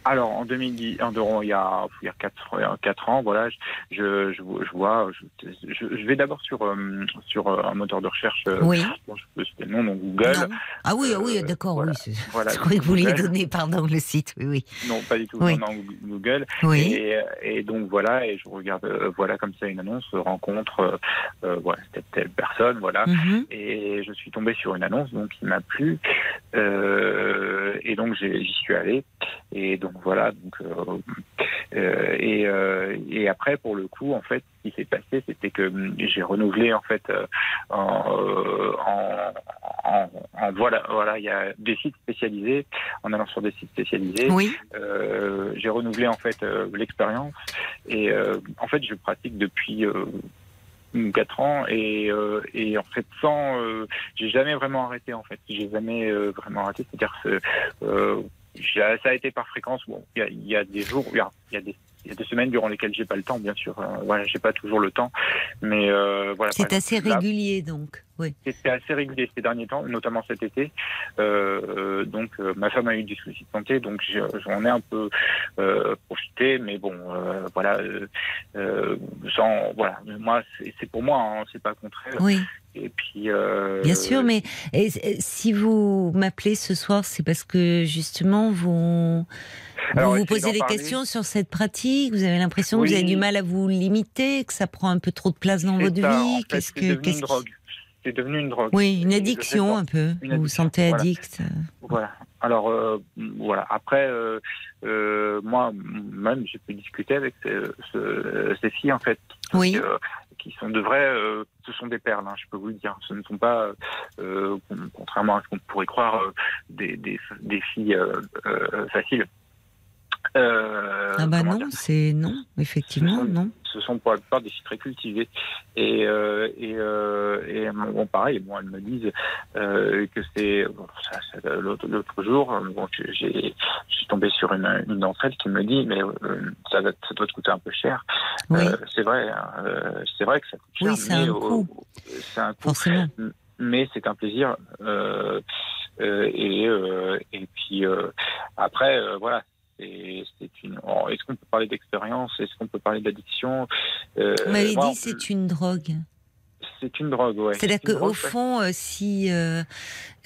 Speaker 7: alors, en 2010, en, il y a, il y a 4, 4 ans, voilà, je, je, je vois, je, je, vais d'abord sur, euh, sur euh, un moteur de recherche. Euh,
Speaker 1: oui.
Speaker 7: Bon, je peux citer le nom, donc Google.
Speaker 1: Ah oui, ah oui, d'accord, oui. Voilà, je croyais que vous vouliez donner, pardon, le site, oui, oui.
Speaker 7: Non, pas du tout, oui. non, Google.
Speaker 1: Oui.
Speaker 7: Et, et, donc, voilà, et je regarde, voilà, comme ça, une annonce, rencontre, euh, voilà, telle, telle personne, voilà.
Speaker 1: Mhm.
Speaker 7: Et je suis tombé sur une annonce, donc, qui m'a plu. Euh, et donc, j'y suis allé. Et donc, voilà. Donc, euh, euh, et, euh, et après, pour le coup, en fait, ce qui s'est passé, c'était que hum, j'ai renouvelé en fait en, en, en, voilà, voilà, il y a des sites spécialisés. En allant sur des sites spécialisés,
Speaker 1: oui.
Speaker 7: j'ai renouvelé en fait l'expérience. Et en fait, je pratique depuis. 4 ans et, et en fait sans j'ai jamais vraiment arrêté en fait j'ai jamais vraiment arrêté c'est-à-dire euh, ça a été par fréquence. Bon, il y, y a, des jours, il y a, y a des il y a des semaines durant lesquelles j'ai pas le temps, bien sûr. Euh, voilà, j'ai pas toujours le temps. Mais voilà.
Speaker 1: C'est assez régulier donc. Oui.
Speaker 7: C'était assez régulier ces derniers temps, notamment cet été. Euh, donc, euh, ma femme a eu des soucis de santé, donc j'en ai un peu euh, profité, mais bon, euh, voilà, euh, sans, voilà, moi, c'est pour moi, hein, c'est pas contraire.
Speaker 1: Oui.
Speaker 7: Et puis.
Speaker 1: Bien sûr, mais si vous m'appelez ce soir, c'est parce que justement vous. vous vous posez des questions sur cette pratique. Vous avez l'impression que vous avez du mal à vous limiter, que ça prend un peu trop de place dans votre vie.
Speaker 7: Qu'est-ce que, qu'est-ce drogue c'est devenu une drogue.
Speaker 1: Oui, une addiction un peu. vous vous sentez addict.
Speaker 7: Voilà. Alors euh, voilà. Après, euh, euh, moi même, j'ai pu discuter avec ces, filles en fait,
Speaker 1: oui.
Speaker 7: Qui, sont de vrais, ce sont des perles. Hein, je peux vous le dire. Ce ne sont pas, contrairement à ce qu'on pourrait croire, des, des, des filles faciles.
Speaker 1: Euh, ah bah non, c'est non, effectivement, non.
Speaker 7: Ce sont pour la plupart des filles très cultivées. Et, euh, et, euh, et bon, pareil, bon, elles me disent euh, que c'est... Bon, L'autre jour, bon, j'ai, je suis tombé sur une, une d'entre elles qui me dit, mais ça, ça doit te coûter un peu cher.
Speaker 1: Oui.
Speaker 7: c'est vrai, hein, c'est vrai que ça coûte cher.
Speaker 1: Oui, c'est un, coût.
Speaker 7: C'est un coût.
Speaker 1: Forcément.
Speaker 7: Mais c'est un plaisir. et, et puis après, voilà, c'est une. Est-ce qu'on peut parler d'expérience? Est-ce qu'on peut parler d'addiction?
Speaker 1: Euh, Vous m'avez dit c'est une drogue.
Speaker 7: C'est une drogue, oui.
Speaker 1: C'est-à-dire qu'au fond, euh, si, euh,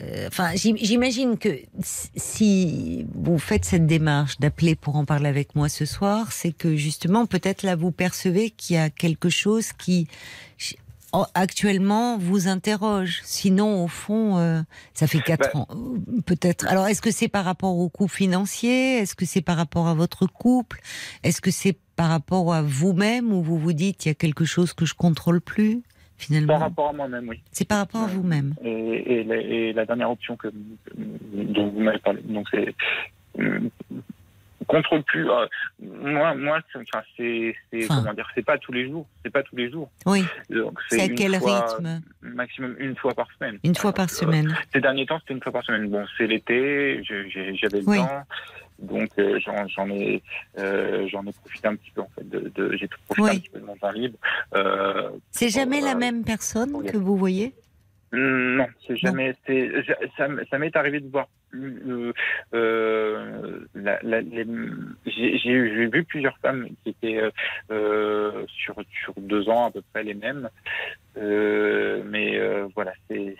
Speaker 1: euh, enfin, j'imagine que si vous faites cette démarche d'appeler pour en parler avec moi ce soir, c'est que justement, peut-être là, vous percevez qu'il y a quelque chose qui actuellement vous interroge. Sinon, au fond, euh, ça fait quatre bah, ans, euh, peut-être. Alors, est-ce que c'est par rapport au coût financier Est-ce que c'est par rapport à votre couple? Est-ce que c'est par rapport à vous-même où vous vous dites il y a quelque chose que je contrôle plus Finalement?
Speaker 7: Par rapport à moi-même, oui.
Speaker 1: C'est par rapport à vous-même.
Speaker 7: Et, la, dernière option que, dont vous m'avez parlé, donc c'est contrôle plus. Euh, moi, moi, c'est, c'est comment dire, c'est pas tous les jours, c'est pas tous les jours.
Speaker 1: Oui. c'est à quel rythme
Speaker 7: Maximum une fois par semaine.
Speaker 1: Une fois par euh, semaine.
Speaker 7: ces derniers temps, c'était une fois par semaine. Bon, c'est l'été, j'avais le temps. Donc euh, j'en ai j'en ai profité un petit peu en fait de, j'ai profité un petit peu de mon temps libre.
Speaker 1: c'est jamais la même personne que vous voyez?
Speaker 7: Non, c'est jamais. C'est ça, ça m'est arrivé de voir euh, euh j'ai vu plusieurs femmes qui étaient euh, sur, sur deux ans à peu près les mêmes, mais voilà, c'est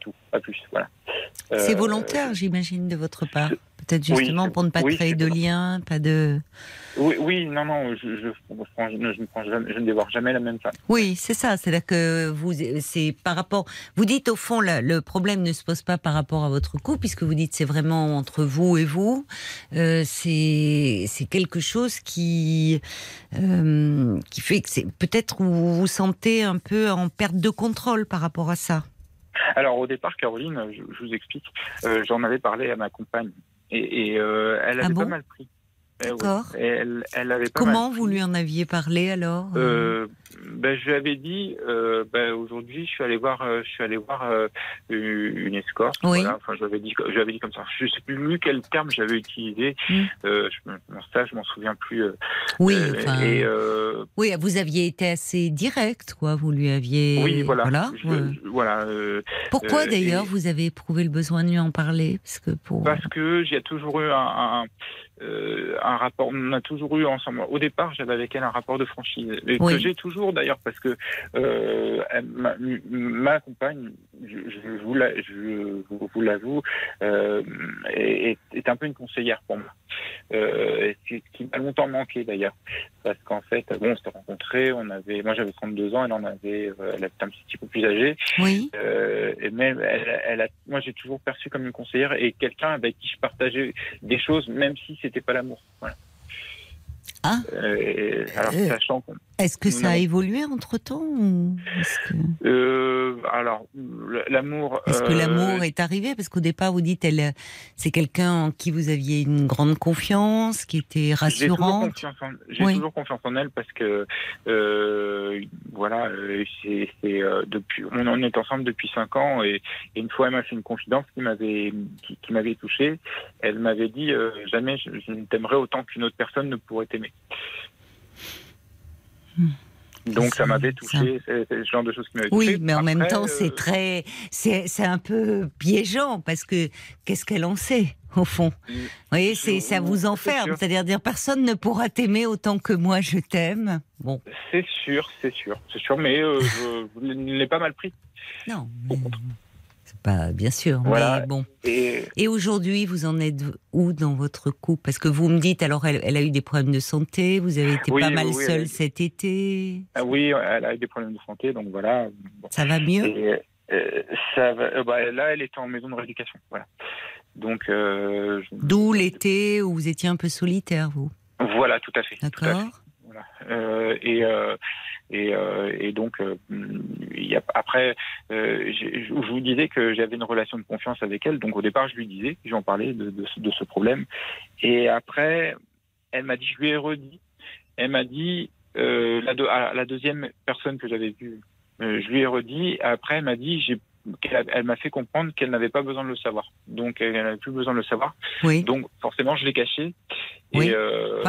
Speaker 7: tout, pas plus. Voilà.
Speaker 1: c'est volontaire, j'imagine, de votre part. Peut-être justement pour ne pas créer de lien, pas de.
Speaker 7: Oui, oui, non, non, je, je, je, ne dévore jamais la même femme.
Speaker 1: Oui, c'est ça. C'est-à-dire que vous, c'est par rapport. Vous dites au fond, le problème ne se pose pas par rapport à votre couple, puisque vous dites c'est vraiment entre vous et vous. Euh, c'est quelque chose qui euh, qui fait que c'est peut-être vous vous sentez un peu en perte de contrôle par rapport à ça.
Speaker 7: Alors au départ, Caroline, je, vous explique, euh, j'en avais parlé à ma compagne et, et euh, elle avait ah pas mal pris.
Speaker 1: Eh.
Speaker 7: Elle, elle avait
Speaker 1: Comment vous lui en aviez parlé alors
Speaker 7: euh, ben, Je lui avais dit, euh, ben, aujourd'hui, je suis allé voir, euh, je suis allé voir euh, une escorte.
Speaker 1: Oui.
Speaker 7: Voilà. Enfin, je lui avais dit, je lui avais dit comme ça. Je sais plus quel terme j'avais utilisé. Mm. Euh, je, ça, je m'en souviens plus.
Speaker 1: oui. Et, oui, vous aviez été assez direct, quoi. Vous lui aviez.
Speaker 7: Oui, voilà. Voilà. voilà
Speaker 1: Pourquoi d'ailleurs vous avez éprouvé le besoin de lui en parler? Parce que pour.
Speaker 7: Parce que j'ai toujours eu un, un euh, un rapport. On a toujours eu ensemble. Au départ, j'avais avec elle un rapport de franchise que j'ai toujours d'ailleurs parce que euh, ma, compagne, je, je vous l'avoue, euh, est, est, un peu une conseillère pour moi. Euh, ce qui m'a longtemps manqué d'ailleurs, parce qu'en fait, bon, on s'était rencontrés, on avait, moi j'avais 32 ans, elle en avait, euh, elle était un petit peu plus âgée.
Speaker 1: Oui.
Speaker 7: Euh, et même, elle, elle a, moi j'ai toujours perçu comme une conseillère et quelqu'un avec qui je partageais des choses, même si c'était pas l'amour. Voilà.
Speaker 1: Ah.
Speaker 7: Euh, alors, euh, sachant
Speaker 1: Est-ce que ça a évolué entre temps
Speaker 7: que... euh, Alors, l'amour.
Speaker 1: Est-ce que l'amour est arrivé? Parce qu'au départ, vous dites, elle, c'est quelqu'un en qui vous aviez une grande confiance, qui était rassurant.
Speaker 7: J'ai toujours, confiance en elle parce que, voilà, c'est depuis, on en est ensemble depuis cinq ans et, une fois, elle m'a fait une confidence qui m'avait qui, m'avait touché. Elle m'avait dit jamais je, je ne t'aimerais autant qu'une autre personne ne pourrait Donc ça m'avait touché, c'est ce genre de choses qui m'avaient touché.
Speaker 1: Oui, mais en même temps, c'est très, c'est un peu piégeant parce que qu'est-ce qu'elle en sait au fond? Vous voyez, c'est ça vous enferme, c'est-à-dire dire personne ne pourra t'aimer autant que moi je t'aime. Bon.
Speaker 7: C'est sûr, c'est sûr, c'est sûr, mais je, ne l'ai pas mal pris.
Speaker 1: Non. Pas, bien sûr, mais bon. Et, aujourd'hui, vous en êtes où dans votre couple? Parce que vous me dites, alors elle, a eu des problèmes de santé, vous avez été pas mal seul cet été.
Speaker 7: Ah oui, elle a eu des problèmes de santé, donc voilà.
Speaker 1: Ça va mieux?
Speaker 7: Euh, ça va, euh, bah, Là, elle était en maison de rééducation, voilà. Donc. Euh,
Speaker 1: D'où l'été où vous étiez un peu solitaire, vous?
Speaker 7: Voilà, tout à fait.
Speaker 1: D'accord.
Speaker 7: Voilà. et et, euh, et donc, euh, y a, après, euh, je vous disais que j'avais une relation de confiance avec elle. Donc, au départ, je lui disais, j'en parlais de, ce problème. Et après, elle m'a dit, je lui ai redit, elle m'a dit, euh, la, la deuxième personne que j'avais vue, je lui ai redit. Après, elle m'a dit, j'ai elle m'a fait comprendre qu'elle n'avait pas besoin de le savoir. Donc, elle n'avait plus besoin de le savoir.
Speaker 1: Oui.
Speaker 7: Donc, forcément, je l'ai caché.
Speaker 1: Oui. Euh,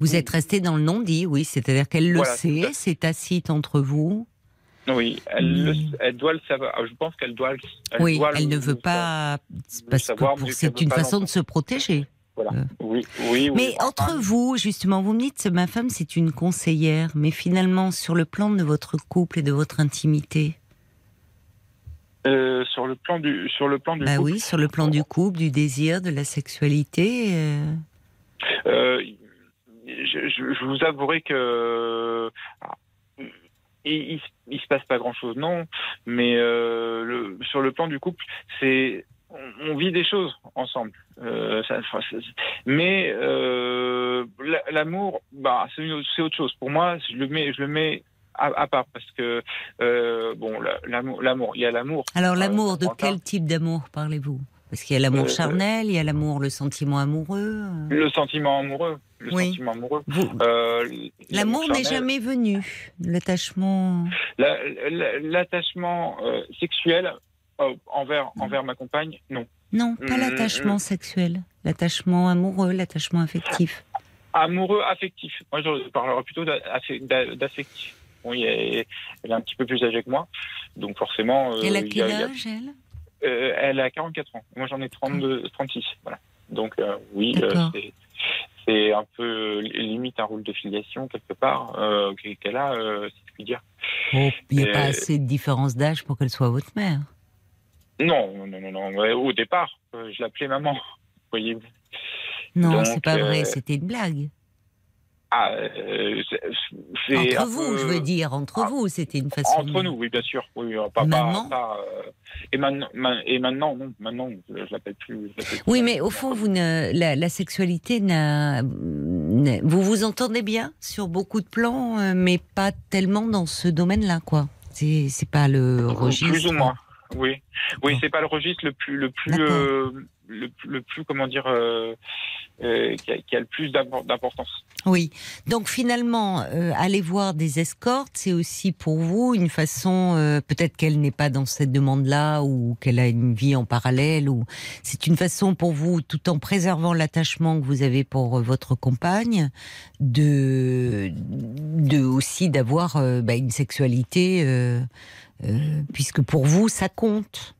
Speaker 1: vous êtes resté dans le non-dit, oui. C'est-à-dire qu'elle le sait, c'est tacite entre vous.
Speaker 7: Oui, elle, elle, doit le savoir. Je pense qu'elle doit,
Speaker 1: elle oui, elle ne veut pas. Parce que c'est une façon de se protéger.
Speaker 7: Voilà. Euh. Oui, oui,
Speaker 1: Mais entre vous, justement, vous me dites, ma femme, c'est une conseillère, mais finalement, sur le plan de votre couple et de votre intimité,
Speaker 7: euh, sur le plan du sur le plan du
Speaker 1: bah
Speaker 7: couple.
Speaker 1: oui, sur le plan du couple, du désir, de la sexualité.
Speaker 7: Euh... Euh, je, je, vous avouerai que il, il, se passe pas grand chose, non. Mais le, sur le plan du couple, c'est on, vit des choses ensemble. Ça, mais l'amour, bah, c'est autre chose. Pour moi, je le mets, je le mets à, part parce que euh, bon l'amour il y a l'amour.
Speaker 1: Alors l'amour de quel type d'amour parlez-vous? Parce qu'il y a l'amour euh, charnel il y a l'amour le sentiment amoureux
Speaker 7: le sentiment amoureux le sentiment amoureux.
Speaker 1: Euh, l'amour n'est jamais venu l'attachement.
Speaker 7: L'attachement sexuel envers envers ma compagne non.
Speaker 1: Non pas mm, l'attachement mm. sexuel l'attachement amoureux l'attachement affectif.
Speaker 7: Amoureux affectif. Moi je parlerai plutôt d'affectif Bon, elle est un petit peu plus âgée que moi, donc forcément.
Speaker 1: Euh, elle a quel âge, elle?
Speaker 7: Euh, Elle a 44 ans. Moi, j'en ai 32, 36. Voilà. Donc, euh, oui, c'est un peu limite un rôle de filiation quelque part qu'elle a, si je puis dire.
Speaker 1: Oh, il n'y a pas assez de différence d'âge pour qu'elle soit votre mère?
Speaker 7: Non, non, non, non. Au départ, je l'appelais maman. Voyez.
Speaker 1: Non, c'est pas vrai. C'était une blague.
Speaker 7: Ah,
Speaker 1: euh, entre vous, je veux dire, entre ah, vous, c'était une façon.
Speaker 7: Entre nous, oui, bien sûr. Oui, euh, pas, maintenant. Euh, et, maintenant, et maintenant, non, maintenant, je, l'appelle plus.
Speaker 1: oui, mais au fond, vous ne, la, sexualité n'a, vous vous entendez bien sur beaucoup de plans, mais pas tellement dans ce domaine-là, quoi. C'est, c'est pas le registre.
Speaker 7: Plus ou moins. Oui, oui, c'est pas le registre le plus, le plus, le, plus, comment dire, euh, euh, qui, a, le plus d'importance.
Speaker 1: Oui. Donc finalement, euh, aller voir des escortes, c'est aussi pour vous une façon, peut-être qu'elle n'est pas dans cette demande-là ou qu'elle a une vie en parallèle, ou c'est une façon pour vous, tout en préservant l'attachement que vous avez pour votre compagne, de, de aussi d'avoir bah, une sexualité, puisque pour vous ça compte.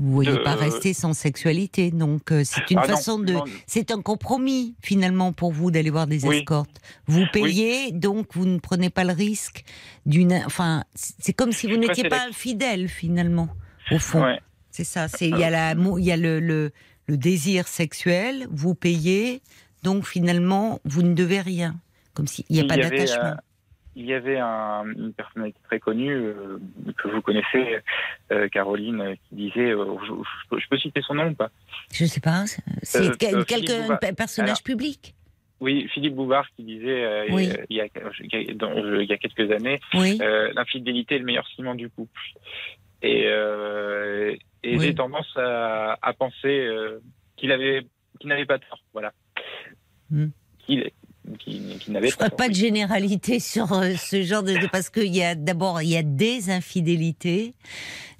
Speaker 1: Vous ne voyez pas rester sans sexualité, donc euh, c'est une ah façon de, c'est un compromis finalement pour vous d'aller voir des escortes. Vous payez, donc vous ne prenez pas le risque d'une, enfin, c'est comme si vous n'étiez pas fidèle finalement, au fond. C'est ça. C'est il y a la, il y a le, le, le désir sexuel, vous payez, donc finalement vous ne devez rien, comme s'il n'y a pas d'attachement
Speaker 7: il y avait une personnalité très connue euh, que vous connaissez, euh, Caroline, qui disait, euh, je, peux citer son nom ou pas?
Speaker 1: Je ne sais pas. C'est quelqu'un, personnage public?
Speaker 7: Oui, Philippe Bouvard qui disait il, y a, il, y a, quelques années, l'infidélité est le meilleur ciment du couple. Et, et j'ai tendance à, penser qu'il avait, qu'il n'avait pas tort, voilà. Hmm. Qui, qui n'avaient
Speaker 1: pas. Pas de généralité sur ce genre de parce qu'il y a d'abord il y a des infidélités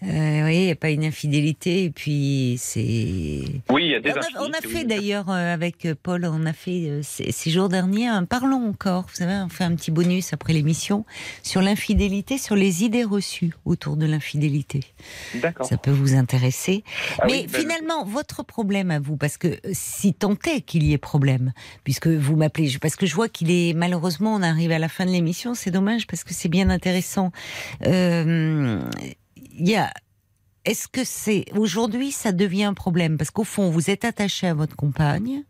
Speaker 1: euh, oui, il n'y a pas une infidélité. Et puis, c'est.
Speaker 7: Oui, il y a des
Speaker 1: On a, on a fait d'ailleurs, euh, avec euh, Paul, on a fait ces, jours derniers un Parlons encore. Vous savez, on fait un petit bonus après l'émission sur l'infidélité, sur les idées reçues autour de l'infidélité.
Speaker 7: D'accord.
Speaker 1: Ça peut vous intéresser. Ah Mais ben, finalement, votre problème à vous, parce que si tant est qu'il y ait problème, puisque vous m'appelez, parce que je vois qu'il est malheureusement, on arrive à la fin de l'émission, c'est dommage parce que c'est bien intéressant. Euh, il y a est-ce que c'est aujourd'hui ça devient un problème? Parce qu'au fond vous êtes attaché à votre compagne,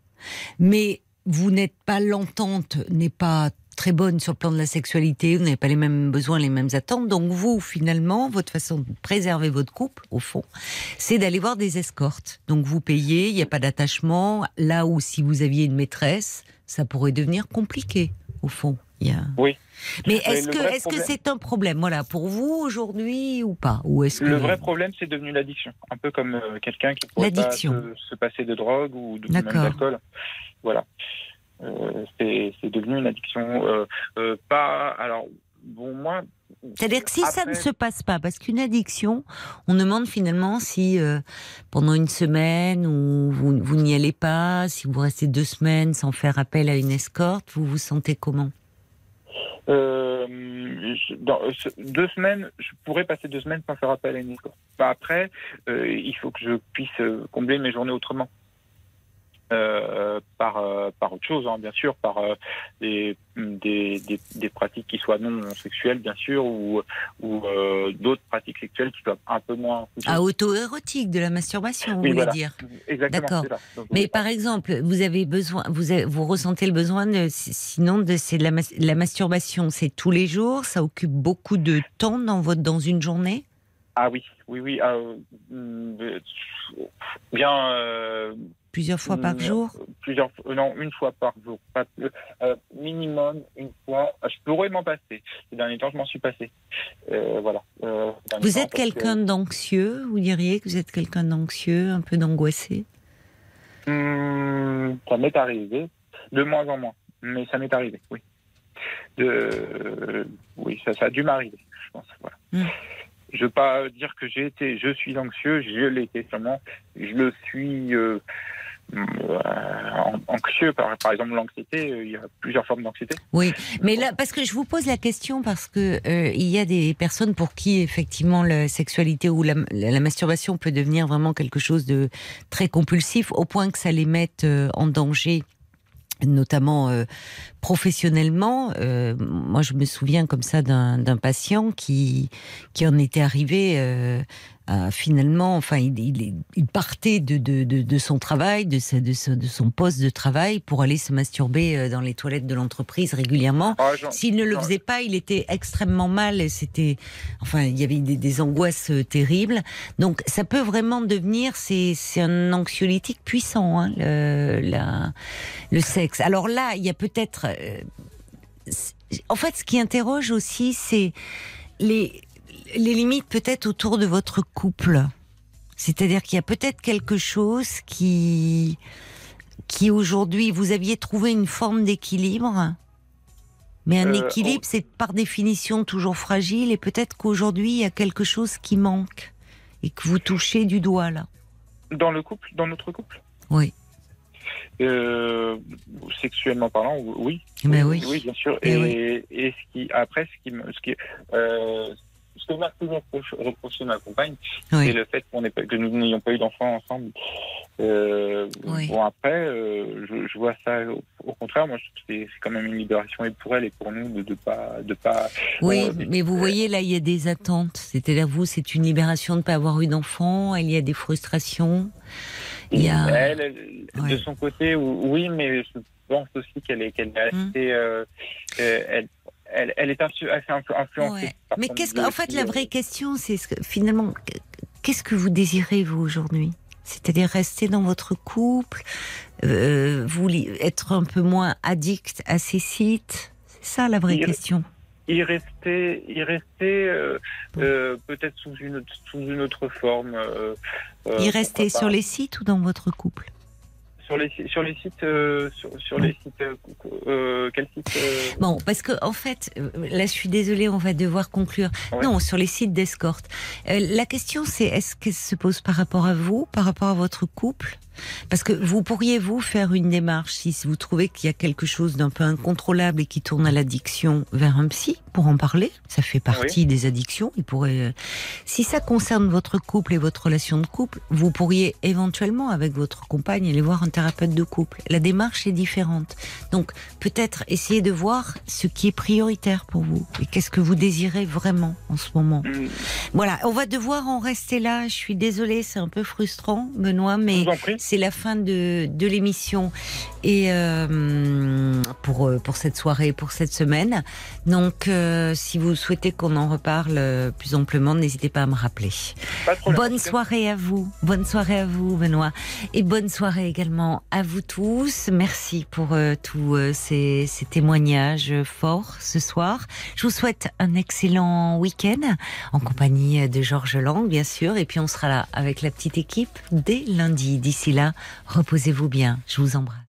Speaker 1: mais vous n'êtes pas l'entente n'est pas très bonne sur le plan de la sexualité, vous n'avez pas les mêmes besoins, les mêmes attentes. Donc vous, finalement, votre façon de préserver votre couple, au fond, c'est d'aller voir des escortes. Donc vous payez, il n'y a pas d'attachement. Là où si vous aviez une maîtresse, ça pourrait devenir compliqué, au fond.
Speaker 7: Oui.
Speaker 1: Mais est-ce que est-ce que c'est un problème, voilà, pour vous aujourd'hui ou pas Ou est-ce que
Speaker 7: le vrai problème c'est devenu l'addiction, un peu comme euh, quelqu'un qui pourrait pas se, passer de drogue ou de même d'alcool. Voilà, euh, c'est devenu une addiction. Euh, pas alors bon moi.
Speaker 1: C'est-à-dire que si ça ne se passe pas, parce qu'une addiction, on demande finalement si pendant une semaine ou vous, vous n'y allez pas, si vous restez deux semaines sans faire appel à une escorte, vous vous sentez comment?
Speaker 7: Euh, dans deux semaines, je pourrais passer deux semaines sans faire appel à une escorte. Après, euh, il faut que je puisse combler mes journées autrement. Euh, par, euh, par autre chose, hein, bien sûr, par euh, des, des, des, pratiques qui soient non sexuelles, bien sûr, ou, ou d'autres pratiques sexuelles qui soient un peu moins...
Speaker 1: Ah, auto-érotique, de la masturbation, vous voulez dire
Speaker 7: Exactement.
Speaker 1: D'accord. Mais par exemple, vous avez besoin, vous, avez, vous ressentez le besoin, de, sinon, de, c'est la, la masturbation, c'est tous les jours, ça occupe beaucoup de temps dans, votre, dans une journée?
Speaker 7: Ah oui, oui, oui. Mm, bien,
Speaker 1: Plusieurs fois par jour
Speaker 7: Plusieurs, non, une fois par jour. Euh, minimum une fois. Je pourrais m'en passer. Ces derniers temps, je m'en suis passé. Euh, voilà.
Speaker 1: Euh, vous êtes quelqu'un d'anxieux? Vous diriez que vous êtes quelqu'un d'anxieux, un peu d'angoissé?
Speaker 7: Hmm, Ça m'est arrivé, de moins en moins. Mais ça m'est arrivé, oui. De, oui, ça, ça a dû m'arriver, je pense. Voilà. Hmm. Je veux pas dire que j'ai été, je suis anxieux, je l'ai été. Je le suis euh, anxieux. Par, par exemple, l'anxiété, euh, il y a plusieurs formes d'anxiété.
Speaker 1: Oui, mais là, parce que je vous pose la question parce que euh, il y a des personnes pour qui effectivement la sexualité ou la, la, masturbation peut devenir vraiment quelque chose de très compulsif au point que ça les mette en danger notamment euh, professionnellement. Euh, moi, je me souviens comme ça d'un patient qui qui en était arrivé euh, finalement, enfin, il, il, partait de, de, de, son travail, de, son poste de travail pour aller se masturber euh, dans les toilettes de l'entreprise régulièrement. Ah, S'il ne le faisait pas, il était extrêmement mal. C'était, enfin, il y avait des, des, angoisses euh, terribles. Donc, ça peut vraiment devenir, c'est un anxiolytique puissant, hein, le, la, le sexe. Alors là, il y a peut-être, euh, en fait, ce qui interroge aussi, c'est les les limites peut-être autour de votre couple. C'est-à-dire qu'il y a peut-être quelque chose qui, qui aujourd'hui, vous aviez trouvé une forme d'équilibre, mais un euh, équilibre, c'est par définition toujours fragile, et peut-être qu'aujourd'hui, il y a quelque chose qui manque, et que vous touchez du doigt là.
Speaker 7: Dans le couple, dans notre couple?
Speaker 1: Oui.
Speaker 7: Euh, sexuellement parlant, oui.
Speaker 1: Mais oui.
Speaker 7: oui. bien sûr. Et, et, ce qui, après, ce qui, ce qui, euh, ce m'a toujours reproché ma compagne, c'est le fait qu'on que nous n'ayons pas eu d'enfants ensemble. Euh, bon, après, euh, je, vois ça au, contraire. Moi, je trouve que c'est quand même une libération et pour elle et pour nous de ne pas, de pas.
Speaker 1: Oui, euh, mais vous voyez là, il y a des attentes. C'est-à-dire vous, c'est une libération de ne pas avoir eu d'enfants. Il y a des frustrations. Il y a...
Speaker 7: Elle, de son côté, oui, mais je pense aussi qu'elle est, qu'elle est hum. assez, elle, elle, elle est assez influencée.
Speaker 1: Mais qu'est-ce que, en fait, la vraie question, c'est ce que, finalement, qu'est-ce que vous désirez vous aujourd'hui? C'est-à-dire rester dans votre couple, euh, vous être un peu moins addict à ces sites? C'est ça la vraie question.
Speaker 7: Y rester, y rester euh, euh, peut-être sous une, sous une autre forme.
Speaker 1: y rester sur les sites ou dans votre couple?
Speaker 7: Sur les sur les sites euh, sur, les sites euh, quel site
Speaker 1: Bon, parce que en fait, là, je suis désolée, on va devoir conclure. Non, sur les sites d'escorte. la question, c'est est-ce qu'elle se pose par rapport à vous, par rapport à votre couple? Parce que vous pourriez vous faire une démarche si vous trouvez qu'il y a quelque chose d'un peu incontrôlable et qui tourne à l'addiction vers un psy pour en parler. Ça fait partie des addictions. Il pourrait, euh, si ça concerne votre couple et votre relation de couple, vous pourriez éventuellement avec votre compagne aller voir un thérapeute de couple. La démarche est différente. Donc peut-être essayer de voir ce qui est prioritaire pour vous et qu'est-ce que vous désirez vraiment en ce moment. Mm. Voilà, on va devoir en rester là. Je suis désolée, c'est un peu frustrant, Benoît, mais c'est la fin de, de l'émission et euh, pour euh, pour cette soirée, pour cette semaine. Donc, euh, si vous souhaitez qu'on en reparle plus amplement, n'hésitez pas à me rappeler. bonne soirée à vous, bonne soirée à vous, Benoît, et bonne soirée également à vous tous. Merci pour tous ces, ces témoignages forts ce soir. Je vous souhaite un excellent week-end en compagnie de Georges Lang, bien sûr, et puis on sera là avec la petite équipe dès lundi. Là reposez-vous bien. Je vous embrasse.